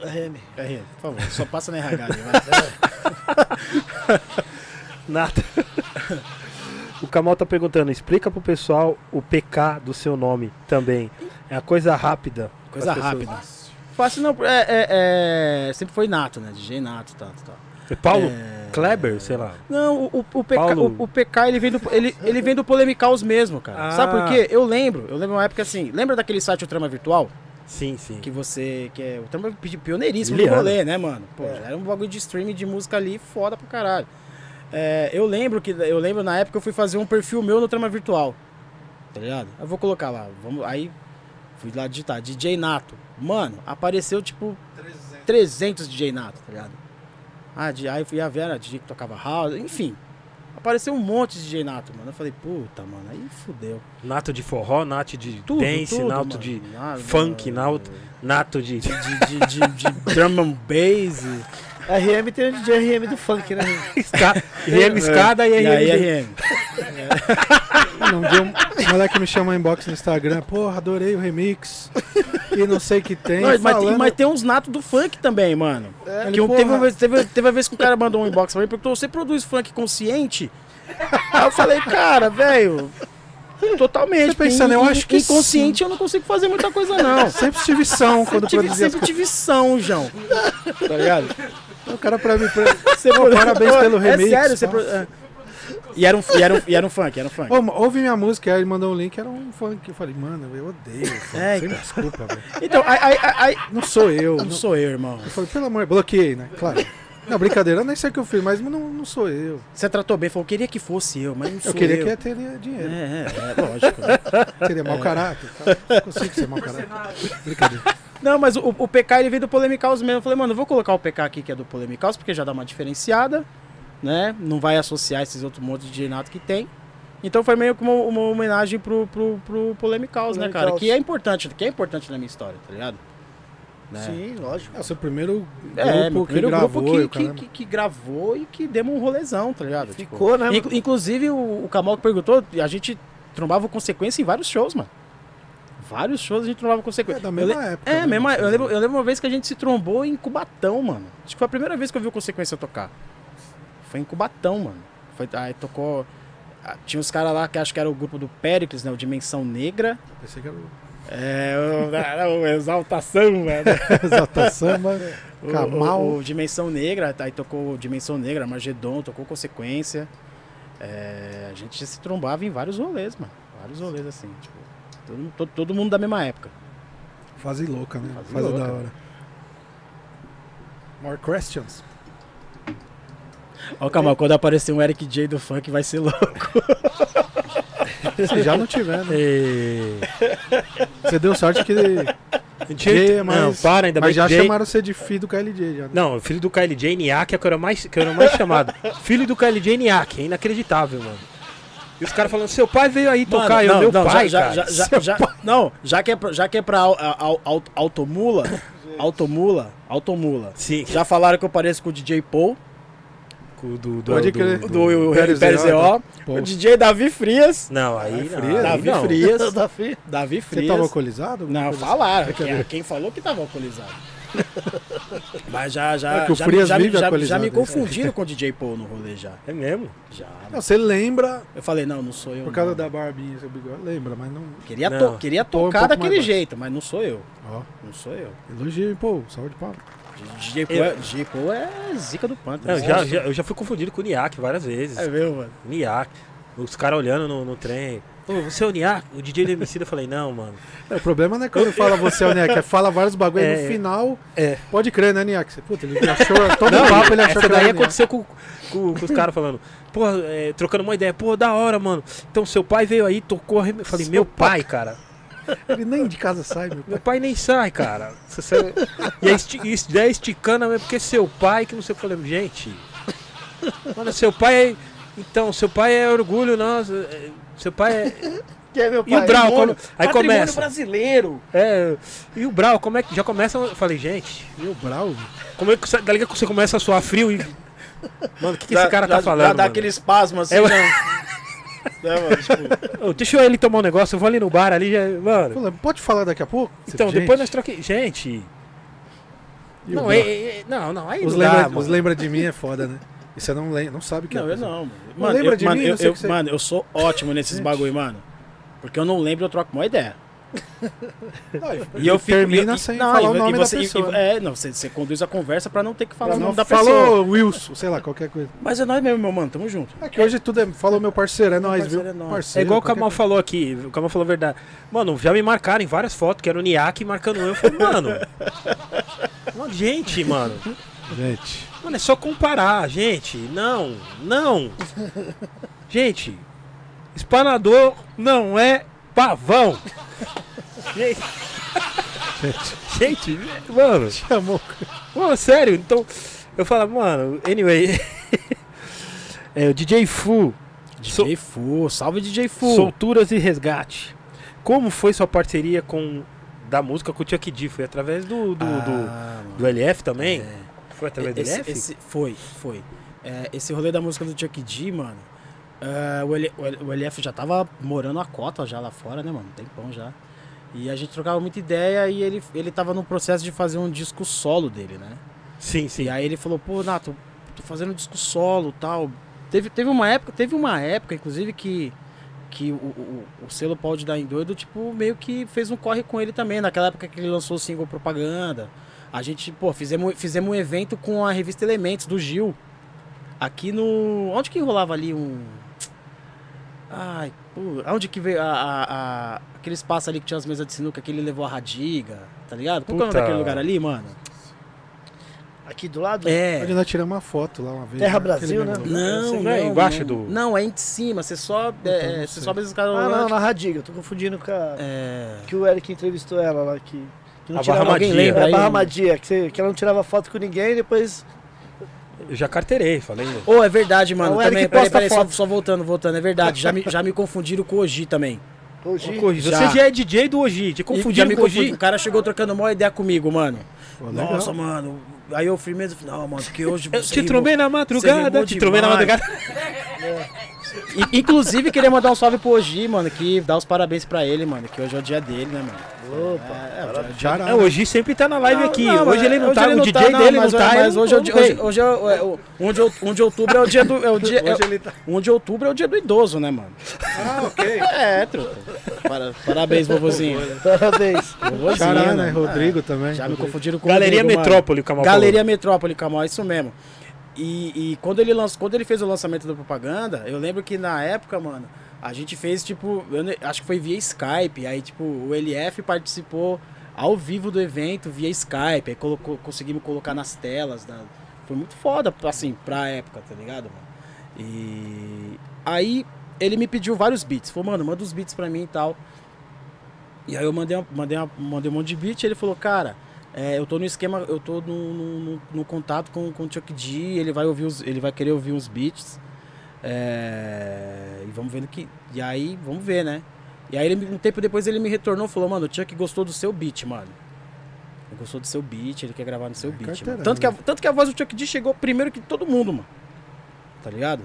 RM. RM, por favor, só passa na RH vai. Nada. O Kamal tá perguntando, explica pro pessoal o PK do seu nome também. É a coisa rápida. Coisa pessoas. rápida. Fácil não, é, é, é, sempre foi nato, né? DJ nato, tá, tá. É Paulo É, Kleber, sei lá. Não, o, o, PK, Paulo- o, o PK ele vem do ele, ele vem do Polemicaus mesmo, cara. Ah. Sabe por quê? Eu lembro, eu lembro uma época assim, lembra daquele site o Trama Virtual? Sim, sim. Que você, que é o Trama pi- pioneiríssimo Miliano. do rolê, né, mano? Pô, já era um bagulho de streaming de música ali foda pra caralho. É, eu lembro que eu lembro na época eu fui fazer um perfil meu no Trama Virtual. Tá ligado? Eu vou colocar lá, vamos, aí fui lá digitar DJ Nato. Mano, apareceu tipo 300 DJ Nato, tá ligado? Ah, de- aí fui a Vera, DJ que tocava house, enfim. Apareceu um monte de DJ Nato, mano. Eu falei, puta, mano, aí fudeu. Nato de forró, nato de Tudo, dance, tudo, nato mano. de Ah, funk, nato, nato de... de, de, de, de drum and bass. RM tem o DJ RM do funk, né? Esca... RM escada e E aí, RM. Não, um dia um moleque me chamou inbox no Instagram. Porra, adorei o remix. E não sei o que tem. Não, mas, tem, falando- mas tem uns natos do funk também, mano. Ele, Que porra, teve, uma vez, teve, teve uma vez que o cara mandou um inbox pra mim e perguntou: Você produz funk consciente? Aí eu falei, cara, velho. Totalmente. Você pensando, porque eu acho que Inconsciente eu não consigo fazer muita coisa, não. Sempre tive som quando tive, produzia sempre tive som, João. Tá ligado? O cara pra mim. Pra... Você Pô, parabéns pelo remix, É sério, você é. E era, um, e, era um, e era um funk, era um funk. Ô, ouve minha música, aí ele mandou um link, era um funk. Eu falei, mano, eu odeio. funk. É, então. desculpa, velho. Então, aí, aí, aí- Não sou eu. não Não... sou eu, irmão. Eu falei, pelo amor, bloqueei, né? Claro. Não, brincadeira, eu nem sei o que eu fiz, mas não, não sou eu. Você tratou bem, falou, queria que fosse eu, mas não sou Eu queria eu. que teria dinheiro. É, é, é, lógico. né? Seria mau caráter. Tá? Não consigo ser mau caráter. Brincadeira. Não, mas o, o PK ele veio do Polemicaus mesmo. Eu falei, mano, eu vou colocar o PK aqui que é do Polemicaus, porque já dá uma diferenciada, né? Não vai associar esses outros montes de Renato que tem. Então foi meio que uma, uma homenagem pro, pro, pro Polemicaus, né, cara? Que é importante, que é importante na minha história, tá ligado? Né? Sim, lógico. É o seu primeiro grupo É, meu que primeiro gravou. grupo e que, que, que, que gravou e que demos um rolezão, tá ligado? Tipo, Ficou, né? Inclu- inclusive, o, o Kamal que perguntou, a gente trombava consequência em vários shows, mano. Vários shows a gente trombava consequência. É da Eu mesma época. É, né? mesma, eu, lembro, eu lembro uma vez que a gente se trombou em Cubatão, mano. Acho que foi a primeira vez que eu vi o Consequência tocar. Foi em Cubatão, mano. Foi, aí tocou. Tinha uns caras lá que acho que era o grupo do Péricles, né? O Dimensão Negra. Pensei que era o É, o, o Exaltação, velho. Exalta Samba. O- Kamal. O, o Dimensão Negra, aí tocou o Dimensão Negra, Armagedon, tocou Consequência. É, a gente se trombava em vários rolês, mano. Vários rolês assim, tipo. Todo, todo, todo mundo da mesma época. Fase louca, né? Fase Fase, louca. da hora. More questions? Ó, calma, quando aparecer um Eric J do funk vai ser louco. Se já não tiver, né? E... Você deu sorte que. Jay é mais- Não, para, ainda Mas já Jay... chamaram você de filho do KLJ. Já, né? Não, filho do KLJ Niak é o que era mais, que era mais chamado. filho do KLJ Niak, é inacreditável, mano. E os caras falando, seu pai veio aí Mano, tocar, e o não, meu não, pai, já, cara. já, já, já, já- não, já que é pra, já que é pra au- au- au- automula, automula, automula. Sim. Já falaram que eu pareço com o DJ Paul, Do, do, do, Pode do- crer. do- do Pô. o DJ Davi Frias, Não, aí não. Frias? Davi não. Frias. Davi Você Frias. tava alcoolizado? Não, falaram. Quem, quem falou que tava alcoolizado. Mas já, já, É já, já, já, já me isso. confundiram com o DJ Paul no rolê já. É mesmo? Já. Não, você lembra Eu falei, não, não sou eu. por causa não. da barbinha, seu bigode. Lembra, mas não. Queria, Não. to- queria um tocar pouco daquele jeito, mas não sou eu. Ó, Não sou eu. elogio, pô, salve de palma. DJ Paul, é, DJ é zica do Panther. eu, já, já- eu já fui confundido com o Niak várias vezes. É meu, mano. Niak. Os caras olhando no, no trem. Ô, você é o Niak? O DJ do MC, eu falei, não, mano. É, o problema não é quando fala você, o Niak, é fala vários bagulho É, no final. é. Pode crer, né, Niak? Você, Puta, ele achou. Todo Não, papo ele achou essa que daí aconteceu com, com, com os caras falando, pô, é, trocando uma ideia, pô, da hora, mano. Então seu pai veio aí, tocou. Eu falei, Seu meu pai. pai, cara. Ele nem de casa sai, meu pai. Meu pai nem sai, cara. Você E a esti isso daí é esticando, é porque seu pai, que não sei o que eu falei, gente. Mano, seu pai é. Então, seu pai é orgulho, nossa. é- Seu pai é. Que é meu E o pai? Brau, quando- aí começa. brasileiro. É. E o Brau, como é que. Já começa. Eu falei, gente, Meu brau. como é que você, que você começa a suar frio e. Mano, o que, que esse cara já- tá falando? Dá mano? aquele espasmo assim, É, né? Né, mano? Tipo, Ô, deixa ele tomar um negócio, eu vou ali no bar ali, já, mano. Pô, Pode falar daqui a pouco? Então, Gente, depois nós troquemos. Gente. Não, brau? é, é- não, não, aí Os não lembra, dá, os lembra de mim é foda, né? E você não, lembra, não sabe que é. não, a eu não. Mano, Não Mano, lembra eu, de mano, mim? eu, Não eu- você- mano, eu sou ótimo nesses Gente. bagulho, mano. Porque eu não lembro, eu troco uma ideia. E eu fico, termina e- sem não, falar e- o nome você, da pessoa. e- né? é, não, você, você conduz a conversa pra não ter que falar o Não nome da pessoa. falou Wilson, sei lá, qualquer coisa. Mas é nós mesmo, meu mano, tamo junto. É que hoje tudo é. Falou meu parceiro, é nóis, viu? parceiro é nóis. Parceiro, É igual o Kamal falou aqui, o Kamal falou a verdade. Mano, já me marcaram em várias fotos, que era o Niak marcando eu. Eu falei, mano. mano, gente, mano. Gente. Mano, é só comparar, gente. Não, não. Gente, espanador não é pavão. Gente, gente, mano. Chamou. Mano, sério, então. Eu falo, mano, anyway. é, o DJ Fu, DJ Fu, salve DJ Fu. Solturas e Resgate. Como foi sua parceria com. Da música com o Chuck D? Foi através do. do, do, Ah, mano. do LF também? É. Foi através do Esse, LF? esse- foi, foi. É, esse rolê da música do Chuck D, mano. É, o, L- LF já tava morando a cota já lá fora, né, mano? Tempão já. E a gente trocava muita ideia e ele, ele tava no processo de fazer um disco solo dele, né? Sim, sim. E aí ele falou, pô, Nato, tô fazendo um disco solo tal. Teve, teve uma época, teve uma época, inclusive, que, que o, o, o selo Pode Dar em Doido, tipo, meio que fez um corre com ele também. Naquela época que ele lançou o single Propaganda. A gente, pô, fizemos, fizemos um evento com a revista Elementos, do Gil. Aqui no. Onde que rolava ali um. Ai, pô, onde que veio a, a- a- aquele espaço ali que tinha as mesas de sinuca que ele levou a Radiga, tá ligado? Qual que é o nome Puta. daquele lugar ali, mano? Aqui do lado? É. Onde nós tiramos uma foto lá uma vez. Terra né? Brasil, né? Não, não, não é embaixo do- Não, é em cima. Você sobe, Então, é, você sobe as escadas. Ah, não, na Radiga. Eu tô confundindo com a... É. Que o Eric entrevistou ela lá, que... que não A tirava... Barra Madia. lembra É, a Barra Madia, que, você- que ela não tirava foto com ninguém e depois... Eu já carteirei, falei. Ô, é verdade, mano. Não, o também, peraí, peraí, só, só voltando, voltando. É verdade. Já me, já me confundiram com o Oji também. Hoje... Você Já. é DJ do Oji, te já confundiram me com o Oji. O cara chegou trocando uma ideia comigo, mano. Pô, legal. Nossa, mano. Aí eu firmeza, falei, não, mano, porque hoje Eu você te trombei na madrugada, te trombei na madrugada. E- Inclusive, queria mandar um salve pro Oji, mano, que dá os parabéns pra ele, mano, que hoje é o dia dele, né, mano? Opa. É, é, o dia- É, o Oji sempre tá na live Não, aqui. não, hoje ele não hoje tá, ele o não DJ tá, não, dele mas, não tá. Mas hoje é o não dia, veio. hoje, hoje é, o- é, o- 1 de, out- 1 de outubro é o dia do. É o dia, Hoje é, ele tá. 1 de outubro é o dia do idoso, né, mano? Ah, ok. É, truta. Para- parabéns, vovozinho. Parabéns. Vovozinho, Chará, né? Rodrigo também. Já me Rodrigo. confundiram com o Galeria Rodrigo. Metrópole, o Kamal Galeria Metrópole, Camal, isso mesmo. E, e quando, ele lançou, quando ele fez o lançamento da propaganda, eu lembro que na época, mano, a gente fez, tipo, eu acho que foi via Skype. Aí, tipo, o LF participou ao vivo do evento via Skype. Aí colocou, conseguimos colocar nas telas. da- Foi muito foda, assim, pra época, tá ligado, mano? E aí ele me pediu vários beats. Falou, mano, manda os beats pra mim e tal. E aí eu mandei, uma- mandei, uma- mandei um monte de beat ele falou, cara, é, eu tô no esquema, eu tô no, no, no- contato com, com o Chuck D, ele vai ouvir os, ele vai querer ouvir os beats. É, e vamos vendo que. E aí, vamos ver, né? E aí, ele, um tempo depois, ele me retornou e falou: Mano, o Chuck gostou do seu beat, mano. Ele gostou do seu beat, ele quer gravar no seu beat. Mano. carteirada. Tanto, que a, tanto que a voz do Chuck D chegou primeiro que todo mundo, mano. Tá ligado?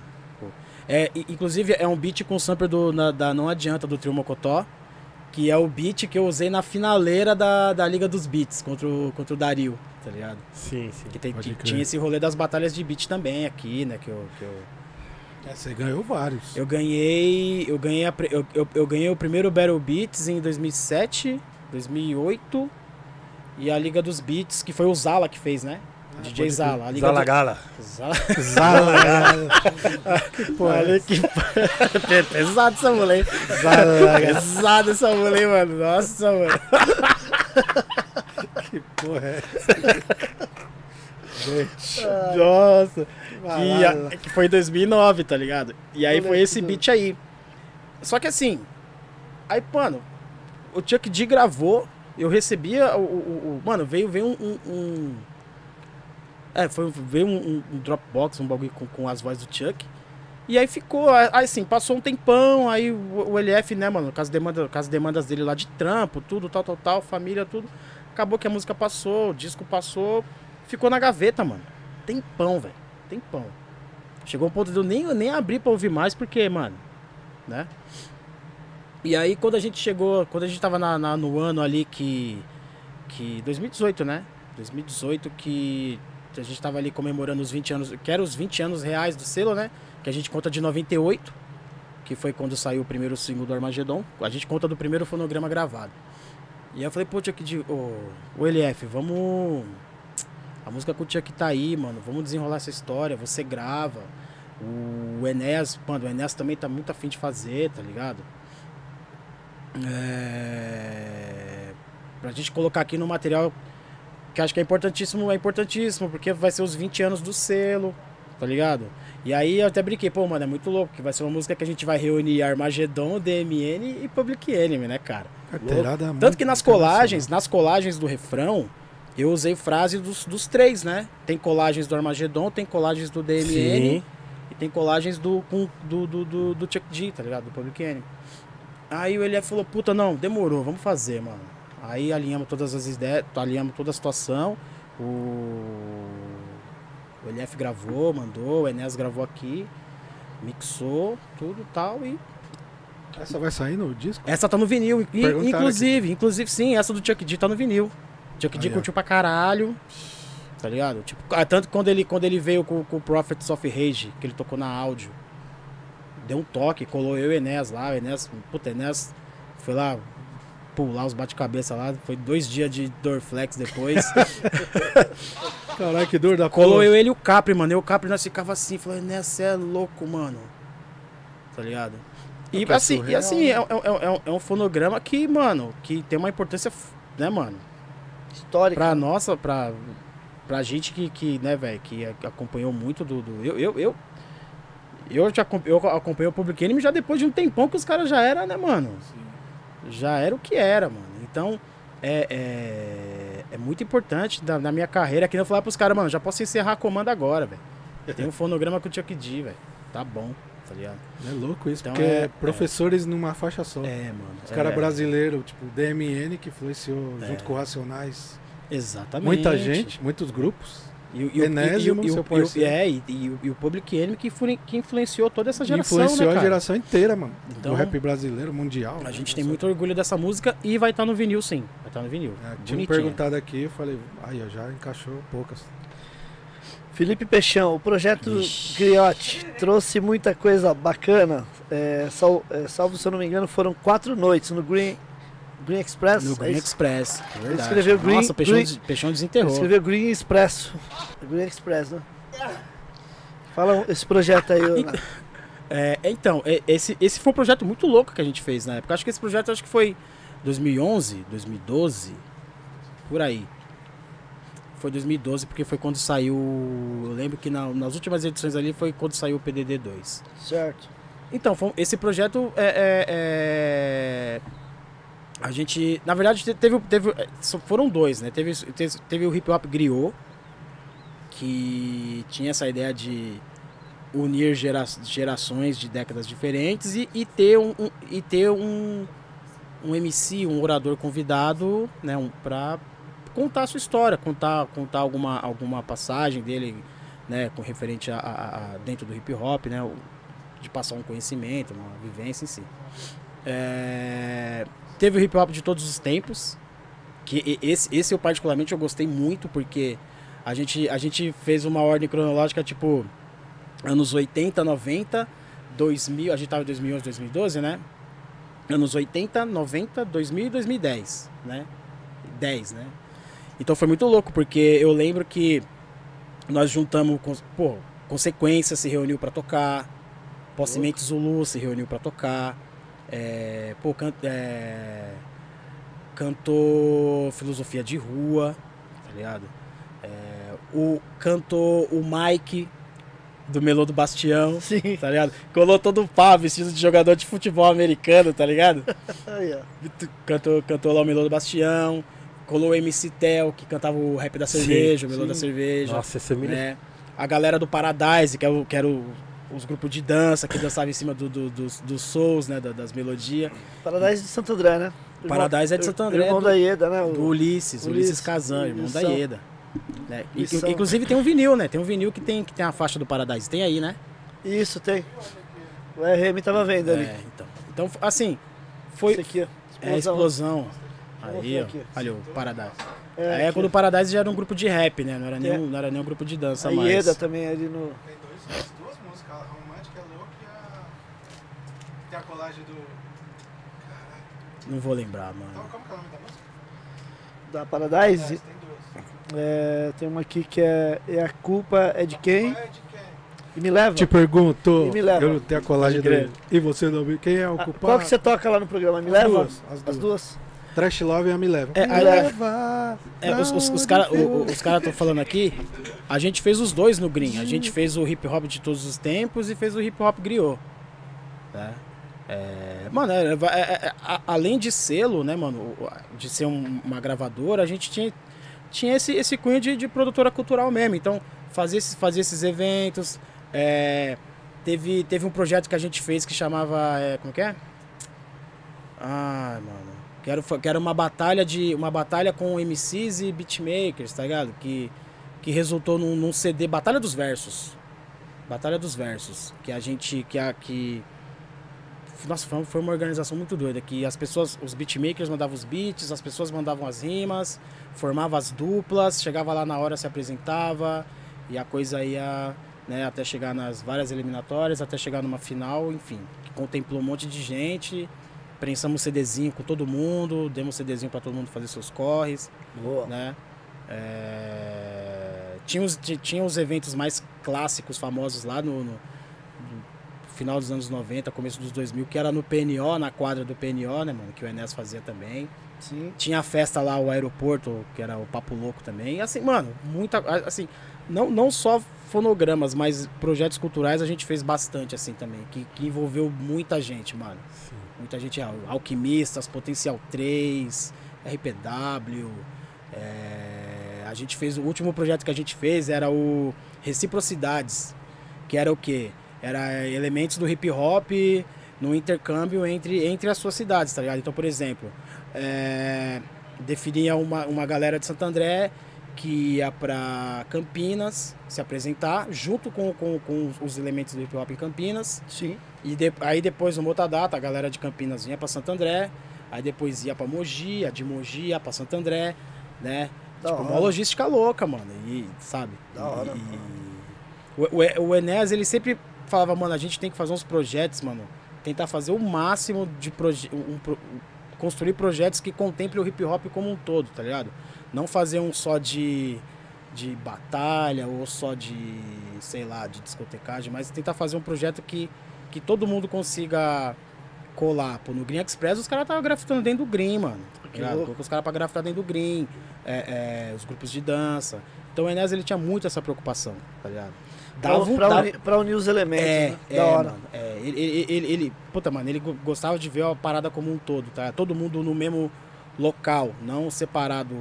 É, inclusive, é um beat com sample do, na- da Não Adianta do Trio Mocotó. Que é o beat que eu usei na finaleira da, da Liga dos Beats contra o, contra o Dario, tá ligado? Sim, sim. Que tem- que tinha esse rolê das batalhas de beat também aqui, né? Que eu, que eu, É, você ganhou vários. eu ganhei. Eu ganhei, a eu, eu, eu ganhei o primeiro Battle Beats em 2007, 2008. E a Liga dos Beats, que foi o Zala que fez, né? DJ. Zala. A Liga Zalagala. do... Zala. Zala. Olha que. Pe- Pesado essa mulher, hein? Pesado essa mulher, mano. Nossa, mano. que porra é essa? Gente. Nossa. vai Que, a- que foi em 2009, tá ligado? E aí foi esse do- beat aí. Só que assim, aí, mano, o Chuck D gravou, eu recebia o. o- o- mano, veio, veio um. um- um- é, foi, veio um, um- Dropbox, um bagulho com, com as vozes do Chuck. E aí ficou, aí assim, passou um tempão, aí o, o LF, né, mano, com as, demanda, com as demandas dele lá de trampo, tudo, tal, tal, tal, família, tudo. Acabou que a música passou, o disco passou, ficou na gaveta, mano. Tempão, velho. Tempão. Chegou um ponto de eu nem, nem abrir pra ouvir mais, porque, mano, né? E aí quando a gente chegou, quando a gente tava na, na- no ano ali que. que 2018, né? 2018 que a gente tava ali comemorando os 20 anos, que eram os 20 anos reais do selo, né? Que a gente conta de 98, que foi quando saiu o primeiro single do Armagedon. A gente conta do primeiro fonograma gravado. E eu falei, pô, Chuck, de, ô LF, vamos. A música com o Chuck tá aí, mano. Vamos desenrolar essa história. Você grava. O Enéas, mano, o Enéas também tá muito afim de fazer, tá ligado? É... Pra gente colocar aqui no material que acho que é importantíssimo, é importantíssimo, porque vai ser os 20 anos do selo, tá ligado? E aí eu até brinquei, pô, mano, é muito louco, que vai ser uma música que a gente vai reunir Armagedon, DMN e Public Enemy, né, cara? Carteirada Tanto muito que nas colagens, nas colagens do refrão, eu usei frase dos, dos três, né? Tem colagens do Armagedon, tem colagens do DMN Sim. e tem colagens do, com- do, do, do, do Chuck D, tá ligado? Do Public Enemy. Aí o LF falou, puta, não, demorou, vamos fazer, mano. Aí alinhamos todas as ideias, alinhamos toda a situação. O, o LF gravou, mandou, o Enéas gravou aqui, mixou, tudo e tal, e Essa vai sair no disco? essa tá no vinil. E- inclusive, inclusive, sim, essa do Chuck D tá no vinil. Chuck D curtiu pra caralho. Tá ligado? Tipo, ah, tanto que quando ele, quando ele veio com, com o Prophets of Rage, que ele tocou na áudio, deu um toque, colou eu e o Enéas lá. O Enéas, puta, Enéas foi lá pular os bate-cabeça lá. Foi dois dias de Dorflex depois. Caralho, que dor da Colou eu, ele e o Capri, mano. E o Capri nós ficava assim, falou, Enéas, você é louco, mano. Tá ligado? E É, tá assim, e surreal, assim é, um- é um- é um- é um fonograma que, mano, que tem uma importância, né, mano? Histórica. Pra nossa, pra, pra gente que, que né, velho, que acompanhou muito do. do- eu, eu, eu, eu já acom- eu acompanhei o Public Enemy já depois de um tempão que os caras já era, né, mano? Já era o que era, mano. Então, é, é, é muito importante da, na minha carreira que eu falar pros caras, mano, já posso encerrar a comanda agora, velho. Tem um fonograma com o Chuck D, velho. Tá bom, tá ligado? É louco isso, Então porque é- professores numa faixa só. É, mano. Os caras é, brasileiros, tipo, DMN, que influenciou É. junto com o Racionais. Exatamente. Muita gente, muitos grupos. E, o- e, o- Enésimo, e, o- e, o- seu e, o- parceiro. é, e, e, o- o Public Enemy que, que influenciou toda essa geração, influenciou né, a geração inteira, mano. Então, do rap brasileiro, mundial. A né? gente tem Nossa. muito orgulho dessa música e vai estar no vinil, sim. Vai estar no vinil. É, tinha me perguntado aqui, eu falei, aí, ó, já encaixou poucas. Felipe Peixão, o projeto Ixi. Griote trouxe muita coisa bacana. É, sal- é, salvo se eu não me engano, foram quatro noites no Green, Green Express. No é Green isso? Express. é verdade. escreveu Green- Nossa, Peixão, Green- Peixão desenterrou. Escreveu Green Expresso. Green Express, né? Fala esse projeto aí, Nath. É, então, é, esse, esse foi um projeto muito louco que a gente fez na época. Acho que esse projeto acho que foi 2011, 2012, por aí. Foi 2012 porque foi quando saiu. Eu lembro que na- nas últimas edições ali foi quando saiu o PDD 2. Certo. Então, foi- esse projeto é, é- é- A gente. Na verdade, te- teve. teve é, foram dois, né? Teve, teve, teve o hip hop griot, que tinha essa ideia de unir gera, gerações de décadas diferentes e, e ter um, um- e ter um, um MC, um orador convidado, né, um, para contar a sua história, contar, contar alguma, alguma passagem dele, né, com referente a, a- a- dentro do hip hop, né, de passar um conhecimento, uma vivência em si. É, teve o hip hop de todos os tempos, que esse, esse eu particularmente eu gostei muito porque a gente, a gente fez uma ordem cronológica tipo anos 80, 90, 2000, a gente tava em 2011, 2012, né? Anos 80, 90, 2000 e 2010, né? 10, né? Então foi muito louco porque eu lembro que nós juntamos, com- pô, Consequência se reuniu pra tocar, Possemente Zulu se reuniu pra tocar, é, pô, can, é, cantou Filosofia de Rua, tá ligado? É, o, cantou o Mike do Melô do Bastião, Sim. tá ligado? Colou todo o pá, vestido de jogador de futebol americano, tá ligado? Ó. Cantou, cantou lá o Melô do Bastião, colou o MC Tel, que cantava o rap da Sim, cerveja, o Melô sim. da cerveja. Nossa, esse me né? A galera do Paradise, que era, o- que era o- os grupos de dança que dançavam em cima do, do- dos, dos souls, né? da- Das melodias. Paradise de Santo André, né? Irmão- Paradise é de Santo André, Irmão do- da Ieda, né? O- Do Ulisses, Ulisses, Ulisses, Kazan, irmão da. Ieda. né? E- inclusive tem um vinil, né? Tem um vinil que tem, que tem a faixa do Paradise. Tem aí, né? Isso, tem. O RM tava vendo ali. É, então. Então, assim, foi. Esse aqui, ó. É a explosão. Aí, ó. Olha o Paradise. É, a aqui, época do Paradise já era um grupo de rap, né? Não era nenhum, não era nenhum grupo de dança A mais. Ieda também ali no. Tem dois, as duas músicas, a romântica é louca e a. Tem a colagem do. Não vou lembrar, Então, mano. como que é o nome da música? Da Paradise. É, tem duas. É, tem uma aqui que é, é A Culpa é de quem? É de quem? E me leva. Te pergunto. E me leva. Eu tenho a colagem do. E você não viu quem é o Ah, culpado? qual que você toca lá no programa? Me As leva? duas, as duas. As duas. Trash Love e a Me Leva. É, me leva. É, os os, os caras os cara estão falando aqui, a gente fez os dois no Green. A gente fez o hip hop de todos os tempos e fez o hip hop griot. Né? É, mano, é, é, é, a- além de selo, né, mano, de ser um- uma gravadora, a gente tinha, tinha esse, esse cunho de, de produtora cultural mesmo. Então, fazer esses, esses eventos. é, teve, teve um projeto que a gente fez que chamava. é, como que é? Ai, mano. Que era uma batalha de. Uma batalha com MCs e beatmakers, tá ligado? Que, que resultou num, num CD Batalha dos Versos. Batalha dos Versos. Que a gente. Que a, que, nossa, foi, foi uma organização muito doida. Que as pessoas, os beatmakers mandavam os beats, as pessoas mandavam as rimas, formava as duplas, chegava lá na hora, se apresentava, e a coisa ia né, até chegar nas várias eliminatórias, até chegar numa final, enfim. Que contemplou um monte de gente. Prensamos CDzinho com todo mundo, demos CDzinho pra todo mundo fazer seus corres Boa. né? É, Tinha, os, ti- tinha os eventos mais clássicos, famosos lá no- no final dos anos 90, começo dos 2000, que era no PNO, na quadra do PNO, né, mano? Que o Enes fazia também. Sim. Tinha a festa lá, o aeroporto, que era o Papo Louco também. E assim, mano, muita. Assim, não, não só fonogramas, mas projetos culturais a gente fez bastante, assim, também. Que, que envolveu muita gente, mano. Muita gente, Alquimistas, Potencial 3, RPW. é, a gente fez, o último projeto que a gente fez era o Reciprocidades, que era o quê? Era elementos do hip hop no intercâmbio entre, entre as suas cidades, tá ligado? Então, por exemplo, é, definia uma, uma galera de Santo André que ia pra Campinas se apresentar, junto com, com, com os elementos do hip hop em Campinas. Sim. E de- aí depois no outra data, a galera de Campinas vinha pra Santo André, aí depois ia pra Mogi, a de Mogi ia pra Santo André, né? Da tipo, hora. uma logística louca, mano. E, sabe? Da hora, E- O, o, o Enéas, ele sempre falava, mano, a gente tem que fazer uns projetos, mano. Tentar fazer o máximo de proje um, pro- construir projetos que contemplem o hip hop como um todo, tá ligado? Não fazer um só de, de batalha ou só de, sei lá, de discotecagem, mas tentar fazer um projeto que, que todo mundo consiga colar. Pô, no Green Express os caras estavam grafitando dentro do Green, mano. Tá. Colocou os caras pra grafitar dentro do Green, é, é, os grupos de dança. Então o Enéas ele tinha muito essa preocupação, tá ligado? Pra, um- pra dava- unir, pra unir os elementos. é, né? é, da hora. mano, é, ele, ele, ele, ele- puta, mano, ele go- gostava de ver a parada como um todo, tá? Todo mundo no mesmo local, não separado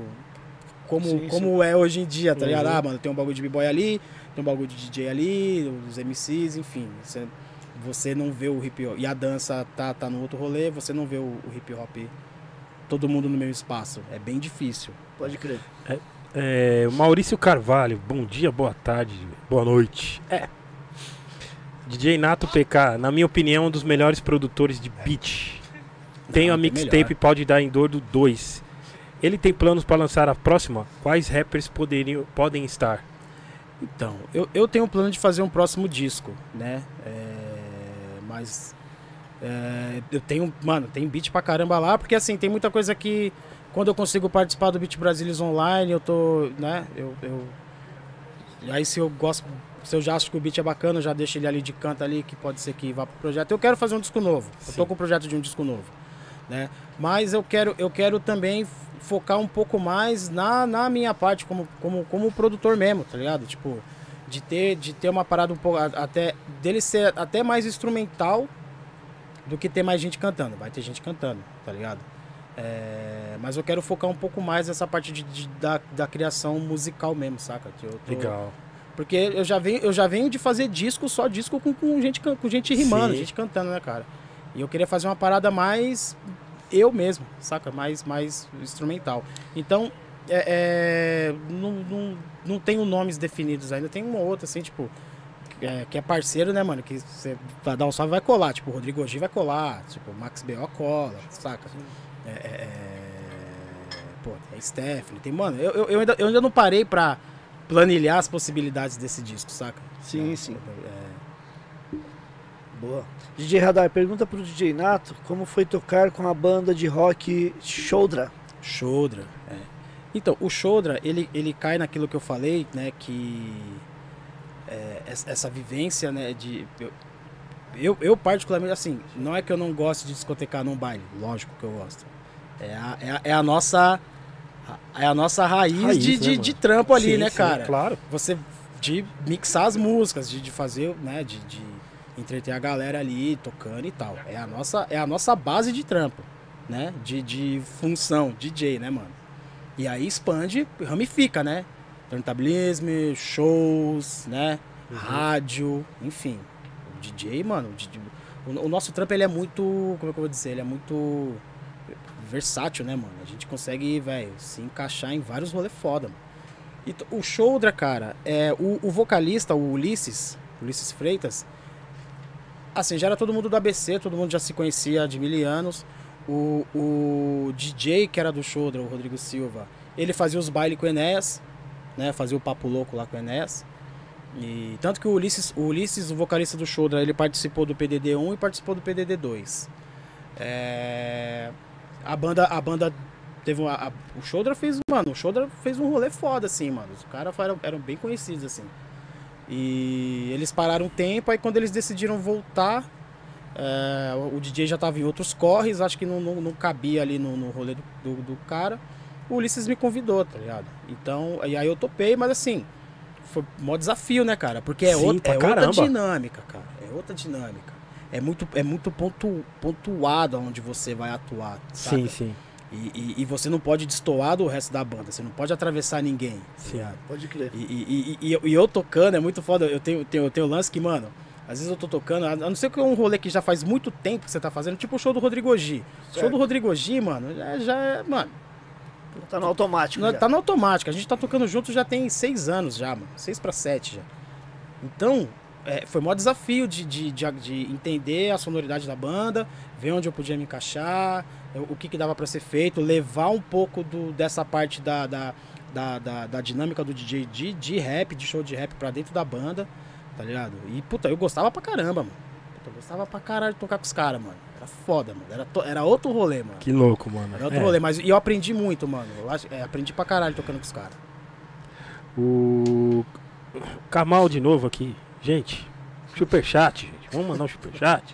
como, Sim, como é hoje em dia, tá ligado? Uhum. Ah, mano, tem um bagulho de b-boy ali, tem um bagulho de DJ ali, os MCs, enfim. Você, você não vê o hip hop. E a dança tá, tá no outro rolê, você não vê o, o hip hop todo mundo no mesmo espaço. É bem difícil. Pode crer. É, Maurício Carvalho, bom dia, boa tarde, boa noite. É. DJ Nato PK, na minha opinião, um dos melhores produtores de beat. Tenho a mixtape melhor. Pode Dar em Dor do 2. Ele tem planos para lançar a próxima? Quais rappers poderiam, podem estar? Então, eu, eu tenho um plano de fazer um próximo disco, né? É, mas é, eu tenho, mano, tem beat pra caramba lá, porque assim, tem muita coisa que quando eu consigo participar do Beat Brasilis online, eu tô, né? Eu, eu aí se eu gosto, se eu já acho que o beat é bacana, eu já deixo ele ali de canto ali, que pode ser que vá pro projeto. Eu quero fazer um disco novo. Eu Sim. tô com o projeto de um disco novo, né? Mas eu quero, eu quero também focar um pouco mais na, na minha parte como, como, como produtor mesmo, tá ligado? Tipo, de ter, de ter uma parada um pouco, até, dele ser até mais instrumental do que ter mais gente cantando. Vai ter gente cantando, tá ligado? É, mas eu quero focar um pouco mais nessa parte de, de- da, da criação musical mesmo, saca? Tô- Legal. porque eu já venho, eu já venho de fazer disco, só disco com, com gente, com gente rimando, Sim. gente cantando, né, cara? E eu queria fazer uma parada mais eu mesmo, saca? Mais, mais instrumental. Então, é, é, não, não, não tenho nomes definidos ainda. Tem uma outra, assim, tipo, que é, que é parceiro, né, mano? Que você vai dar um salve vai colar. Tipo, o Rodrigo G vai colar. Tipo, o Max B.O. cola, saca? É, é, é, pô, a Stephanie. Tem, mano, eu, eu, eu ainda, eu ainda não parei pra planilhar as possibilidades desse disco, saca? Sim, É, sim. é, Boa. DJ Radar, pergunta pro DJ Nato como foi tocar com a banda de rock Shoudra. Shodra. é. Então, o Shodra, ele, ele cai naquilo que eu falei, né? Que é, essa essa vivência, né? De. Eu, eu, eu, particularmente, assim, não é que eu não gosto de discotecar num baile, lógico que eu gosto. É a, é a, é a nossa. É a nossa raiz, Raiz, de, né, de, mano? de trampo ali, Sim, né, sim, cara? Claro. você de mixar as músicas, de, de fazer, né, de, de entreter a galera ali tocando e tal. É a nossa, é a nossa base de trampo, né? De, de função, DJ, né, mano? E aí expande, ramifica, né? Turntablismo, shows, né? Rádio, enfim. O DJ, mano, o, DJ o, o nosso trampo ele é muito, como é que eu vou dizer? Ele é muito versátil, né, mano? A gente consegue, velho, se encaixar em vários rolês foda, mano. E o Shoulder, cara, é, o, o vocalista, o Ulisses, Ulisses Freitas, assim, já era todo mundo do ABC, todo mundo já se conhecia de mil anos. O, o DJ, que era do Shoulder, o Rodrigo Silva, ele fazia os bailes com o Enéas, né? Fazia o papo louco lá com o Enéas. E tanto que o Ulisses, o Ulisses, o vocalista do Shoulder, ele participou do PDD 1 e participou do PDD 2. É, a banda, a banda teve uma, a- o Shoulder fez, mano, o Shoulder fez um rolê foda assim, mano. Os caras eram, eram bem conhecidos assim. E eles pararam um tempo, aí quando eles decidiram voltar, é, o DJ já tava em outros corres, acho que não, não, não cabia ali no, no rolê do, do, do cara. O Ulisses me convidou, tá ligado? Então, e aí eu topei, mas assim, foi mó desafio, né, cara? Porque é, Sim, outra, é outra dinâmica, cara. É outra dinâmica. É muito, é muito pontu, pontuado onde você vai atuar, saca? Sim, sim. E, e, e você não pode destoar do resto da banda, você não pode atravessar ninguém, tá Sim. Pode crer. E, e, e, e eu- e eu tocando é muito foda. Eu tenho, tenho, eu tenho lance que, mano, às vezes eu tô tocando, a não ser que é um rolê que já faz muito tempo que você tá fazendo, tipo o show do Rodrigo G. O show Certo. do Rodrigo G, mano, já, já é, mano, Tá no automático. não- já. tá no automático. A gente tá tocando junto já tem seis anos já, mano. Seis pra sete já. Então, é, foi o maior desafio de, de, de, de entender a sonoridade da banda, ver onde eu podia me encaixar, o que, que dava pra ser feito, levar um pouco do, dessa parte da, da, da, da, da dinâmica do DJ de, de rap, de show de rap pra dentro da banda, tá ligado? E, puta, eu gostava pra caramba, mano. Puta, eu gostava pra caralho de tocar com os caras, mano. Era foda, mano. Era, to- era outro rolê, mano. Que louco, mano. Era outro É, rolê, mas e eu aprendi muito, mano. Eu é, aprendi pra caralho tocando com os caras. O Kamal de novo aqui. Gente, superchat, gente. Vamos mandar um superchat.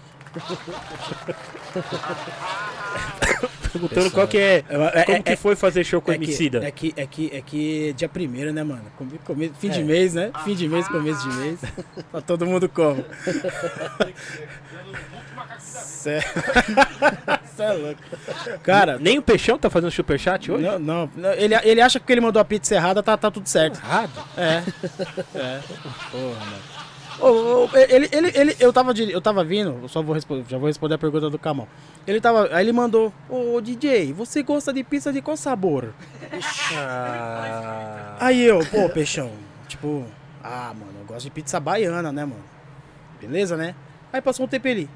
perguntando qual que é. É, Como é- que foi fazer show com é que, Emicida? é que é que é que dia primeiro, né, mano? Come- come- fim de É. mês, né? Fim de mês, começo de mês. tá todo mundo como? Cê Cê é louco. Cara, Nem o Peixão tá fazendo superchat hoje? não, não, não, ele, ele acha que ele mandou a pizza errada, tá, tá tudo certo. Errado? É. É. Porra, mano. Ô, ô, ele, ele, ele, eu tava, de- eu tava vindo, eu só vou responder, já vou responder a pergunta do Camão. Ele tava, aí ele mandou, ô DJ, você gosta de pizza de qual sabor? Ah, Aí eu, pô, peixão, tipo, ah, mano, eu gosto de pizza baiana, né, mano? Beleza, né? Aí passou um tempo ele.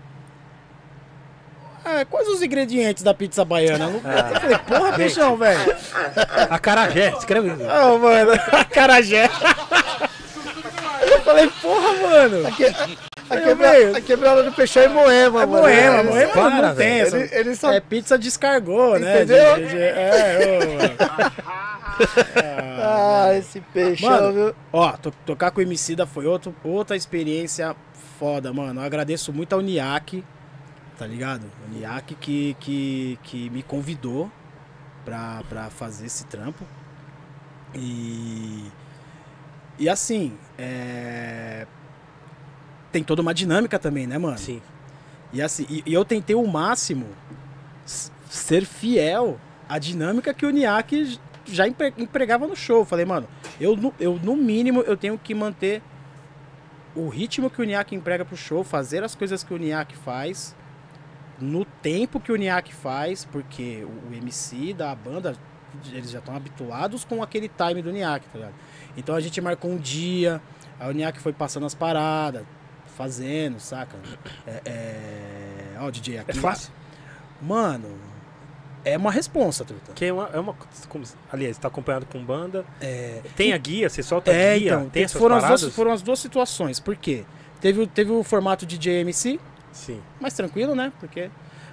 Ah, quais os ingredientes da pizza baiana? Eu falei, porra, peixão, velho. Acarajé, escreve. Ô, mano, carajé. Eu falei, porra, mano. Aqui, é, velho. a quebrada do peixão é moema, É mano. moema, É, moema para, não tem velho. essa. Ele, ele só É pizza descargou, né? Entendeu? de- de- é, ô, mano. Ah, esse peixão, Mano, viu? Ó, to- tocar com o Emicida foi outro, outra experiência foda, mano. Eu agradeço muito ao Niak, tá ligado? O Niak que, que, que me convidou pra, pra fazer esse trampo. E. E assim, é. Tem toda uma dinâmica também, né, mano? Sim. E assim, e, e eu tentei o máximo ser fiel à dinâmica que o Niak já empre- empregava no show. Falei, mano, eu, no- eu no mínimo eu tenho que manter o ritmo que o Niak emprega pro show, fazer as coisas que o Niak faz, no tempo que o Niak faz, porque o MC da banda, eles já estão habituados com aquele time do Niak, tá ligado? Então a gente marcou um dia, aí o Niak foi passando as paradas, fazendo, saca? É, é... Ó, o DJ aqui. É fácil? Mano, é uma responsa, truta. Que é uma, é uma como, aliás, tá acompanhado com banda. É, Tem a guia, você solta a é guia, então, tem essas foram, as paradas? duas, foram as duas situações. Por quê? Teve, o- teve o formato de JMC, Sim. mais tranquilo, né? Porque...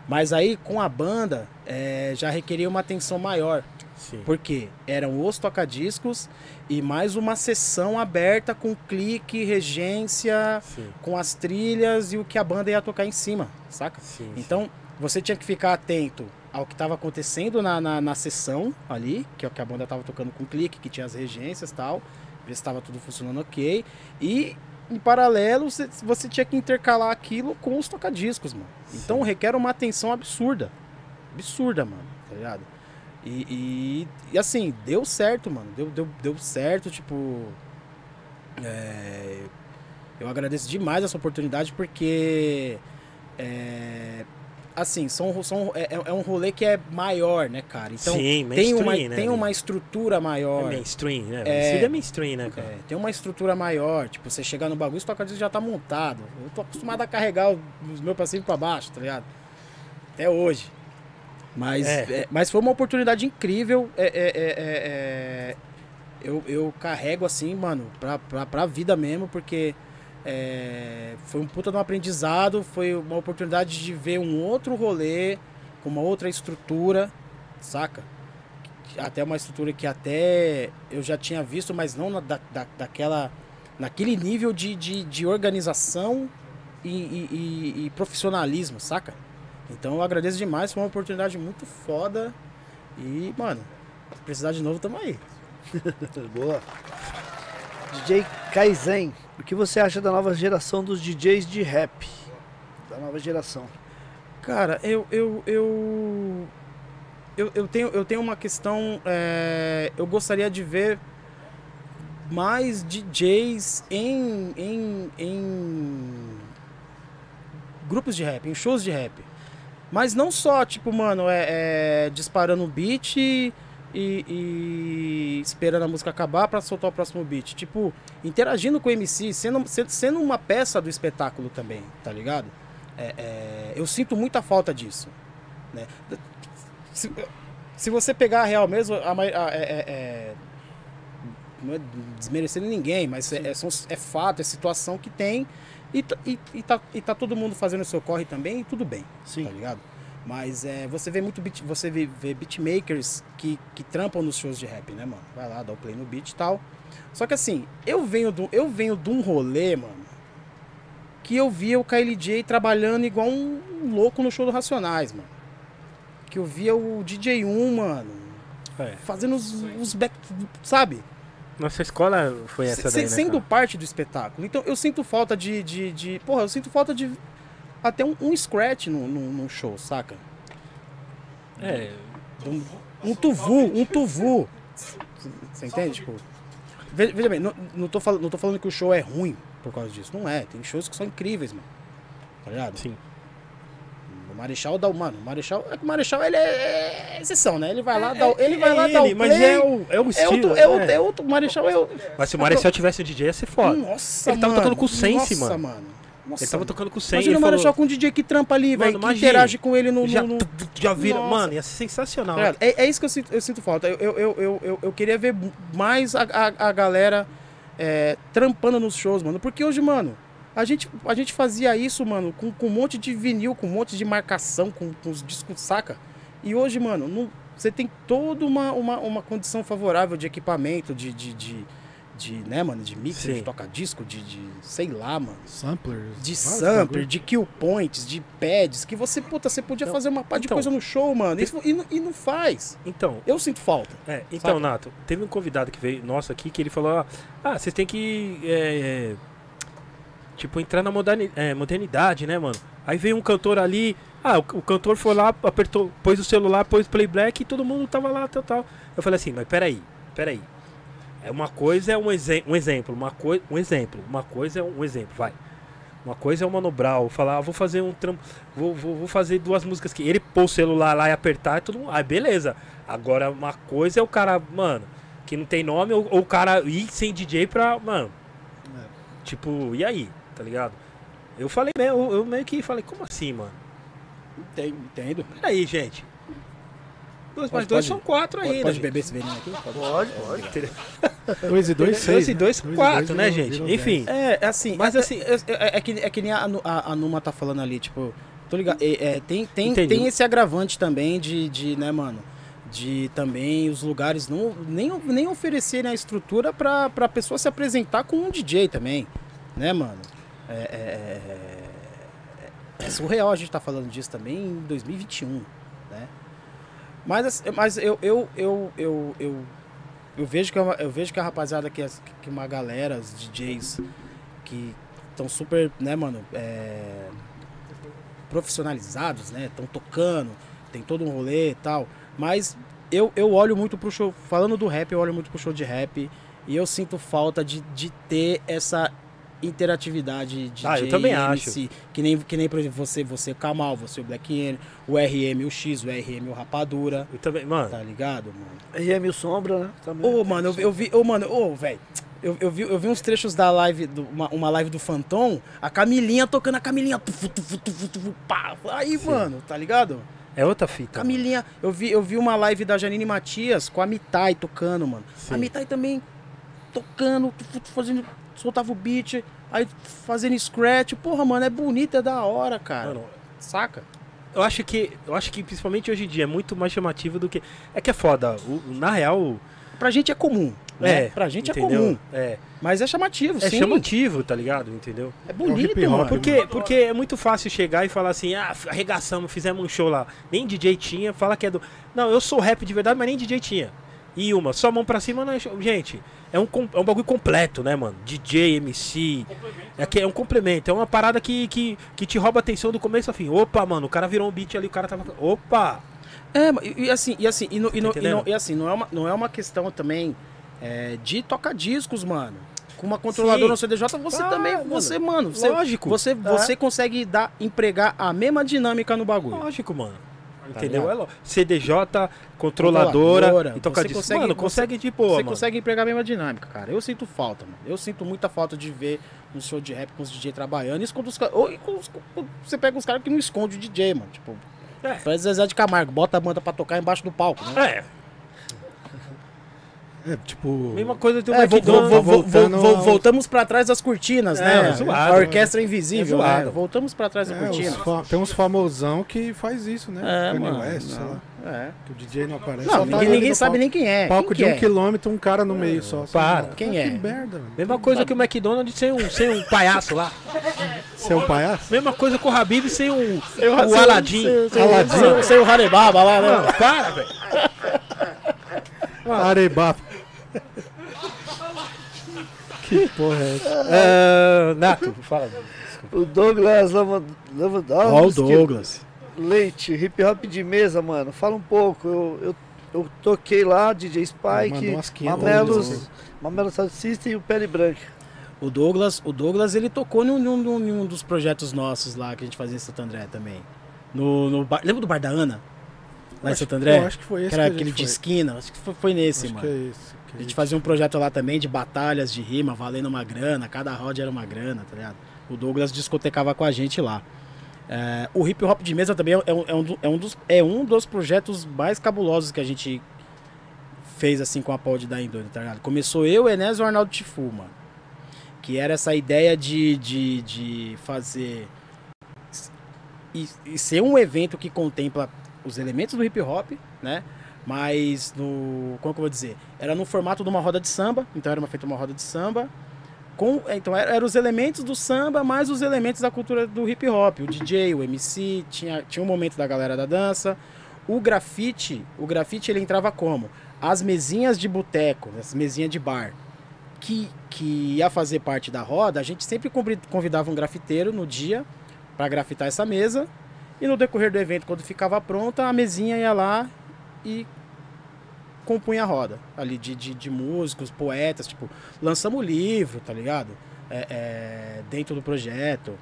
Mas aí, com a banda, é, já requeria uma atenção maior. Sim. Porque eram os tocadiscos e mais uma sessão aberta com clique, regência, Sim. com as trilhas e o que a banda ia tocar em cima, saca? Sim. Então, você tinha que ficar atento ao que estava acontecendo na, na, na sessão ali, que é o que a banda estava tocando com clique, que tinha as regências e tal, ver se estava tudo funcionando ok. E, em paralelo, você, você tinha que intercalar aquilo com os tocadiscos, mano. Então, requer uma atenção absurda. Absurda, mano, tá ligado? E, e, e, assim, deu certo, mano. Deu, deu, deu certo, tipo. é, eu agradeço demais essa oportunidade porque. é, assim, são, são, é, é um rolê que é maior, né, cara? Então Sim, tem, uma, mainstream, né, tem uma estrutura É maior. mainstream, né? É. É, é mainstream, né, cara? É, tem uma estrutura maior, tipo, você chegar no bagulho, o tocadisco já tá montado. Eu tô acostumado a carregar os meus pra cima e pra baixo, tá ligado? Até hoje. Mas, É. é, mas foi uma oportunidade incrível. É, é, é, é, eu, eu carrego assim, mano, pra, pra, pra vida mesmo, porque foi um puta de um aprendizado, foi uma oportunidade de ver um outro rolê, com uma outra estrutura, saca? Até uma estrutura que até eu já tinha visto, mas não na, da, da, daquela, naquele nível de, de, de organização e, e- e- e profissionalismo, saca? Então eu agradeço demais, foi uma oportunidade muito foda. E, mano, se precisar de novo, tamo aí. Boa. DJ Kaizen, o que você acha da nova geração dos DJs de rap? Da nova geração. Cara, eu eu, eu, eu, eu tenho, eu tenho uma questão. é, eu gostaria de ver mais DJs em, em, em grupos de rap, em shows de rap. Mas não só, tipo, mano, é, é disparando o beat e, e esperando a música acabar pra soltar o próximo beat. Tipo, interagindo com o MC, sendo, sendo- uma peça do espetáculo também, tá ligado? É, é, eu sinto muita falta disso. Né? Se, se você pegar a real mesmo, a, mai- a- é, é- é- não é desmerecendo ninguém, mas é, é, é fato, é situação que tem e, tá- e, e, tá, e tá todo mundo fazendo o seu corre também e tudo bem, Sim. tá ligado? Mas é, você vê muito beat, você vê, vê beatmakers que, que trampam nos shows de rap, né, mano? Vai lá, dá o play no beat e tal. Só que assim, eu venho, do, eu venho de um rolê, mano, que eu via o KLJ trabalhando igual um louco no show do Racionais, mano. que eu via o DJ1, mano, É. fazendo os, os back, sabe? Nossa escola foi essa Se- daí, né, sendo cara? parte do espetáculo. Então eu sinto falta de. de, de- porra, eu sinto falta de. Até um, um scratch no, no, no show, saca? É, Um, um tuvu, um tuvu. Você entende? Tipo, ve- veja bem, não, não, tô falando, não tô falando que o show é ruim por causa disso. Não é. Tem shows que são incríveis, mano. Tá ligado? sim. O Marechal dá o. Mano, o Marechal. É que o Marechal ele é, é exceção, né? Ele vai lá, dá, o- ele vai lá é dar ele, o mas play. é o, é o É estilo. é, outro, é. é outro. O Marechal é o. Mas se o Marechal tivesse um DJ, ia ser foda. Nossa, Ele tava mano. tocando com o Sense, Nossa, mano. mano. Nossa, Ele tava tocando com o 100 Imagina ele o Marechal falou, com um DJ que trampa ali, velho. Que imagina. interage com ele no. já, no- já vira. Nossa. Mano, ia ser sensacional. Ligado? É, é isso que eu sinto, eu sinto falta. Eu, eu, eu, eu, eu, eu queria ver mais a, a, a galera é, trampando nos shows, mano. Porque hoje, mano, a gente, a gente fazia isso, mano, com, com um monte de vinil, com um monte de marcação, com, com os discos, saca? E hoje, mano, não, você tem toda uma, uma, uma condição favorável de equipamento, de. de, de, de, né, mano, de mixer, Sim. de toca-disco, de, de. sei lá, mano. Samplers. De sampler, bagulho. de kill points, de pads, que você, puta, você podia Então- fazer uma pá de então- coisa no show, mano. Isso- e, não- e não faz. Então, Eu sinto falta. É, então, Saca? Nato, teve um convidado que veio nosso aqui que ele falou: ah, ah, vocês têm que. é, é, tipo, entrar na moderni- é, modernidade, né, mano? Aí veio um cantor ali, ah, o, o cantor foi lá, apertou, pôs o celular, pôs o playback e todo mundo tava lá, tal, tal. Eu falei assim, mas peraí, peraí. É uma coisa é um, exe um exemplo, uma coisa. Um exemplo, uma coisa é um exemplo, vai. Uma coisa é o Mano Brown, falar, ah, vou fazer um trampo, vou, vou, vou fazer duas músicas que ele pôr o celular lá e apertar e todo mundo. Ah, beleza. Agora, uma coisa é o cara, mano, que não tem nome, ou, ou o cara ir sem DJ pra. Mano. Tipo, e aí? Tá ligado? Eu falei mesmo, eu, meio que falei, como assim, mano? Entendo. entendo. Peraí, gente. Dois Pode- mais dois pode- são quatro Pode, ainda. pode gente. beber esse veneno aqui? Pode. Pode, pode. Dois e dois, seis. Dois e né? dois, Dois e quatro, dois né, virou- gente? Enfim. É, é assim. Mas é, assim- É, é- é que, é que nem a, a, a Numa tá falando ali, tipo. Tô ligado. é, é, tem, tem, Entendi. tem esse agravante também de, de, né, mano? De também os lugares não nem, nem oferecerem a estrutura pra, pra pessoa se apresentar com um DJ também. Né, mano? É, é- é- é surreal a gente tá falando disso também em 2021, né? Mas, assim, mas eu, eu, eu, eu, eu, eu vejo que é uma- eu vejo que a rapaziada que, é- que uma galera, os DJs que estão super, né, mano, é, profissionalizados, né? Estão tocando, tem todo um rolê e tal. Mas eu, eu olho muito pro show, falando do rap, eu olho muito pro show de rap e eu sinto falta de, de ter essa interatividade de Ah, eu também acho. MC, que nem que nem por exemplo você, você o Kamal, você o Black N, o RM o X, o RM o Rapadura, Eu também, mano. tá ligado, mano? RM o Sombra, né? Também. Ô, mano, eu, eu vi, ô, mano, ô, velho. Eu, eu, vi, eu vi uns trechos da live, do- uma, uma live do Phantom, a Camilinha tocando a Camilinha. Tufu, tufu, tufu, tufu, pá. Aí, mano, tá ligado? É outra fita. mano. Camilinha, eu vi, eu vi uma live da Janine Matias com a Mitai tocando, mano. Sim. A Mitai também tocando, tufu, tufu, fazendo, soltava o beat, aí fazendo scratch. Porra, mano, é bonito, é da hora, cara. Mano, Saca? eu acho que. Eu acho que principalmente hoje em dia é muito mais chamativo do que. É que é foda. o- na real. Pra gente é comum. Né? É. Pra gente é entendeu? comum. É. Mas é chamativo, É sim. chamativo, tá ligado? Entendeu? É bonito, hip hop, mano. Porque, porque é muito fácil chegar e falar assim, ah, arregaçamos, fizemos um show lá. Nem DJ tinha, fala que é do. Não, eu sou rap de verdade, mas nem DJ tinha. E uma, só mão pra cima é show. Gente, é um, é um bagulho completo, né, mano? DJ, MC. É, que é um complemento, é uma parada que, que, que te rouba a atenção do começo ao fim. Opa, mano, o cara virou um beat ali, o cara tava. Opa! É, e, e assim, e assim, e, no- e no- Tá e no- e assim, não é uma, não é uma questão também é, de tocar discos, mano. Com uma controladora Sim. no CDJ, você Ah, também, mano, você, mano, você, lógico. você, É. você consegue dar, empregar a mesma dinâmica no bagulho. Lógico, mano. Entendeu? ligado? É. CDJ, controladora, Controladora, e tocar você consegue- mano, você- consegue de boa, você mano. consegue empregar a mesma dinâmica, cara. Eu sinto falta, mano. Eu sinto muita falta de ver um show de rap com os DJ trabalhando. Isso quando os caras. Ou com os- com- você pega os caras que não esconde o DJ, mano. Tipo, É. faz Zezé de Camargo, bota a banda pra tocar embaixo do palco, né? É, É, tipo. mesma coisa do É, vo- vo- vo- voltando voltamos pra trás das cortinas, É, né? é zoado, a orquestra invisível, É né? Voltamos pra trás da É, cortina. os fa- tem uns famosão que faz isso, né? É, mano, West, sei lá. É. Que o DJ não aparece. Não, tá ninguém, ali ninguém sabe palco- nem quem é. Palco Quem de que um é? quilômetro, um cara no meio só. assim, para. cara, Quem Que é? merda, mano. Mesma coisa que o McDonald's sem um, sem um palhaço lá. É um palhaço? Mesma coisa com o Habib sem um, o Sem Aladim. sem- sem- Aladim. sem- Sem o Harebaba lá, né? Para, velho. Arebaba. que porra é essa? Ah, Nato, fala. O Douglas Lava- Ó, o Lavandowski. Douglas. Leite, hip hop de mesa, mano. Fala um pouco. Eu, eu, eu toquei lá, DJ Spike, Mandou umas 500 Mamelos. Mamelos Sound System e o Pele Branca. O Douglas, o Douglas ele tocou num- num dos projetos nossos lá que a gente fazia em Santo André também. No, no bar- lembra do Bar da Ana? Lá em Santo André? eu acho que foi esse que era que aquele de esquina. Acho que foi, foi nesse, Acho mano. que é esse. A gente fazia um projeto lá também de batalhas de rima, valendo uma grana, cada roda era uma grana, tá ligado? O Douglas discotecava com a gente lá. É, o hip hop de mesa também é um, é um é um dos, é um dos projetos mais cabulosos que a gente fez assim com a Pod da Indônia, tá ligado? Começou eu, Enes e o Arnaldo Tifu, mano. Que era essa ideia de, de, de fazer. E, e ser um evento que contempla os elementos do hip hop, né? Mas no. Como que eu vou dizer? Era no formato de uma roda de samba, então era uma, feita uma roda de samba. Com, então eram era os elementos do samba, mais os elementos da cultura do hip hop. O DJ, o MC, tinha, tinha um momento da galera da dança. O grafite, o grafite ele entrava como? As mesinhas de boteco, as mesinhas de bar, que, que ia fazer parte da roda, a gente sempre convi- convidava um grafiteiro no dia para grafitar essa mesa. E no decorrer do evento, quando ficava pronta, a mesinha ia lá e compunha a roda ali de, de, de músicos, poetas, tipo, lançamos livro, tá ligado? É, é, dentro do projeto.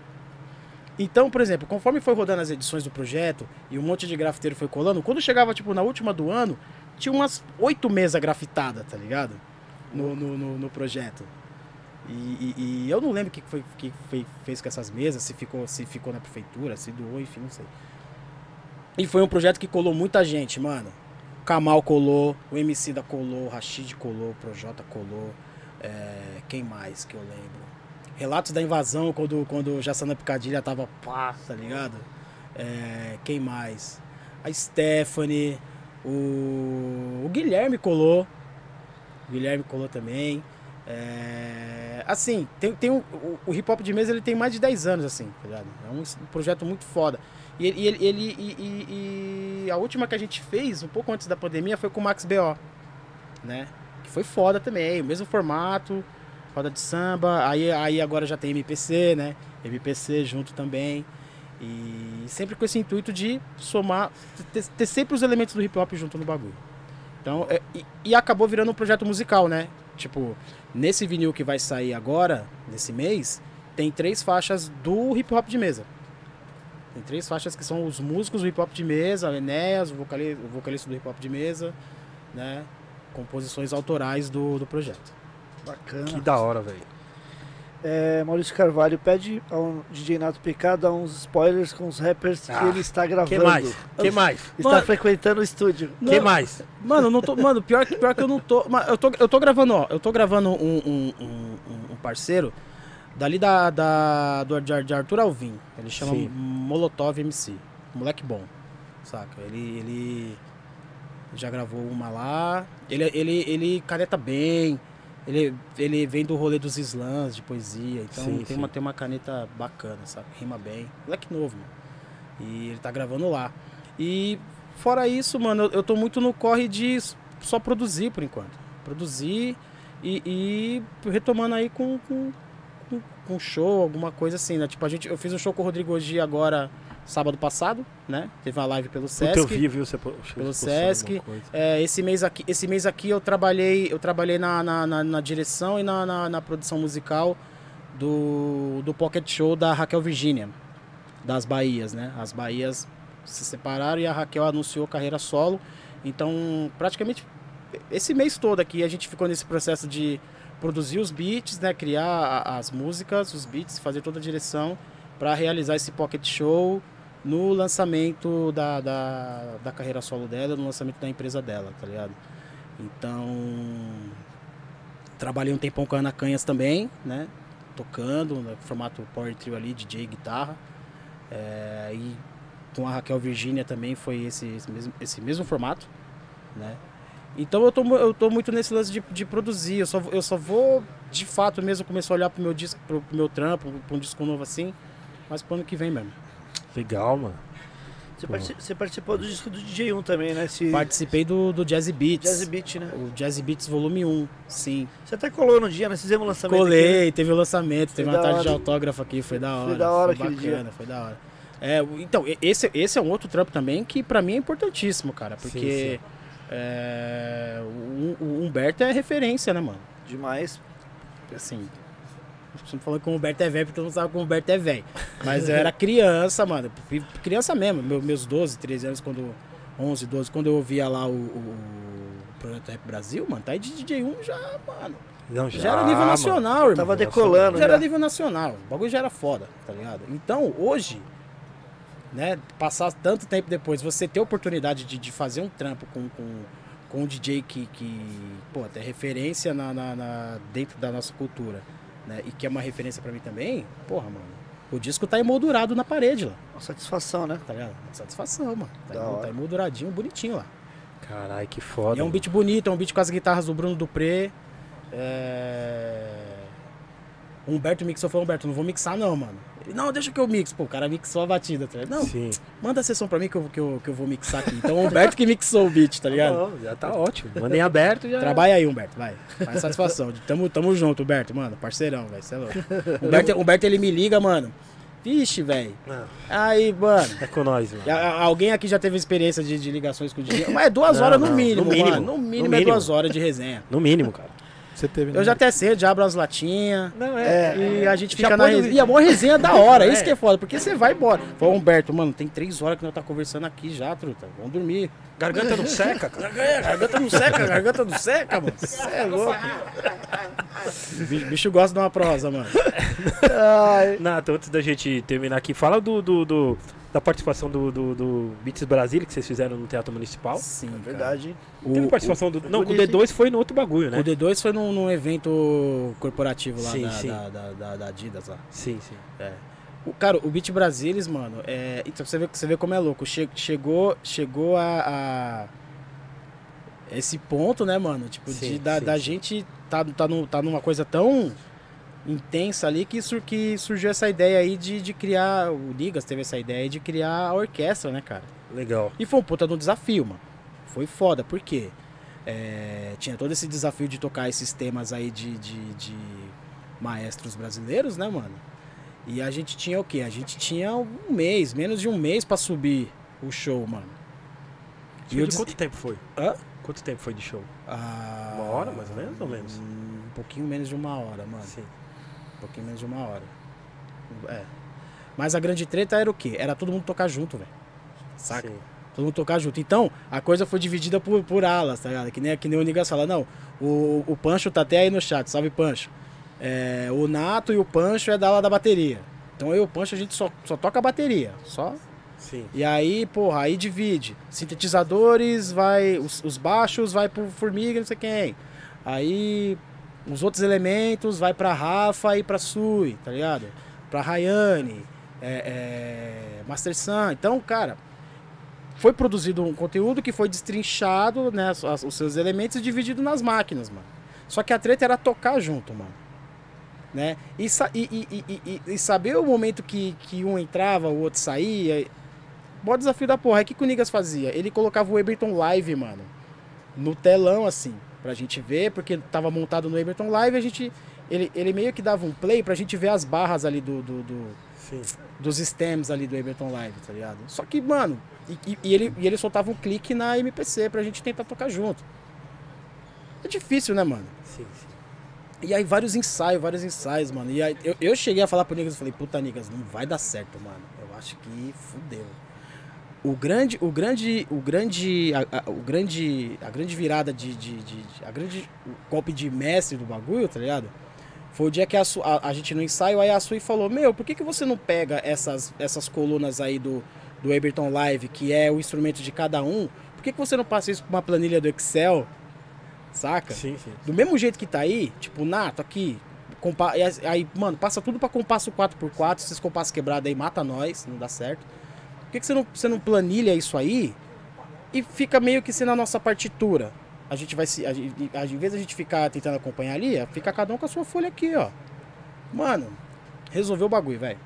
Então, por exemplo, conforme foi rodando as edições do projeto e um monte de grafiteiro foi colando, quando chegava, tipo, na última do ano, tinha umas oito mesas grafitadas, tá ligado? No, no, no, no projeto. E, e- e eu não lembro o que foi que foi, fez com essas mesas, se ficou, se ficou na prefeitura, se doou, enfim, não sei. E foi um projeto que colou muita gente, mano. Kamal colou, o MC da colou, o Rashid colou, o Projota colou. é, quem mais que eu lembro? Relatos da invasão, quando, quando Jassana Picadilha tava pá, tá ligado? É, quem mais? A Stephanie, o, o Guilherme colou. O Guilherme colou também. É, assim, tem, tem um- o, o hip hop de mesa ele tem mais de 10 anos, assim, tá ligado? É um, um projeto muito foda. E ele, ele, ele- e, e- e a última que a gente fez, um pouco antes da pandemia, foi com o Max B.O. Né? Que foi foda também, o mesmo formato, roda de samba, aí, aí agora já tem MPC, né? MPC junto também. E sempre com esse intuito de somar, ter, ter sempre os elementos do hip hop junto no bagulho. Então, é- e, e acabou virando um projeto musical, né? Tipo, nesse vinil que vai sair agora, nesse mês, tem três faixas do hip hop de mesa. Tem três faixas que são os músicos do hip hop de mesa, o Enéas, o vocalista, o vocalista do hip hop de mesa, né? Composições autorais do, do projeto. Bacana. Que da hora, velho. É, Maurício Carvalho pede ao DJ Nato PK dar uns spoilers com os rappers que Ah, ele está gravando. Que mais? Que mais? Está Mano- frequentando o estúdio. Que Não. mais? Mano, não tô. Mano, pior, que- pior que eu não tô. mas Eu tô, eu tô gravando, ó. Eu tô gravando um, um, um- um parceiro dali da, da, do, de, Arthur Alvim. Ele chama Sim. Molotov MC. Moleque bom. Saca? Ele, ele já gravou uma lá. Ele, ele, ele caneta bem. Ele, ele vem do rolê dos slams de poesia. Então Sim, tem, sim. Uma, tem uma caneta bacana, sabe? Rima bem. Moleque novo, mano. E ele tá gravando lá. E fora isso, mano, eu, eu tô muito no corre de só produzir por enquanto. Produzir e, e retomando aí com, com, com, com show, alguma coisa assim, né? Tipo, a gente, eu fiz um show com o Rodrigo hoje agora, sábado passado, né? Teve uma live pelo Puta, eu Sesc. vi, viu? Você po- Pelo Sesc. É, esse mês aqui, esse mês aqui eu trabalhei, eu trabalhei na, na, na- na direção e na, na, na produção musical do, do Pocket Show da Raquel Virginia, das Bahias, né? As Bahias se separaram e a Raquel anunciou carreira solo. Então, praticamente esse mês todo aqui a gente ficou nesse processo de produzir os beats, né? Criar as músicas, os beats, fazer toda a direção para realizar esse Pocket Show no lançamento da, da, da carreira solo dela, no lançamento da empresa dela, tá ligado? Então, trabalhei um tempão com a Ana Canhas também, né? Tocando, no formato Power Trio ali, DJ, guitarra. É, e com a Raquel Virgínia também foi esse, esse, mesmo, esse mesmo formato, né? Então eu tô, eu tô muito nesse lance de, de produzir, eu só, vou- eu só vou de fato mesmo começar a olhar pro meu disco, pro, pro meu trampo, pra um disco novo assim, mas pro ano que vem mesmo. Legal, mano. Você, partici- você participou do disco do DJ1 também, né? Esse Participei do, do Jazzy Beats. Jazz Beat, né? O Jazzy Beats Volume 1, sim. Você até colou no dia, nós fizemos o lançamento. Colei, aqui, teve o lançamento, teve Foi uma tarde de hora. autógrafo aqui, foi da hora. Foi da hora foi bacana, foi da hora. É, então, esse, esse é um outro trampo também que pra mim é importantíssimo, cara. Porque sim. É, o, o Humberto é referência, né, mano? Demais. Assim. Você não falou que o Humberto é velho porque eu não sabe que o Humberto é velho. Mas eu era criança, mano. Criança mesmo, meu- meus 12, 13 anos, quando. 11, 12, quando eu ouvia lá o, o, Projeto Rap Brasil, mano, tá aí de DJ1 já, mano. Não, Já, era nível mano. nacional, irmão. Tava decolando Já era já. nível nacional. O bagulho já era foda, tá ligado? Então, hoje, né, passar tanto tempo depois, você ter a oportunidade de, de fazer um trampo com, com, com um DJ que, que pô, é referência na, na- na- dentro da nossa cultura, né, e que é uma referência pra mim também, porra, mano. O disco tá emoldurado na parede lá, Uma satisfação, né? tá ligado? Uma satisfação, mano. Tá, tá emolduradinho, bonitinho lá. Caralho, que foda. E é um beat bonito, é um beat com as guitarras do Bruno Dupré. É... Humberto mixou, falou, Humberto, não vou mixar não, mano. Ele, não, deixa que eu mixo. Pô, o cara mixou a batida, tá ligado? Não, Sim. manda a sessão pra mim que eu, que, eu, que eu vou mixar aqui. Então o Humberto que mixou o beat, tá ligado? Não, já tá ótimo. Mandem aberto já. Trabalha aí, Humberto, vai. Faz satisfação. Tamo, tamo junto, Humberto, mano. Parceirão, velho. Cê é louco. Humberto, Humberto, ele me liga, mano. Vixe, velho. Não, Aí, mano. é com nós, mano. Alguém aqui já teve experiência de, de ligações com o DJ? Mas é duas Não, horas no não, mínimo, no mínimo, mano. No no mínimo, é mínimo. duas horas de resenha. No mínimo, cara. Você teve. Eu já até sei, já abro as latinhas. Não, E a gente Já fica na pode- resenha. E a boa resenha é da hora, É. isso que é foda, porque você vai embora. Falou, Humberto, mano, tem três horas que nós tá conversando aqui já, truta. Vamos dormir. Garganta não seca, cara. Garganta, não seca, garganta não seca, mano. Você é louco. Bicho, bicho gosta de uma prosa, mano. Ai, Nato, antes da gente terminar aqui, fala do, do- do- da participação do, do, do Beats Brasília que vocês fizeram no Teatro Municipal. Sim, cara. verdade. O, Teve participação do. Não, o bonito, D2 foi no outro bagulho, o, né? o D2 foi num, num evento corporativo lá Sim, da, sim. Da, da, da- da Adidas lá. Sim, sim. O, cara, o Beat Brasilis, mano, é, então você vê, você vê como é louco. Che- chegou chegou a, a esse ponto, né, mano? Tipo, Sim, de, da, sim, da sim. gente tá, tá, no, tá numa coisa tão intensa ali que, sur, que surgiu essa ideia aí de, de criar. O Ligas teve essa ideia de criar a orquestra, né, cara? Legal. E foi um puta no desafio, mano. Foi foda, por quê? É, tinha todo esse desafio de tocar esses temas aí de, de, de maestros brasileiros, né, mano? E a gente tinha o quê? A gente tinha um mês, menos de um mês pra subir o show, mano. E Show eu de quanto tempo foi? Hã? Quanto tempo foi de show? Ah, Uma hora, mais ou menos, ou menos? Um pouquinho menos de uma hora, mano. Sim. Um pouquinho menos de uma hora. É. Mas a grande treta era o quê? Era todo mundo tocar junto, velho. Saca? Sim. Todo mundo tocar junto. Então, a coisa foi dividida por, por alas, tá ligado? Que nem, que nem o Nigas fala, não, o, o Pancho tá até aí no chat, salve Pancho. É, o Nato e o Pancho é da ala da bateria. Então eu e o Pancho a gente só, só toca a bateria, só. Sim. E aí, porra, aí divide. Sintetizadores, vai. Os, os baixos vai pro Formiga, não sei quem. Aí os outros elementos vai pra Rafa e pra Sui, tá ligado? Pra Rayane, é, é, Master Sun. Então, cara, foi produzido um conteúdo que foi destrinchado, né? Os seus elementos e dividido nas máquinas, mano. Só que a treta era tocar junto, mano. Né? E, e, e- e- saber o momento que, que um entrava, o outro saía. Bom desafio da porra. Aí o que, que o Nigas fazia? Ele colocava o Ableton Live, mano, no telão, assim, pra gente ver, porque tava montado no Ableton Live, a gente. Ele, ele meio que dava um play pra gente ver as barras ali do, do- do- Sim. dos stems ali do Ableton Live, tá ligado? Só que, mano, e, e- e ele, e ele soltava um clique na MPC pra gente tentar tocar junto. É difícil, né, mano? Sim, sim. E aí vários ensaios, vários ensaios, mano. E aí eu, eu cheguei a falar pro Nigas, eu falei, puta Nigas, não vai dar certo, mano. Eu acho que fudeu. O grande, o grande, o grande, a, a- o grande, a grande virada de, de, de- de- a grande o golpe de mestre do bagulho, tá ligado? Foi o dia que a, a, a gente no ensaio, aí a Sui falou, meu, por que, que você não pega essas, essas colunas aí do, do Ableton Live, que é o instrumento de cada um, por que, que você não passa isso pra uma planilha do Excel, saca? Sim, sim. Do mesmo jeito que tá aí, tipo, Nato aqui, compa aí, mano, passa tudo pra compasso 4x4, esses compassos quebrados aí mata nós, não dá certo. Por que, que você, não, você não planilha isso aí e fica meio que sendo a nossa partitura? A gente vai se. A, gente- a, em vez de a gente ficar tentando acompanhar ali, fica cada um com a sua folha aqui, ó. Mano, resolveu o bagulho, velho.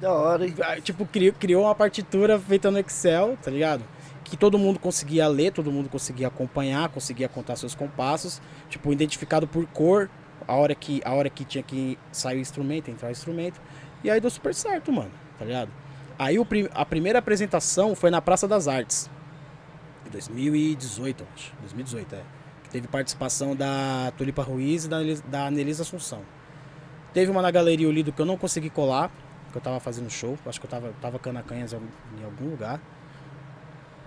Da hora, hein? Ah, Tipo, criou, criou uma partitura feita no Excel, tá ligado? Que todo mundo conseguia ler, todo mundo conseguia acompanhar, conseguia contar seus compassos. Tipo, identificado por cor, a hora que, a hora que tinha que sair o instrumento, entrar o instrumento. E aí deu super certo, mano, tá ligado? Aí o a primeira apresentação foi na Praça das Artes. Em 2018, eu acho. 2018, é. Que teve participação da Tulipa Ruiz e da, da Anelisa Assunção. Teve uma na Galeria Olido que eu não consegui colar, que eu tava fazendo show. Acho que eu tava, tava canacanhas em algum- lugar.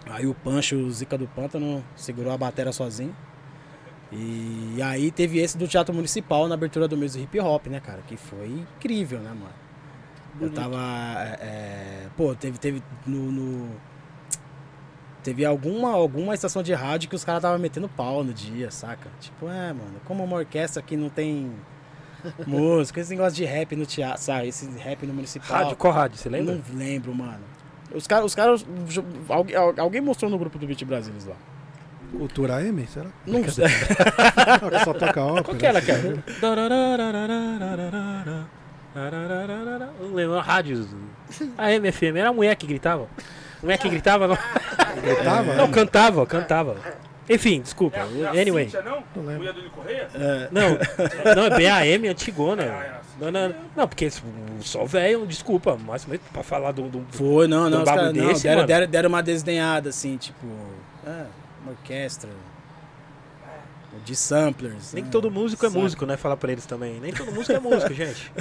Aí o Pancho, o Zica do Pântano, segurou a bateria sozinho. E aí teve esse do Teatro Municipal na abertura do mês do hip hop, né, cara? Que foi incrível, né, mano? Eu tava. é, é, pô, teve, teve no. no- teve alguma, alguma estação de rádio que os caras tava metendo pau no dia, saca? Tipo, é, mano, como uma orquestra que não tem música, esse negócio de rap no teatro, sabe? Esse rap no municipal. Rádio, qual rádio? Você lembra? Não lembro, mano. Os caras, os caras, alguém, alguém mostrou no grupo do Beat Brasilis lá. Cultura M, será? Não sei. Só toca ópera. Qual que era, cara? Não lembro, rádios. A MFM, era a mulher que gritava. A mulher que gritava, não. Gritava? Não, cantava, cantava. Enfim, desculpa. Anyway. não? Não lembro. Mulher do Correia? Não, não, é BAM antigona. Não, não, não, porque só velho, desculpa, mas pra falar do. do- Foi, não, não. Um Os caras bagulho não, desse, deram, deram, deram uma desdenhada, assim, tipo. É, uma orquestra. De samplers. Nem né? todo músico é músico, né? Falar pra eles também. Nem todo músico é músico, gente.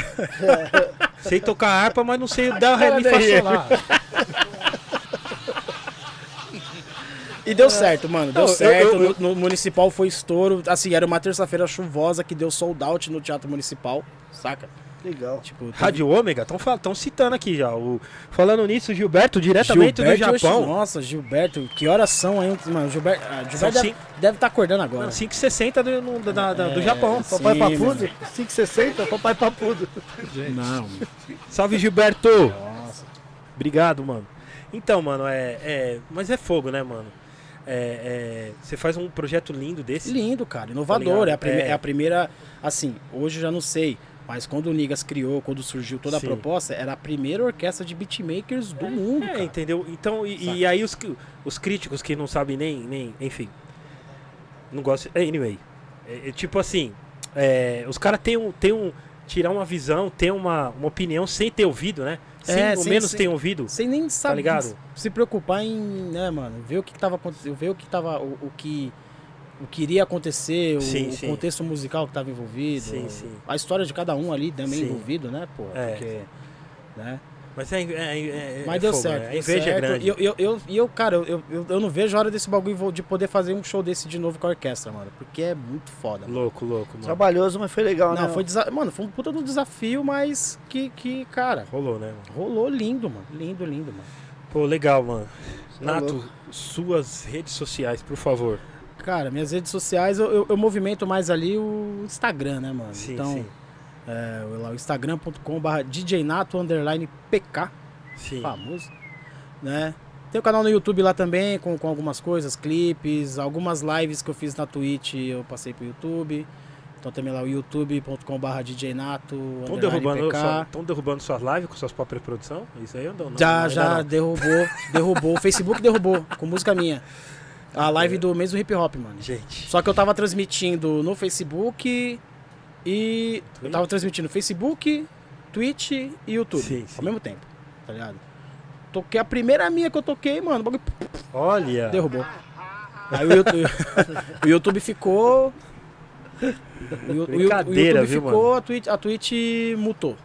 sei tocar harpa, mas não sei dar ré, mi, fá. E deu certo, mano. Deu Não, certo. eu- eu- No, no municipal foi estouro. Assim, era uma terça-feira chuvosa que deu sold out no Teatro Municipal. Saca? Legal. Tipo, teve- Rádio Ômega, estão citando aqui já. O, falando nisso, Gilberto, diretamente Gilberto, do Japão. Nossa, Gilberto, que horas são aí? Mano, Gilberto, ah, Gilberto deve, cinco- deve estar acordando agora. Não, 5,60 do, no- da- da- do É, Japão. sim. Papai mano. Papudo? 560, papai Papudo. Não, Salve, Gilberto! nossa. Obrigado, mano. Então, mano, é, é. Mas é fogo, né, mano? É, é, você faz um projeto lindo desse. Lindo, cara, Tá inovador. ligado? é, a É. é a primeira, assim, hoje eu já não sei, mas quando o Nigas criou, quando surgiu toda a Sim. proposta, era a primeira orquestra de beatmakers do mundo, É, cara. entendeu? Então, e, e aí os, os críticos que não sabem nem, nem enfim, não gostam. Anyway, é, é tipo assim, é, os caras têm um, têm um, tirar uma visão, ter uma, uma opinião sem ter ouvido, né? Sem, É, ao sem- menos sem- ter ouvido. Sem nem saber ligado? se preocupar em, né, mano, ver o que, que tava acontecendo, ver o que tava, o, o que o que iria acontecer, o, Sim, o sim. contexto musical que tava envolvido, Sim, sim. a história de cada um ali também Sim. envolvido, né, pô, É. porque, né? Mas é, é, é- Mas é deu fogo, certo. né? A é certo. grande. E eu, eu, eu, eu, cara, eu, eu, eu não vejo a hora desse bagulho de poder fazer um show desse de novo com a orquestra, mano. Porque é muito foda. mano. Louco, louco, mano. Trabalhoso, mas foi legal, né? Não, foi desa- Mano, foi um puta de um desafio, mas que, que, cara, Rolou, né, mano? rolou lindo, mano. Lindo, lindo, mano. Pô, legal, mano. Tá Nato, suas redes sociais, por favor. Cara, minhas redes sociais, eu, eu, eu movimento mais ali o Instagram, né, mano? Sim, então, sim. é, o lá, o instagram.com.br djnato underline pk, Sim. famoso, né? Tem o canal no YouTube lá também, com, com algumas coisas, clipes, algumas lives que eu fiz na Twitch, eu passei pro YouTube. Então também lá o youtube.com.br djnato Estão derrubando, sua- derrubando suas lives com suas próprias produções? Isso aí eu não, não Já, ainda já não. derrubou, derrubou. O Facebook derrubou, com música minha. A live do mês do hip hop, mano. Gente. Só que eu tava transmitindo no Facebook e. Eu Twitch? tava transmitindo Facebook, Twitch e YouTube. Sim, sim. Ao mesmo tempo, tá ligado? Toquei a primeira minha que eu toquei, mano. O bagulho Olha. derrubou. Aí o YouTube, o YouTube ficou. O, o o YouTube viu, ficou, a Twitch, a Twitch mutou.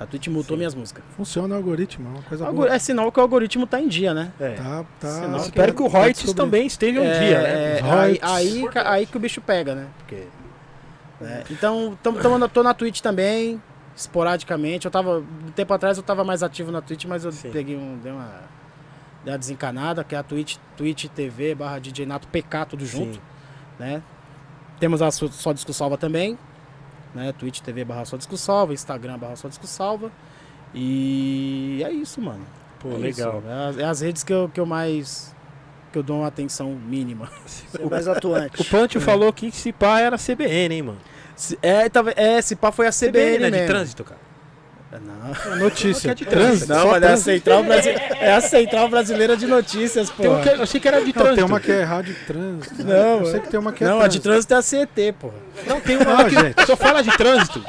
A Twitch mutou minhas músicas. Funciona o algoritmo, é uma coisa Algo- boa. É sinal que o algoritmo tá em dia, né? É. Tá, tá. Sinal que- Espero que o Reuters também esteja um É, dia, né? é, aí, aí, aí que o bicho pega, né? Porque, né? Então, tamo, tamo na- tô na Twitch também, esporadicamente. Eu tava, um tempo atrás eu tava mais ativo na Twitch, mas eu Sim. peguei um, dei uma, dei uma desencanada, que é a Twitch, Twitch TV barra DJ Nato PK, tudo junto, Sim. né? Temos a Só Só Disco Salva também, né? Twitch TV barra Só Disco Salva, Instagram barra Só Disco Salva. E é isso, mano. Pô, É legal. isso. É, as, é as redes que eu, que eu mais. que eu dou uma atenção mínima. Você é mais atuante. O Pancho falou que se pá era CBN, hein, mano? Se- É, tava, é, se pá foi a CBN, né? De trânsito, cara. Não, É notícia. É de Trânsito. não só mas é a, trânsito. Central Brasi- é a Central Brasileira de Notícias, pô. Um que, eu achei que era de Não, trânsito. tem uma que é rádio trânsito. Não, eu sei que tem uma que é Não, a de trânsito é a CET, pô. Não, tem uma Não, que gente. só fala de trânsito.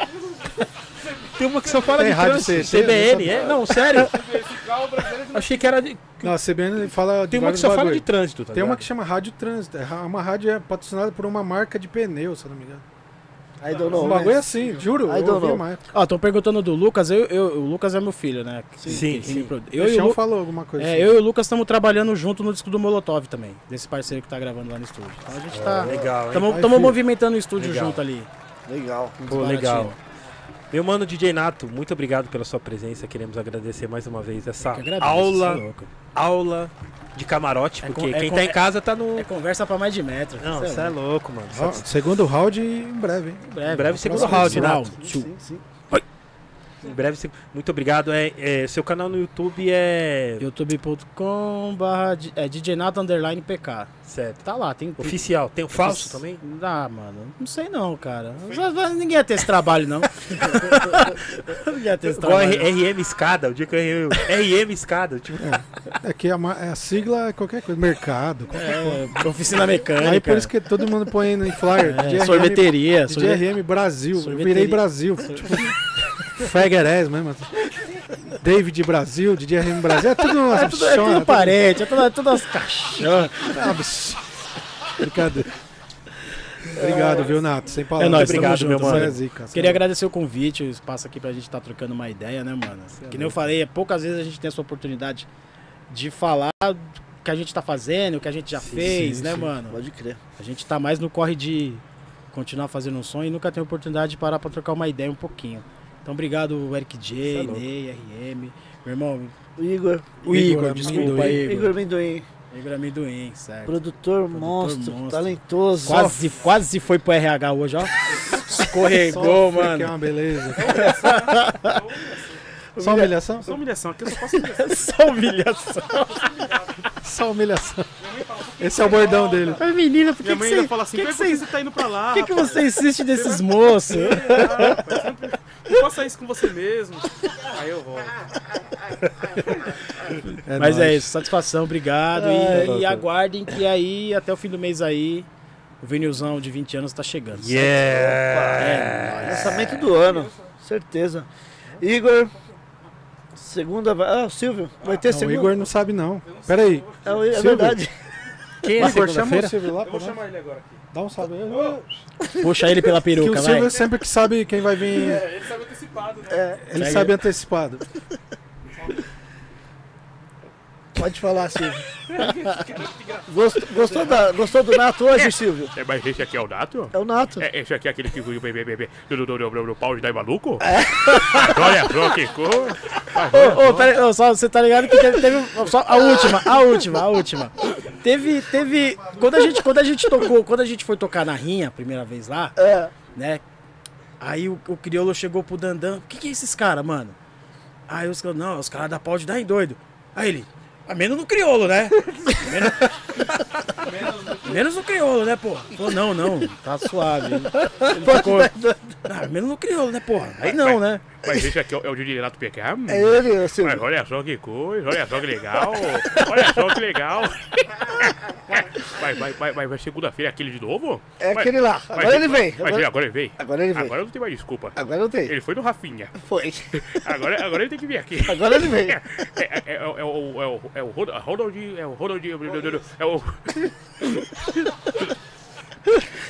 Tem uma que só fala Tem de rádio trânsito. CT, CBN, não é? Não, sério. Achei que era de... Não, a CBN fala Tem uma que só fala bagulho. de trânsito, tá Tem uma ligado? que chama Rádio Trânsito. É uma rádio é patrocinada por uma marca de pneu, se eu não me engano. I don't know. Um bagulho é assim, juro. I Eu don't know. época. Ó, estão perguntando do Lucas. Eu, eu- o Lucas é meu filho, né? Sim, que sim. O Eu e o Chão Lu- falou alguma coisa. É, assim. eu e o Lucas estamos trabalhando junto no disco do Molotov também, desse parceiro que tá gravando lá no estúdio. Então a gente tá. Legal, hein? Estamos movimentando o estúdio Legal. junto ali. Legal. Pô, legal. Meu mano DJ Nato, muito obrigado pela sua presença. Queremos agradecer mais uma vez essa agradeço, aula, é louco. aula de camarote, É porque com- é quem tá em é- casa tá no. É conversa pra mais de metro. Não, cê você é louco, mano. Ó, segundo round em breve, hein? Em breve, Em breve, segundo round, round. Nato. Sim, sim. Em breve, você- muito obrigado. É, é, seu canal no YouTube é. youtube.com barra é, DJ Nato underline PK. Certo. Tá lá, tem... Oficial. Tem o falso também? Ah, mano, não sei não, cara. Ninguém ia ter esse trabalho, não. Ninguém ia ter esse Igual trabalho. R- RM Escada. O dia que eu RM Escada. Tipo, É que a, ma- a sigla é qualquer coisa, mercado. qualquer É, oficina mecânica. Aí por isso que todo mundo põe em flyer. É, DRM, sorveteria. sorvete- DRM Brasil. Eu Sorveteria. virei Brasil. Tipo, Feguerés mesmo. David Brasil, DRM Brasil. É tudo uma É tudo, é tudo parente, é tudo, é tudo as cachorras. Brincadeira. Obrigado, viu, Nato? Sem palavras. É nóis, obrigado, tamo meu junto, mano. É zica, Queria é- agradecer o convite, o espaço aqui pra gente estar trocando uma ideia, né, mano? Que nem eu falei, poucas vezes a gente tem essa oportunidade de falar o que a gente tá fazendo, o que a gente já fez, sim, né, sim. mano? Pode crer. A gente tá mais no corre de continuar fazendo um som e nunca tem oportunidade de parar pra trocar uma ideia um pouquinho. Então, obrigado, Eric J, é. Ney, RM, meu irmão, O Igor. o Igor, Igor, desculpa. Igor. Igor Amendoim. Igor Amendoim, certo. Produtor, monstro, monstro. talentoso. Quase, quase foi pro RH hoje, ó. Escorregou, Sofre, Que é mano. uma beleza. Só humilhação? Só humilhação, aqui eu só faço humilhação. Só humilhação. Só humilhação. Esse é o bordão dele. Mas menina, por que, Minha que você... fala assim, que por que você- você tá indo pra lá? Por que, que você insiste nesses moços? Não faça isso com você mesmo. Aí eu volto. É Mas é nóis. isso, satisfação, obrigado. É, e, e aguardem que aí, até o fim do mês aí, o vinilzão de 20 anos tá chegando. Yeah! Lançamento do ano, certeza. Igor, segunda vai. Ah, o Silvio, vai ter Não, o segunda. Igor não sabe, não. Pera aí. É, o- é Silvio. verdade. Quem é Igor, chama o segunda-feira? Silvio lá. Eu vou nós. chamar ele agora aqui. Dá um salve aí. Puxa ele pela Que peruca, o vai. Silvio sempre que sabe quem vai vir. É, ele sabe antecipado, né? Ele Segue. sabe antecipado. Pode falar, Silvio. Gostou, gostou, da- gostou do Nato hoje, Silvio? É, mas esse aqui é o Nato? É o Nato. É, esse aqui é aquele que viu bem, bem, do, do, do, do, do, do pau de dar maluco? Olha só que cor. Ô, ô, peraí, só, você tá ligado que teve, teve- só a última, a última, a última. Teve, teve, quando a gente, quando a gente tocou, quando a gente foi tocar na rinha, a primeira vez lá, É. né? Aí o, o crioulo chegou pro Dandan, o que que é esses caras, mano? Aí os caras, não, os caras da pau de dar em doido. Aí ele, a menos no crioulo, né? Menos, menos no crioulo, né, pô? Falou, não, não, tá suave. Ele ficou, ah, menos no crioulo, né, porra? Aí não, né? Mas esse aqui é o, é de Renato PK? É ele, ô, Mas olha só que coisa, olha só que legal. Olha só que legal. Vai, vai, vai segunda-feira aquele de novo? É Vai- aquele lá. Agora ele vem. Vai, Agora, agora ele vem. agora ele vem. Agora não tem mais desculpa. Agora não tem. Ele foi no Rafinha. Foi. Agora, agora ele tem que vir aqui. Agora ele vem. É, é, é, é, o- é o. É o. É o Ronald- Ronald. É o Ronald. É o.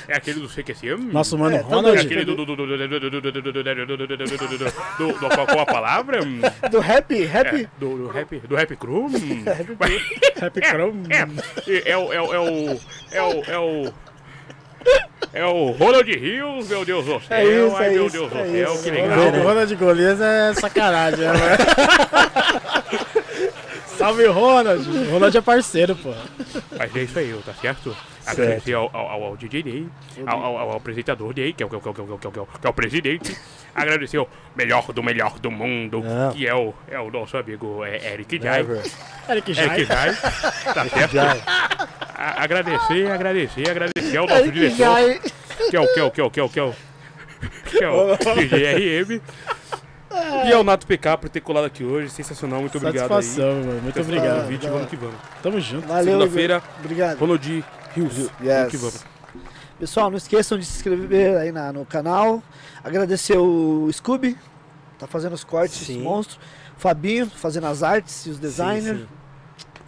É aquele do CQC? Nosso mano é, Ronald. É aquele do. Do. Do. Do. Qual, a palavra? Do rap? Rap? do, do rap? Do rap crew? rap crew? É, é, o. É o. É o. É o. É o Ronald Rios, meu Deus do céu. É isso, Ai, meu isso, Deus do é céu, isso. que legal. O Ronald Golias é sacanagem, né? Salve, Ronald. Ronald é parceiro, pô. Mas é isso aí, tá certo? Agradecer ao, ao, ao DJ Ney, ao, ao, ao apresentador Ney, que é o, que é o, que é o, que é o, que é o, que é o presidente. Agradecer ao melhor do melhor do mundo, Não. que é o, é o nosso amigo é, Eric Jai. Eric Eric Jai. Jai. Tá certo? Agradecer, agradecer, agradecer ao nosso Eric diretor, Jai. que é o que é o que é o que é o que é o que é o DJ RM. E ao Nato PK por ter colado aqui hoje. Sensacional, muito obrigado aí. Satisfação, mano. Muito obrigado. vídeo, vamos que vamos. Tamo junto. Valeu, Segunda-feira. Obrigado. Ronald Rios. Vamos Yes. que vamos. Pessoal, não esqueçam de se inscrever aí na- no canal. Agradecer o Scooby, tá fazendo os cortes, Sim. esse monstro. Fabinho, fazendo as artes e os designers. Sim, sim.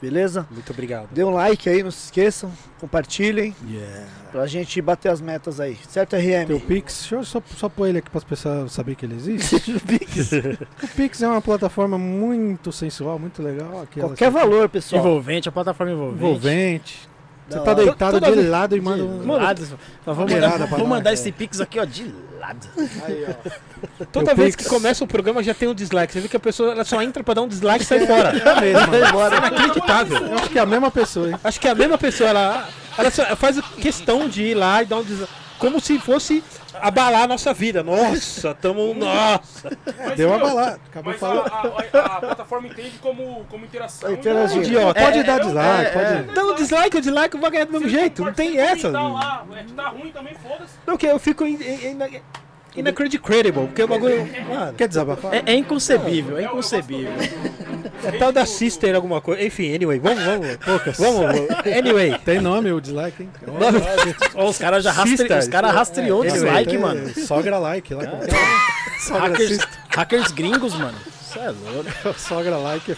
Beleza? Muito obrigado. Dê um like aí, não se esqueçam. Compartilhem Yeah. pra gente bater as metas aí. Certo, RM? Teu Pix, deixa eu só, só pôr ele aqui para as pessoas saberem que ele existe. o Pix é uma plataforma muito sensual, muito legal. aquela Qualquer valor, pessoal. Envolvente, a plataforma envolvente. envolvente. Você tá deitado Toda de vez- lado e manda um. lado. Nós vamos mandar, vou é. esse pix aqui, ó, de lado. Toda vez Pix. que começa o programa já tem um dislike. Você vê que a pessoa ela só entra pra dar um dislike e sai fora. É mesmo, mano. embora. Inacreditável. Eu acho que é a mesma pessoa, hein? Acho que é a mesma pessoa, ela, ela só faz questão de ir lá e dar um dislike. Como se fosse abalar a nossa vida. Nossa, tamo. Nossa! Deu uma balada. Acabou Mas falando. a- a- a plataforma entende como, como interação. Interagir. Idiota. Pode dar dislike, pode. Dando dislike, o dislike vai ganhar do mesmo jeito. Não tem essa. Tá lá, é, tá ruim também, foda-se. Não, que eu fico in, in, in, inacredible, porque o bagulho. Mano, Quer desabafar? É, é inconcebível, é inconcebível. é tal da sister alguma coisa. Enfim, anyway, vamos, vamos. Poucas. Vamos, anyway. Tem nome o dislike, hein? Ó, os caras já rastre... Sisters. os cara rastreou o Tem- dislike, mano. Sogra like lá. qualquer- Sogra, Hackers, hackers gringos, mano. Isso é louco. sogra like.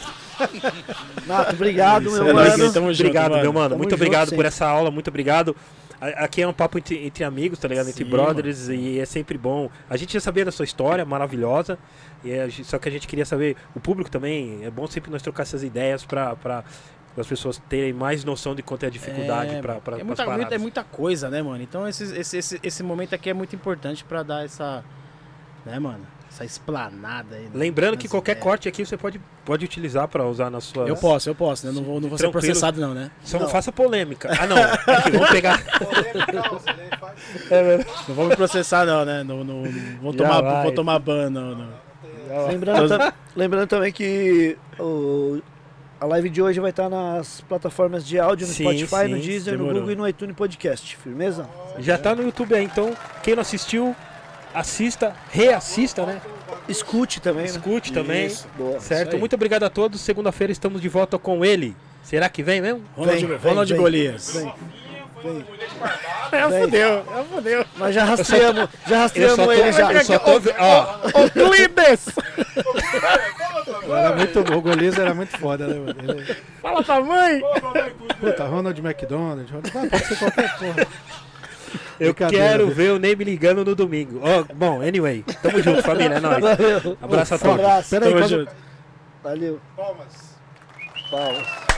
Nato, obrigado, meu É mano. hein? Tamo junto, Obrigado, mano. meu mano. Tamo muito obrigado por sempre. essa aula, muito obrigado. Aqui é um papo entre, entre amigos, tá ligado? Entre Sim, brothers e é sempre bom. A gente já sabia da sua história maravilhosa, e gente- só que a gente queria saber, o público também, é bom sempre nós trocar essas ideias pra, pra as pessoas terem mais noção de quanto é a dificuldade É, pra, mano. pra, é muita, paradas. é muita coisa, né, mano? Então esse, esse, esse, esse momento aqui é muito importante pra dar essa. Né, mano? Essa esplanada aí. né, Lembrando que qualquer ideias. corte aqui você pode, pode utilizar pra usar na sua. Eu posso, eu posso, né? Não vou, não vou ser processado, não, né? Só não, faça polêmica. Ah, não. Aqui, vamos pegar. Não vou me processar, não, né? Não, não, não vou, tomar, vai. vou tomar ban, não, não. Lembrando, tam- lembrando também que o, a live de hoje vai estar nas plataformas de áudio, no Sim, Spotify, sim, no Deezer, no demorou. Google e no iTunes Podcast. Firmeza? Já tá no YouTube aí, então quem não assistiu, assista, reassista, né? Escute também, né? Escute também. Isso. Boa. Certo? Muito obrigado a todos. Segunda-feira estamos de volta com ele. Será que vem mesmo? Ronald, Vem, Ronald vem, Golias. Vem. É, fudeu, é, fudeu. Nós já rastreamos, já rastreamos ele já. eu só tô ó, Euclides! Era muito, o Golias era muito foda, né, mano? Ele, Fala pra mãe! puta, Ronald McDonald. Ronald, pode ser qualquer porra. eu quero ver o Ney me ligando no domingo. Ó, bom, anyway, tamo junto, família, é nóis. Valeu. Abraço a Um todos. abraço. Pera aí, Tamo quando- junto. Valeu. Palmas. Palmas.